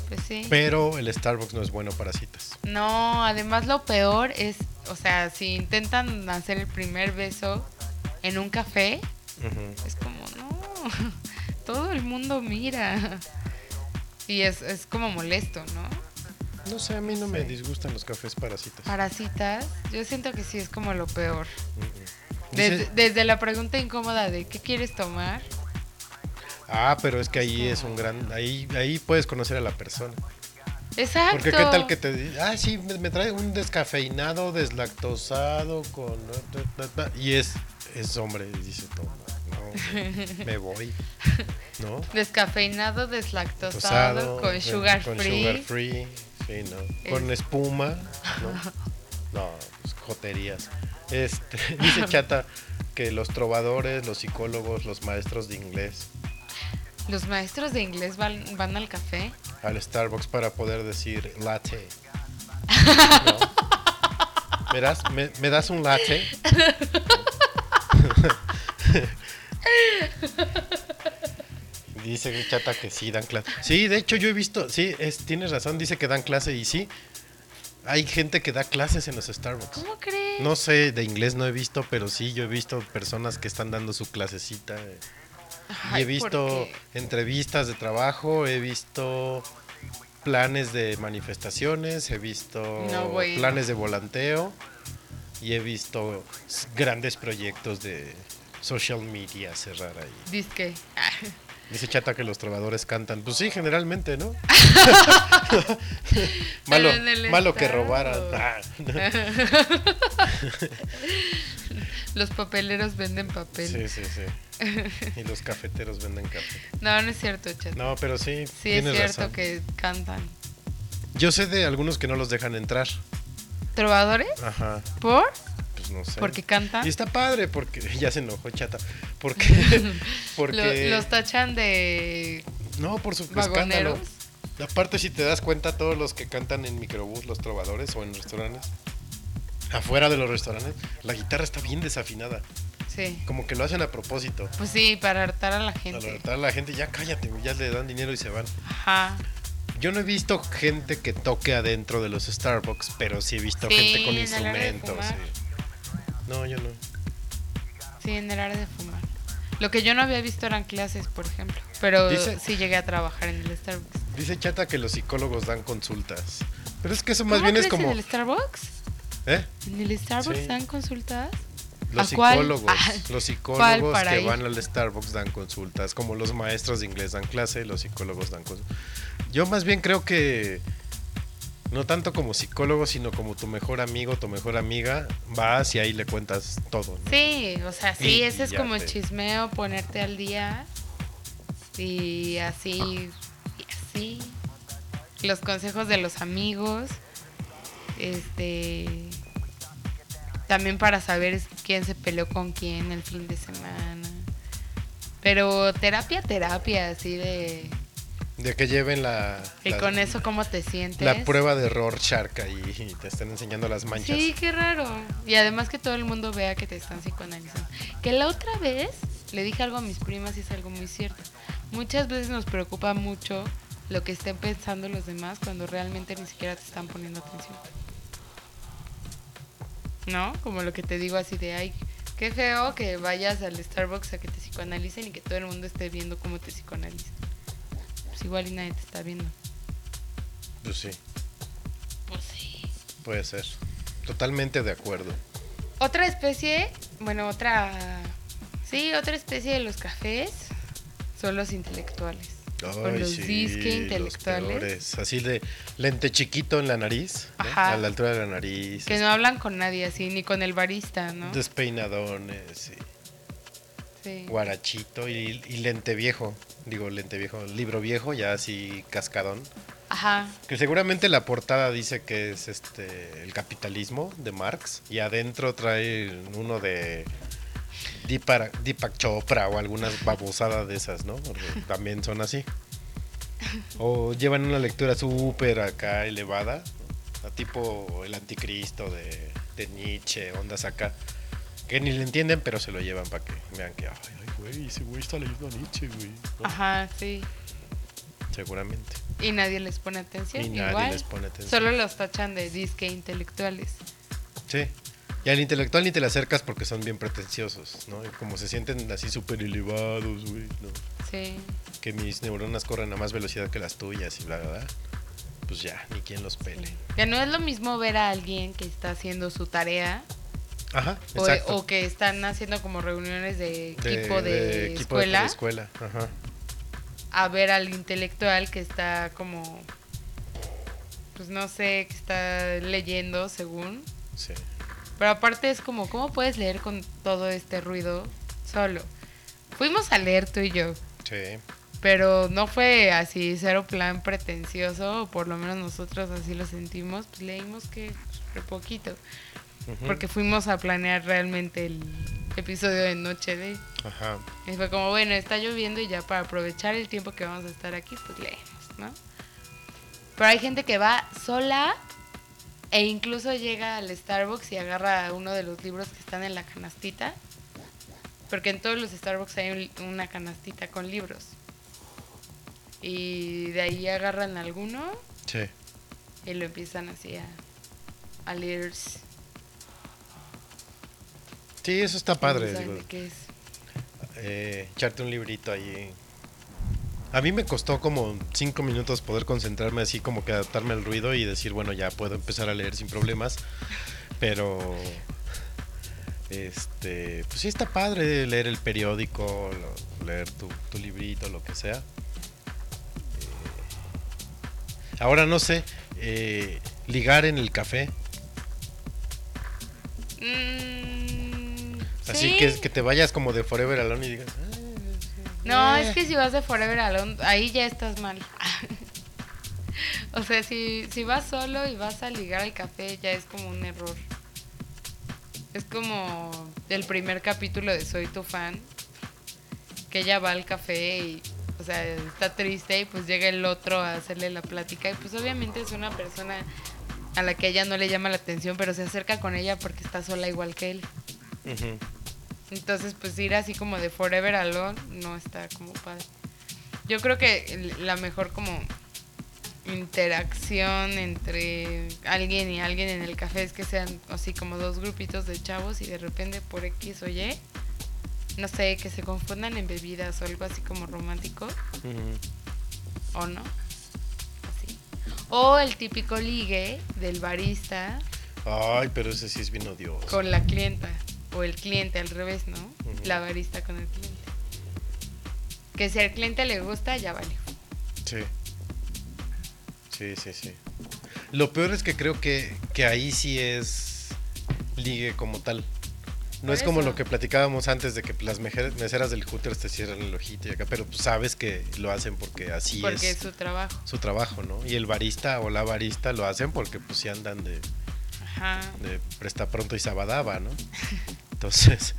Speaker 6: Pues sí.
Speaker 5: Pero el Starbucks no es bueno para citas.
Speaker 6: No, además lo peor es, o sea, si intentan hacer el primer beso en un café, es como, no, todo el mundo mira. Y es, es como molesto, ¿no?
Speaker 5: No sé, a mí no me disgustan los cafés para citas.
Speaker 6: Para citas, yo siento que sí es como lo peor. Desde, desde la pregunta incómoda de ¿qué quieres tomar?
Speaker 5: Ah, pero es que ahí es un gran... Ahí, ahí puedes conocer a la persona.
Speaker 6: Exacto.
Speaker 5: Porque qué tal que te dice, ah, sí, me, me trae un descafeinado, deslactosado, con... Y es, es hombre, dice, no, no, me voy, ¿no?
Speaker 6: Descafeinado, deslactosado,
Speaker 5: Tosado,
Speaker 6: con sugar
Speaker 5: con
Speaker 6: free.
Speaker 5: sugar free, sí, ¿no? Con
Speaker 6: Es-
Speaker 5: espuma, ¿no? No, pues, joterías. Este, dice Chata que los trovadores, los psicólogos, los maestros de inglés
Speaker 6: Los maestros de inglés van, van al café.
Speaker 5: al Starbucks para poder decir latte. ¿No? ¿Me, das, me, me das un latte? Dice Chata que sí dan clase. Sí, de hecho yo he visto, sí, es, tienes razón, dice que dan clase y sí. Hay gente que da clases en los Starbucks.
Speaker 6: ¿Cómo crees?
Speaker 5: No sé, de inglés no he visto, pero sí, yo he visto personas que están dando su clasecita.
Speaker 6: Ay,
Speaker 5: y he visto entrevistas de trabajo, he visto planes de manifestaciones, he visto
Speaker 6: No,
Speaker 5: planes de volanteo y he visto grandes proyectos de social media cerrar ahí.
Speaker 6: Disque. Ah,
Speaker 5: Dice Chata que los trovadores cantan. Pues sí, generalmente, ¿no? malo malo que robaran. Ah.
Speaker 6: Los papeleros venden papel.
Speaker 5: Sí, sí, sí. Y los cafeteros venden café.
Speaker 6: No, no es cierto, chat.
Speaker 5: No, pero sí,
Speaker 6: sí, es cierto
Speaker 5: razón.
Speaker 6: que cantan.
Speaker 5: Yo sé de algunos que no los dejan entrar.
Speaker 6: ¿Trovadores?
Speaker 5: Ajá,
Speaker 6: ¿Por?
Speaker 5: pues no sé.
Speaker 6: ¿Porque cantan?
Speaker 5: Y está padre porque ya se enojó chata. Porque porque
Speaker 6: Lo- los tachan de
Speaker 5: no, por su escándalo.
Speaker 6: vagoneros.
Speaker 5: Aparte si te das cuenta todos los que cantan en microbús, los trovadores o en restaurantes, afuera de los restaurantes, la guitarra está bien desafinada,
Speaker 6: Sí.
Speaker 5: como que lo hacen a propósito.
Speaker 6: Pues sí, para hartar a la
Speaker 5: Para
Speaker 6: gente.
Speaker 5: alertar a la gente, ya cállate, ya le dan dinero y se van.
Speaker 6: Ajá.
Speaker 5: Yo no he visto gente que toque adentro de los Starbucks, pero sí he visto
Speaker 6: Sí,
Speaker 5: gente con instrumentos. sí. No, yo no.
Speaker 6: Sí, en el área de fumar. Lo que yo no había visto eran clases, por ejemplo. Pero
Speaker 5: Dice-
Speaker 6: sí llegué a trabajar en el Starbucks.
Speaker 5: Dice Chata que los psicólogos dan consultas. Pero es que eso más
Speaker 6: ¿Cómo
Speaker 5: bien es como...
Speaker 6: ¿En el Starbucks?
Speaker 5: ¿Eh?
Speaker 6: ¿En el Starbucks
Speaker 5: Sí.
Speaker 6: dan consultas?
Speaker 5: Los psicólogos,
Speaker 6: Ah,
Speaker 5: los psicólogos que
Speaker 6: ir?
Speaker 5: van al Starbucks dan consultas, como los maestros de inglés dan clase, los psicólogos dan consultas. Yo más bien creo que no tanto como psicólogo, sino como tu mejor amigo, tu mejor amiga, vas y ahí le cuentas todo. ¿no?
Speaker 6: Sí, o sea, sí,
Speaker 5: Y-
Speaker 6: ese
Speaker 5: y
Speaker 6: es como el
Speaker 5: te-
Speaker 6: chismeo, ponerte al día. Y así, y así. Los consejos de los amigos. Este. También para saber quién se peleó con quién el fin de semana. Pero terapia, terapia, así de.
Speaker 5: De que lleven la,
Speaker 6: Y
Speaker 5: la,
Speaker 6: con eso, ¿cómo te sientes?
Speaker 5: la prueba de Rorschach ahí y te están enseñando las manchas.
Speaker 6: Sí, qué raro. Y además que todo el mundo vea que te están psicoanalizando. Que la otra vez le dije algo a mis primas y es algo muy cierto. Muchas veces nos preocupa mucho lo que estén pensando los demás cuando realmente ni siquiera te están poniendo atención. ¿No? Como lo que te digo así de, ay, qué feo que vayas al Starbucks a que te psicoanalicen y que todo el mundo esté viendo cómo te psicoanalizan. Pues igual y nadie te está viendo.
Speaker 5: Pues sí,
Speaker 6: Pues sí.
Speaker 5: puede ser. Totalmente de acuerdo.
Speaker 6: Otra especie, bueno, otra... Sí, otra especie de los cafés son los intelectuales. Con los
Speaker 5: sí,
Speaker 6: intelectuales.
Speaker 5: Así de lente chiquito en la nariz, ¿no? A la altura de la nariz.
Speaker 6: Que no hablan con nadie así, ni con el barista, ¿no?
Speaker 5: Despeinadones, sí.
Speaker 6: Sí.
Speaker 5: guarachito y, y lente viejo. Digo, lente viejo, libro viejo, ya así cascadón.
Speaker 6: Ajá.
Speaker 5: Que seguramente la portada dice que es este el capitalismo de Marx y adentro trae uno de Deepak, Deepak Chopra o algunas babosadas de esas, ¿no? Porque también son así. O llevan una lectura súper acá elevada. A tipo el anticristo de, de Nietzsche, ondas acá. Que ni le entienden, pero se lo llevan para que vean que, ay, ay, güey, ese güey está leyendo a Nietzsche, güey. ¿no?
Speaker 6: Ajá, sí.
Speaker 5: Seguramente.
Speaker 6: Y nadie les pone atención.
Speaker 5: Y nadie
Speaker 6: igual.
Speaker 5: les pone atención.
Speaker 6: Solo los tachan de disque intelectuales.
Speaker 5: Sí. Y al intelectual ni te le acercas porque son bien pretenciosos, ¿no? Y como se sienten así súper elevados, güey, ¿no?
Speaker 6: Sí.
Speaker 5: Que mis neuronas corren a más velocidad que las tuyas y bla, bla, bla. Pues ya, ni quien los pele.
Speaker 6: Que no es lo mismo ver a alguien que está haciendo su tarea
Speaker 5: Ajá,
Speaker 6: o,
Speaker 5: exacto.
Speaker 6: o que están haciendo como reuniones de
Speaker 5: De-
Speaker 6: equipo de,
Speaker 5: equipo de-
Speaker 6: escuela
Speaker 5: de escuela, ajá.
Speaker 6: a ver al intelectual que está como pues no sé, que está leyendo según.
Speaker 5: Sí.
Speaker 6: Pero aparte es como, ¿cómo puedes leer con todo este ruido solo? Fuimos a leer tú y yo,
Speaker 5: Sí.
Speaker 6: pero no fue así, cero plan pretencioso, o por lo menos nosotros así lo sentimos, pues leímos que re poquito, porque fuimos a planear realmente el episodio de Noche de...
Speaker 5: Ajá.
Speaker 6: Y fue como, bueno, está lloviendo y ya para aprovechar el tiempo que vamos a estar aquí, pues leemos, ¿no? Pero hay gente que va sola e incluso llega al Starbucks y agarra uno de los libros que están en la canastita. Porque en todos los Starbucks hay un- una canastita con libros. Y de ahí agarran alguno
Speaker 5: Sí.
Speaker 6: y lo empiezan así a, a leer.
Speaker 5: Sí, eso está padre. Digo,
Speaker 6: qué es.
Speaker 5: eh, echarte un librito ahí. A mí me costó como cinco minutos poder concentrarme así como que adaptarme al ruido y decir, bueno, ya puedo empezar a leer sin problemas. Pero, este, pues sí está padre leer el periódico, leer tu, tu librito, lo que sea. Eh, ahora no sé, eh, ligar en el café.
Speaker 6: Mm,
Speaker 5: Así
Speaker 6: sí.
Speaker 5: que, que te vayas como de Forever Alone y digas, "Ah,
Speaker 6: No,
Speaker 5: Eh.
Speaker 6: es que si vas de Forever Alone, ahí ya estás mal. o sea, si, si vas solo y vas a ligar al café, ya es como un error. Es como el primer capítulo de Soy tu fan, que ella va al café y, o sea, está triste y pues llega el otro a hacerle la plática y pues obviamente es una persona a la que ella no le llama la atención, pero se acerca con ella porque está sola igual que él.
Speaker 5: ujú".
Speaker 6: Entonces, pues ir así como de Forever Alone no está como padre. Yo creo que la mejor como interacción entre alguien y alguien en el café es que sean así como dos grupitos de chavos y de repente por X o Y, no sé, que se confundan en bebidas o algo así como romántico, o no. Así. O el típico ligue del barista
Speaker 5: Ay, pero ese sí es bien odioso.
Speaker 6: con la clienta. O el cliente al revés, ¿no? La barista con el cliente. Que si al cliente le gusta, ya vale.
Speaker 5: Sí. Sí, sí, sí. Lo peor es que creo que, que ahí sí es ligue como tal. No
Speaker 6: Por
Speaker 5: es como lo que platicábamos antes de que las meseras del Hooters te cierran el ojito y acá, pero pues sabes que lo hacen porque así
Speaker 6: Porque
Speaker 5: es
Speaker 6: es su trabajo.
Speaker 5: su trabajo, ¿no? Y el barista o la barista lo hacen porque pues sí andan de,
Speaker 6: Ajá.
Speaker 5: de presta pronto y sabadaba, ¿no? Entonces,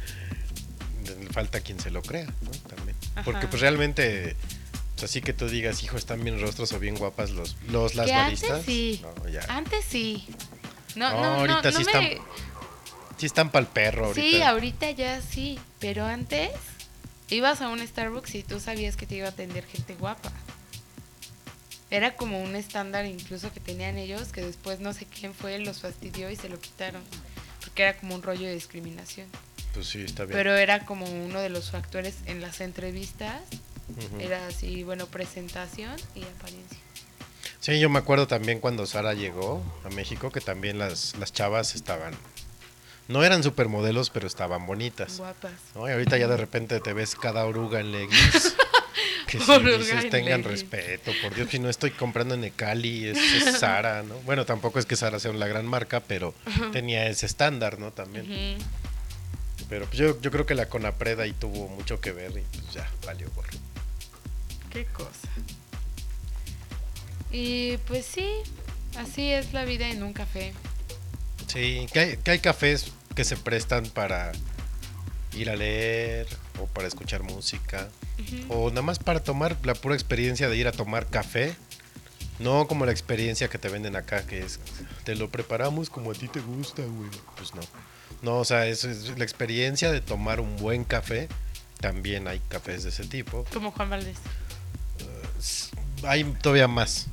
Speaker 5: le falta quien se lo crea, ¿no? También. Porque pues realmente, pues, así que tú digas, hijo, están bien rostros o bien guapas los, los las baristas.
Speaker 6: antes sí.
Speaker 5: No, ya.
Speaker 6: Antes sí. No,
Speaker 5: No,
Speaker 6: no, no,
Speaker 5: ahorita
Speaker 6: no
Speaker 5: sí
Speaker 6: me-
Speaker 5: están Sí están pa'l perro ahorita.
Speaker 6: Sí, ahorita ya sí. Pero antes, ibas a un Starbucks y tú sabías que te iba a atender gente guapa. Era como un estándar incluso que tenían ellos, que después no sé quién fue, los fastidió y se lo quitaron. Porque era como un rollo de discriminación.
Speaker 5: Pues sí, está bien.
Speaker 6: Pero era como uno de los factores en las entrevistas.
Speaker 5: Ujú.
Speaker 6: Era así, bueno, presentación y apariencia.
Speaker 5: Sí, yo me acuerdo también cuando Sara llegó a México que también las, las chavas estaban... No eran supermodelos, pero estaban bonitas.
Speaker 6: Guapas.
Speaker 5: ¿no? Y ahorita ya de repente te ves cada oruga en leggings. Que si dices,
Speaker 6: en
Speaker 5: tengan respeto, por Dios, si no estoy comprando en Ecali, es, es Sara, ¿no? Bueno, tampoco es que Sara sea una gran marca, pero tenía ese estándar, ¿no? También. Pero pues yo, yo creo que la Conapred ahí tuvo mucho que ver y pues ya, valió gorro.
Speaker 6: Qué cosa. Y pues sí, así es la vida en un café.
Speaker 5: Sí, que hay, que hay cafés que se prestan para ir a leer o para escuchar música o nada más para tomar la pura experiencia de ir a tomar café. No como la experiencia que te venden acá, que es, te lo preparamos como a ti te gusta, güey. Pues no. No, o sea, es, es la experiencia de tomar un buen café. También hay cafés de ese tipo.
Speaker 6: Como Juan Valdés.
Speaker 5: S- Hay todavía más.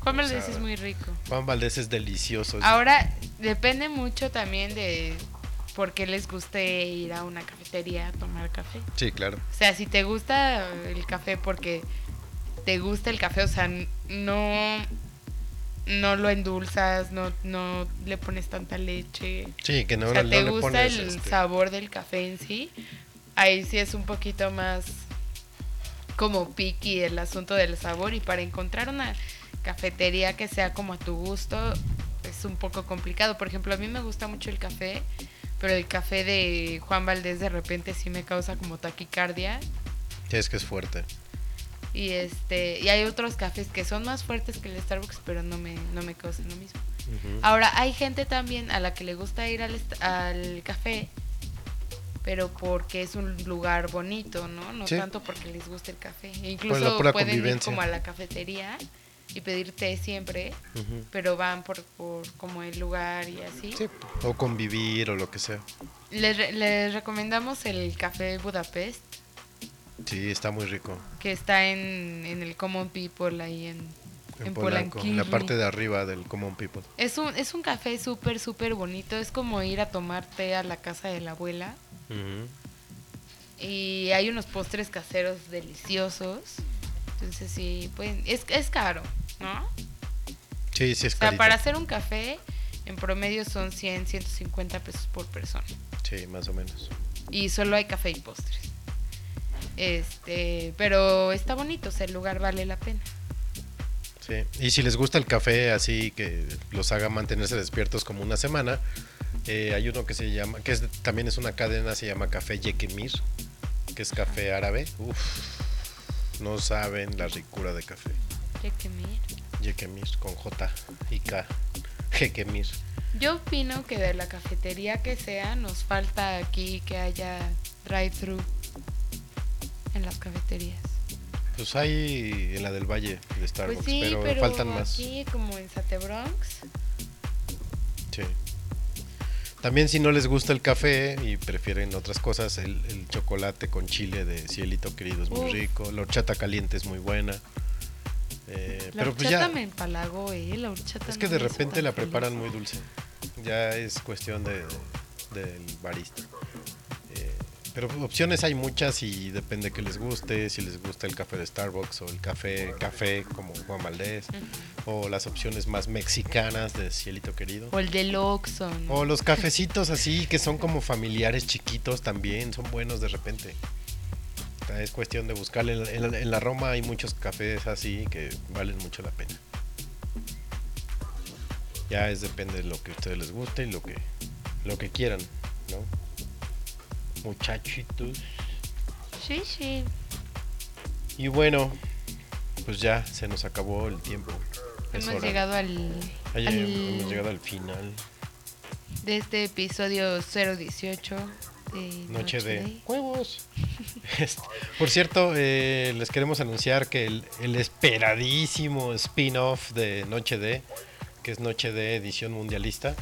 Speaker 6: Juan
Speaker 5: O
Speaker 6: Valdés
Speaker 5: sea,
Speaker 6: es muy rico.
Speaker 5: Juan Valdés es delicioso.
Speaker 6: Ahora, depende mucho también de por qué les guste ir a una cafetería a tomar café.
Speaker 5: Sí, claro.
Speaker 6: O sea, si te gusta el café porque te gusta el café, o sea, no, no lo endulzas, no, no le pones tanta leche.
Speaker 5: Sí, que no,
Speaker 6: o sea,
Speaker 5: no
Speaker 6: te
Speaker 5: le
Speaker 6: gusta
Speaker 5: pones,
Speaker 6: el
Speaker 5: este,
Speaker 6: sabor del café en sí. Ahí sí es un poquito más como picky el asunto del sabor y para encontrar una cafetería que sea como a tu gusto es un poco complicado. Por ejemplo, a mí me gusta mucho el café, pero el café de Juan Valdés de repente sí me causa como taquicardia
Speaker 5: Sí, es que es fuerte.
Speaker 6: y este y hay otros cafés que son más fuertes que el Starbucks, pero no me no me causan lo mismo. Ahora, hay gente también a la que le gusta ir al, al café, pero porque es un lugar bonito, ¿no? No
Speaker 5: Sí.
Speaker 6: tanto porque les guste el café.
Speaker 5: La
Speaker 6: Incluso pueden ir como a la cafetería y pedir té siempre,
Speaker 5: Ujú.
Speaker 6: pero van por, por como el lugar y así.
Speaker 5: Sí, o convivir o lo que sea.
Speaker 6: Les, les recomendamos el café Budapest,
Speaker 5: Sí, está muy rico.
Speaker 6: que está en, en el Common People ahí en,
Speaker 5: En,
Speaker 6: en
Speaker 5: Polanco, en la parte de arriba del Common People.
Speaker 6: Es un, es un café súper, súper bonito. Es como ir a tomar té a la casa de la abuela.
Speaker 5: Ujú.
Speaker 6: Y hay unos postres caseros deliciosos. Entonces sí, pueden, es, es caro, ¿no?
Speaker 5: Sí, sí es
Speaker 6: O sea, para hacer un café, en promedio son 100, 150 pesos por persona.
Speaker 5: Sí, más o menos.
Speaker 6: Y solo hay café y postres. Este, pero está bonito, o sea, el lugar vale la pena.
Speaker 5: Sí. Y si les gusta el café así que los haga mantenerse despiertos como una semana, eh, hay uno que se llama, que es, también es una cadena, se llama Café Yekemir, que es café árabe. Uf, no saben la ricura de café.
Speaker 6: Qué que mir.
Speaker 5: Yekemir con J y K. Yekemir.
Speaker 6: Yo opino que de la cafetería que sea, nos falta aquí que haya drive-thru en las cafeterías.
Speaker 5: Pues hay en la del Valle de Starbucks,
Speaker 6: Pues sí,
Speaker 5: pero,
Speaker 6: pero,
Speaker 5: faltan más.
Speaker 6: aquí como en Sate Bronx,
Speaker 5: Sí. También si no les gusta el café y prefieren otras cosas, el, el chocolate con chile de cielito querido es muy
Speaker 6: Uf.
Speaker 5: rico, la horchata caliente es muy buena. Eh,
Speaker 6: la
Speaker 5: pero pues ya,
Speaker 6: me empalagó, eh, la horchata
Speaker 5: es que
Speaker 6: no
Speaker 5: de repente la preparan muy dulce. Ya es cuestión de, del barista. Eh, pero opciones hay muchas y depende que les guste, si les gusta el café de Starbucks o el café café como Juan Valdés o las opciones más mexicanas de cielito querido.
Speaker 6: O el del Oxxo.
Speaker 5: O los cafecitos así, que son como familiares chiquitos también, son buenos de repente. Es cuestión de buscarle. En, en- en la Roma hay muchos cafés así que valen mucho la pena. Ya es depende de lo que a ustedes les guste y lo que, lo que quieran, ¿no? Muchachitos.
Speaker 6: Sí, sí.
Speaker 5: Y bueno, pues ya se nos acabó el tiempo. Es
Speaker 6: Hemos
Speaker 5: hora.
Speaker 6: llegado al,
Speaker 5: Ay,
Speaker 6: al-
Speaker 5: Hemos llegado al final.
Speaker 6: de este episodio 018 de
Speaker 5: Noche de huevos. Este, Por cierto, eh, les queremos anunciar que el, el esperadísimo spin-off de Noche de, que es Noche de edición mundialista,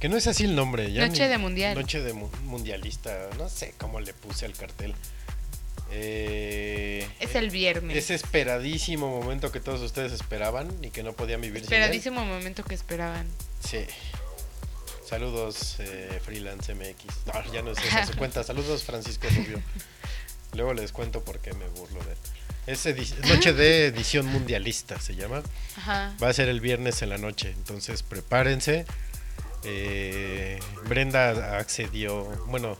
Speaker 5: Que no es así el nombre. Ya
Speaker 6: Noche
Speaker 5: ni-
Speaker 6: de mundial.
Speaker 5: Noche de mu- mundialista. No sé cómo le puse al cartel. Eh,
Speaker 6: Es el viernes.
Speaker 5: ese esperadísimo momento que todos ustedes esperaban y que no podían vivir sin él.
Speaker 6: Esperadísimo momento que esperaban.
Speaker 5: Sí. Saludos, eh, Freelance MX. No, ya no es esa su cuenta. Saludos, Francisco Rubio. Luego les cuento por qué me burlo de él. Es Noche de edición mundialista, se llama.
Speaker 6: Ajá.
Speaker 5: Va a ser el viernes en la noche, entonces prepárense. Eh, Brenda accedió, bueno,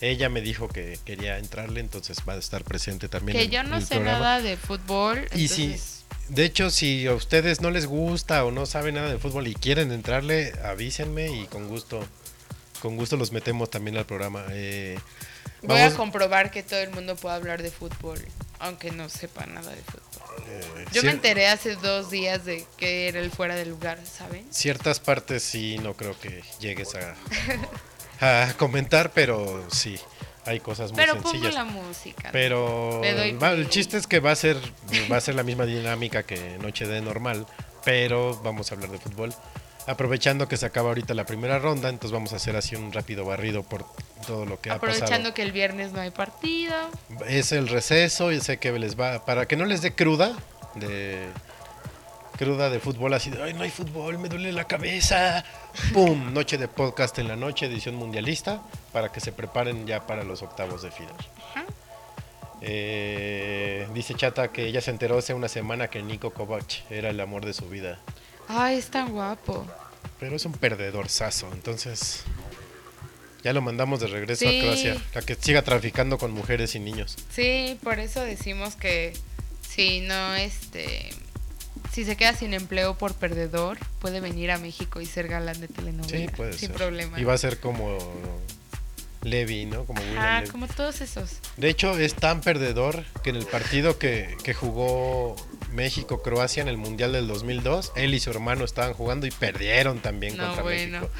Speaker 5: ella me dijo que quería entrarle, entonces va a estar presente también.
Speaker 6: Que
Speaker 5: en-
Speaker 6: yo no
Speaker 5: el
Speaker 6: sé
Speaker 5: programa.
Speaker 6: nada de fútbol.
Speaker 5: Y si,
Speaker 6: entonces-
Speaker 5: de hecho, si a ustedes no les gusta o no saben nada de fútbol y quieren entrarle, avísenme y con gusto, con gusto los metemos también al programa. Eh,
Speaker 6: Voy
Speaker 5: vamos-
Speaker 6: a comprobar que todo el mundo pueda hablar de fútbol, aunque no sepa nada de fútbol.
Speaker 5: eh,
Speaker 6: Yo me enteré hace dos días de que era el fuera de lugar, ¿saben?
Speaker 5: Ciertas partes sí, no creo que llegues a, a comentar, pero sí, hay cosas muy
Speaker 6: Pero pongo
Speaker 5: sencillas.
Speaker 6: la música.
Speaker 5: Pero va- el chiste es que va a ser va a ser la misma dinámica que Noche de normal, pero vamos a hablar de fútbol. Aprovechando que se acaba ahorita la primera ronda, entonces vamos a hacer así un rápido barrido por todo lo que ha
Speaker 6: Aprovechando
Speaker 5: pasado.
Speaker 6: que el viernes no hay partido.
Speaker 5: Es el receso y sé que les va para que no les dé cruda de cruda de fútbol así, de, ay, no hay fútbol, me duele la cabeza. Pum, noche de podcast en la noche, edición mundialista, para que se preparen ya para los octavos de final. Eh, dice Chata que ella se enteró hace una semana que Nico Kovac era el amor de su vida.
Speaker 6: Ay, es tan guapo.
Speaker 5: Pero es un perdedor sazo, entonces ya lo mandamos de regreso
Speaker 6: Sí.
Speaker 5: a Croacia, a que siga traficando con mujeres y niños.
Speaker 6: Sí, por eso decimos que si no, este, si se queda sin empleo por perdedor, puede venir a México y ser galán de telenovela.
Speaker 5: Sí, puede
Speaker 6: sin
Speaker 5: ser.
Speaker 6: problema.
Speaker 5: Y va a ser como Levi, ¿no? Como William
Speaker 6: Ah,
Speaker 5: Levy.
Speaker 6: como todos esos.
Speaker 5: De hecho, es tan perdedor que en el partido que, que jugó México-Croacia en el Mundial del 2002, él y su hermano estaban jugando y perdieron también
Speaker 6: No,
Speaker 5: contra
Speaker 6: bueno.
Speaker 5: México.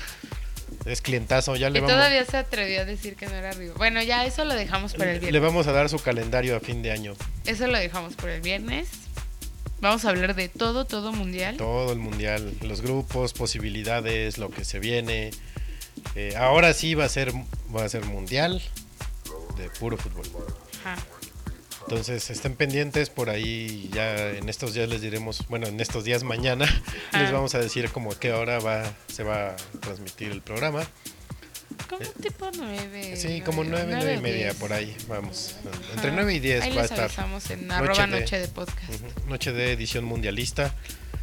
Speaker 5: Es clientazo, ya le
Speaker 6: Y
Speaker 5: vamos,
Speaker 6: todavía se atrevió a decir que no era Rigo. Bueno, ya eso lo dejamos para el
Speaker 5: le
Speaker 6: viernes.
Speaker 5: vamos a dar su calendario a fin de año.
Speaker 6: Eso lo dejamos por el viernes. Vamos a hablar de todo, todo mundial.
Speaker 5: Todo el Mundial, los grupos, posibilidades, lo que se viene. Eh, ahora sí va a ser va a ser Mundial de puro fútbol.
Speaker 6: Ajá.
Speaker 5: Entonces estén pendientes por ahí, ya en estos días les diremos, bueno, en estos días mañana les vamos a decir como a qué hora va, se va a transmitir el programa.
Speaker 6: Como tipo nueve.
Speaker 5: Sí, como nueve,
Speaker 6: nueve
Speaker 5: nueve y
Speaker 6: o
Speaker 5: media por ahí, vamos. Entre
Speaker 6: Ajá.
Speaker 5: nueve y diez
Speaker 6: Ahí
Speaker 5: va a estar.
Speaker 6: en
Speaker 5: Noche
Speaker 6: arroba
Speaker 5: de-
Speaker 6: noche de podcast.
Speaker 5: Noche de edición mundialista.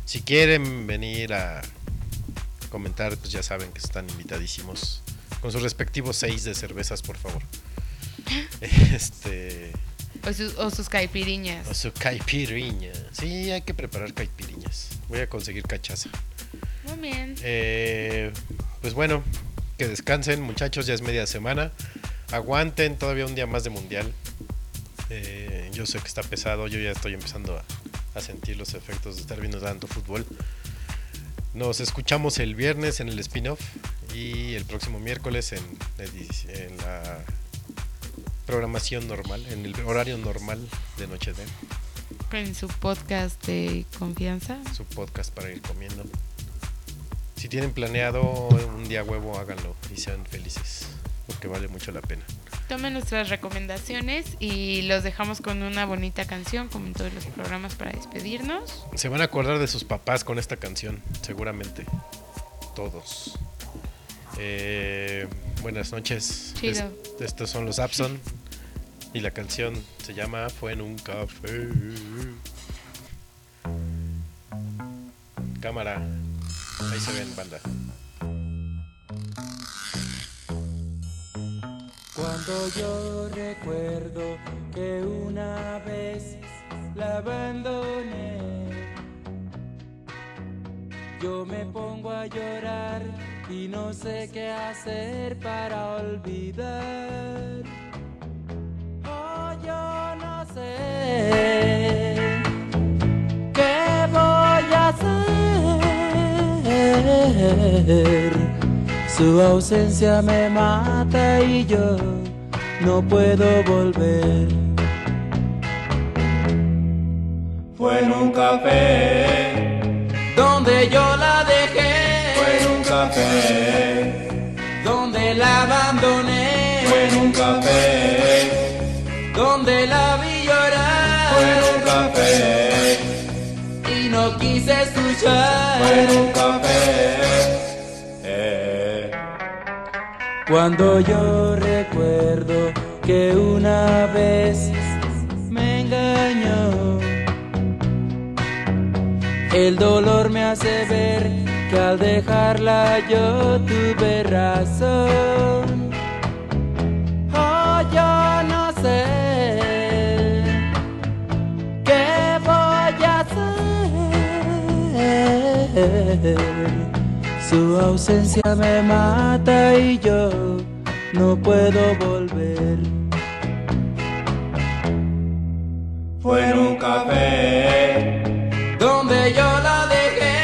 Speaker 5: Si quieren venir a comentar, pues ya saben que están invitadísimos. Con sus respectivos seis de cervezas, por favor. Este.
Speaker 6: O, sus- o sus caipiriñas.
Speaker 5: O su caipiriña. Sí, hay que preparar caipiriñas. Voy a conseguir cachaza.
Speaker 6: Muy bien.
Speaker 5: Eh, pues bueno, que descansen, muchachos. Ya es media semana. Aguanten todavía un día más de mundial. Eh, yo sé que está pesado. Yo ya estoy empezando a, a sentir los efectos de estar viendo tanto fútbol. Nos escuchamos el viernes en el spin-off y el próximo miércoles en, en la programación normal, en el horario normal de Noche de
Speaker 6: En su podcast de confianza.
Speaker 5: su podcast para ir comiendo. Si tienen planeado un día huevo, háganlo y sean felices, porque vale mucho la pena.
Speaker 6: Tomen nuestras recomendaciones y los dejamos con una bonita canción, como en todos los programas, para despedirnos.
Speaker 5: Se van a acordar de sus papás con esta canción, seguramente. Todos. Eh, buenas noches.
Speaker 6: Chido.
Speaker 5: Es- estos son los Abson. Y la canción se llama Fue en un café. Cámara. Ahí se ven, banda.
Speaker 9: Cuando yo recuerdo que una vez la abandoné, yo me pongo a llorar y no sé qué hacer para olvidar. Oh, yo no sé Su ausencia me mata y yo no puedo volver. Fue en un café donde yo la dejé. Fue en un café donde la abandoné. Fue en un café
Speaker 10: donde la vi llorar.
Speaker 9: Fue en un café
Speaker 10: no quise escuchar.
Speaker 9: Fue en un café. Eh.
Speaker 10: Cuando yo recuerdo que una vez me engañó, el dolor me hace ver que al dejarla yo tuve razón. Su ausencia me mata y yo no puedo volver.
Speaker 9: Fue en un café
Speaker 10: Donde yo la dejé,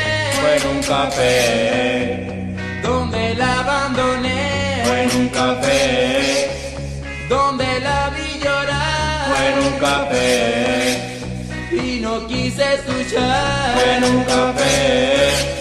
Speaker 9: Fue en un café
Speaker 10: donde la abandoné,
Speaker 9: Fue en un café
Speaker 10: donde la vi llorar.
Speaker 9: Fue en un café
Speaker 10: quise escuchar.
Speaker 9: En un café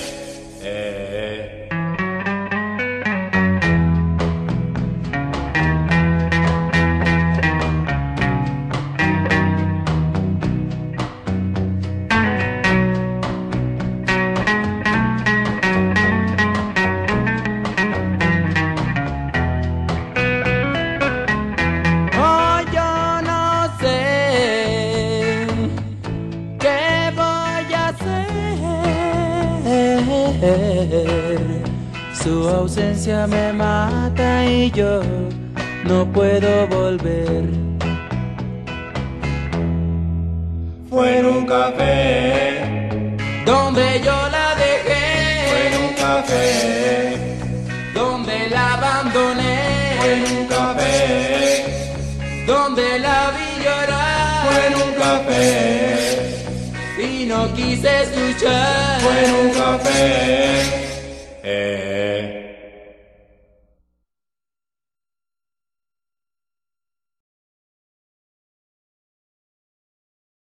Speaker 10: ausencia me mata y yo no puedo volver.
Speaker 9: Fue en un café.
Speaker 10: Donde yo la
Speaker 9: Fue
Speaker 10: dejé,
Speaker 9: en un café.
Speaker 10: Donde la abandoné,
Speaker 9: Fue en un café.
Speaker 10: Donde la vi llorar.
Speaker 9: Fue en un café.
Speaker 10: Y no quise escuchar.
Speaker 9: Fue en un café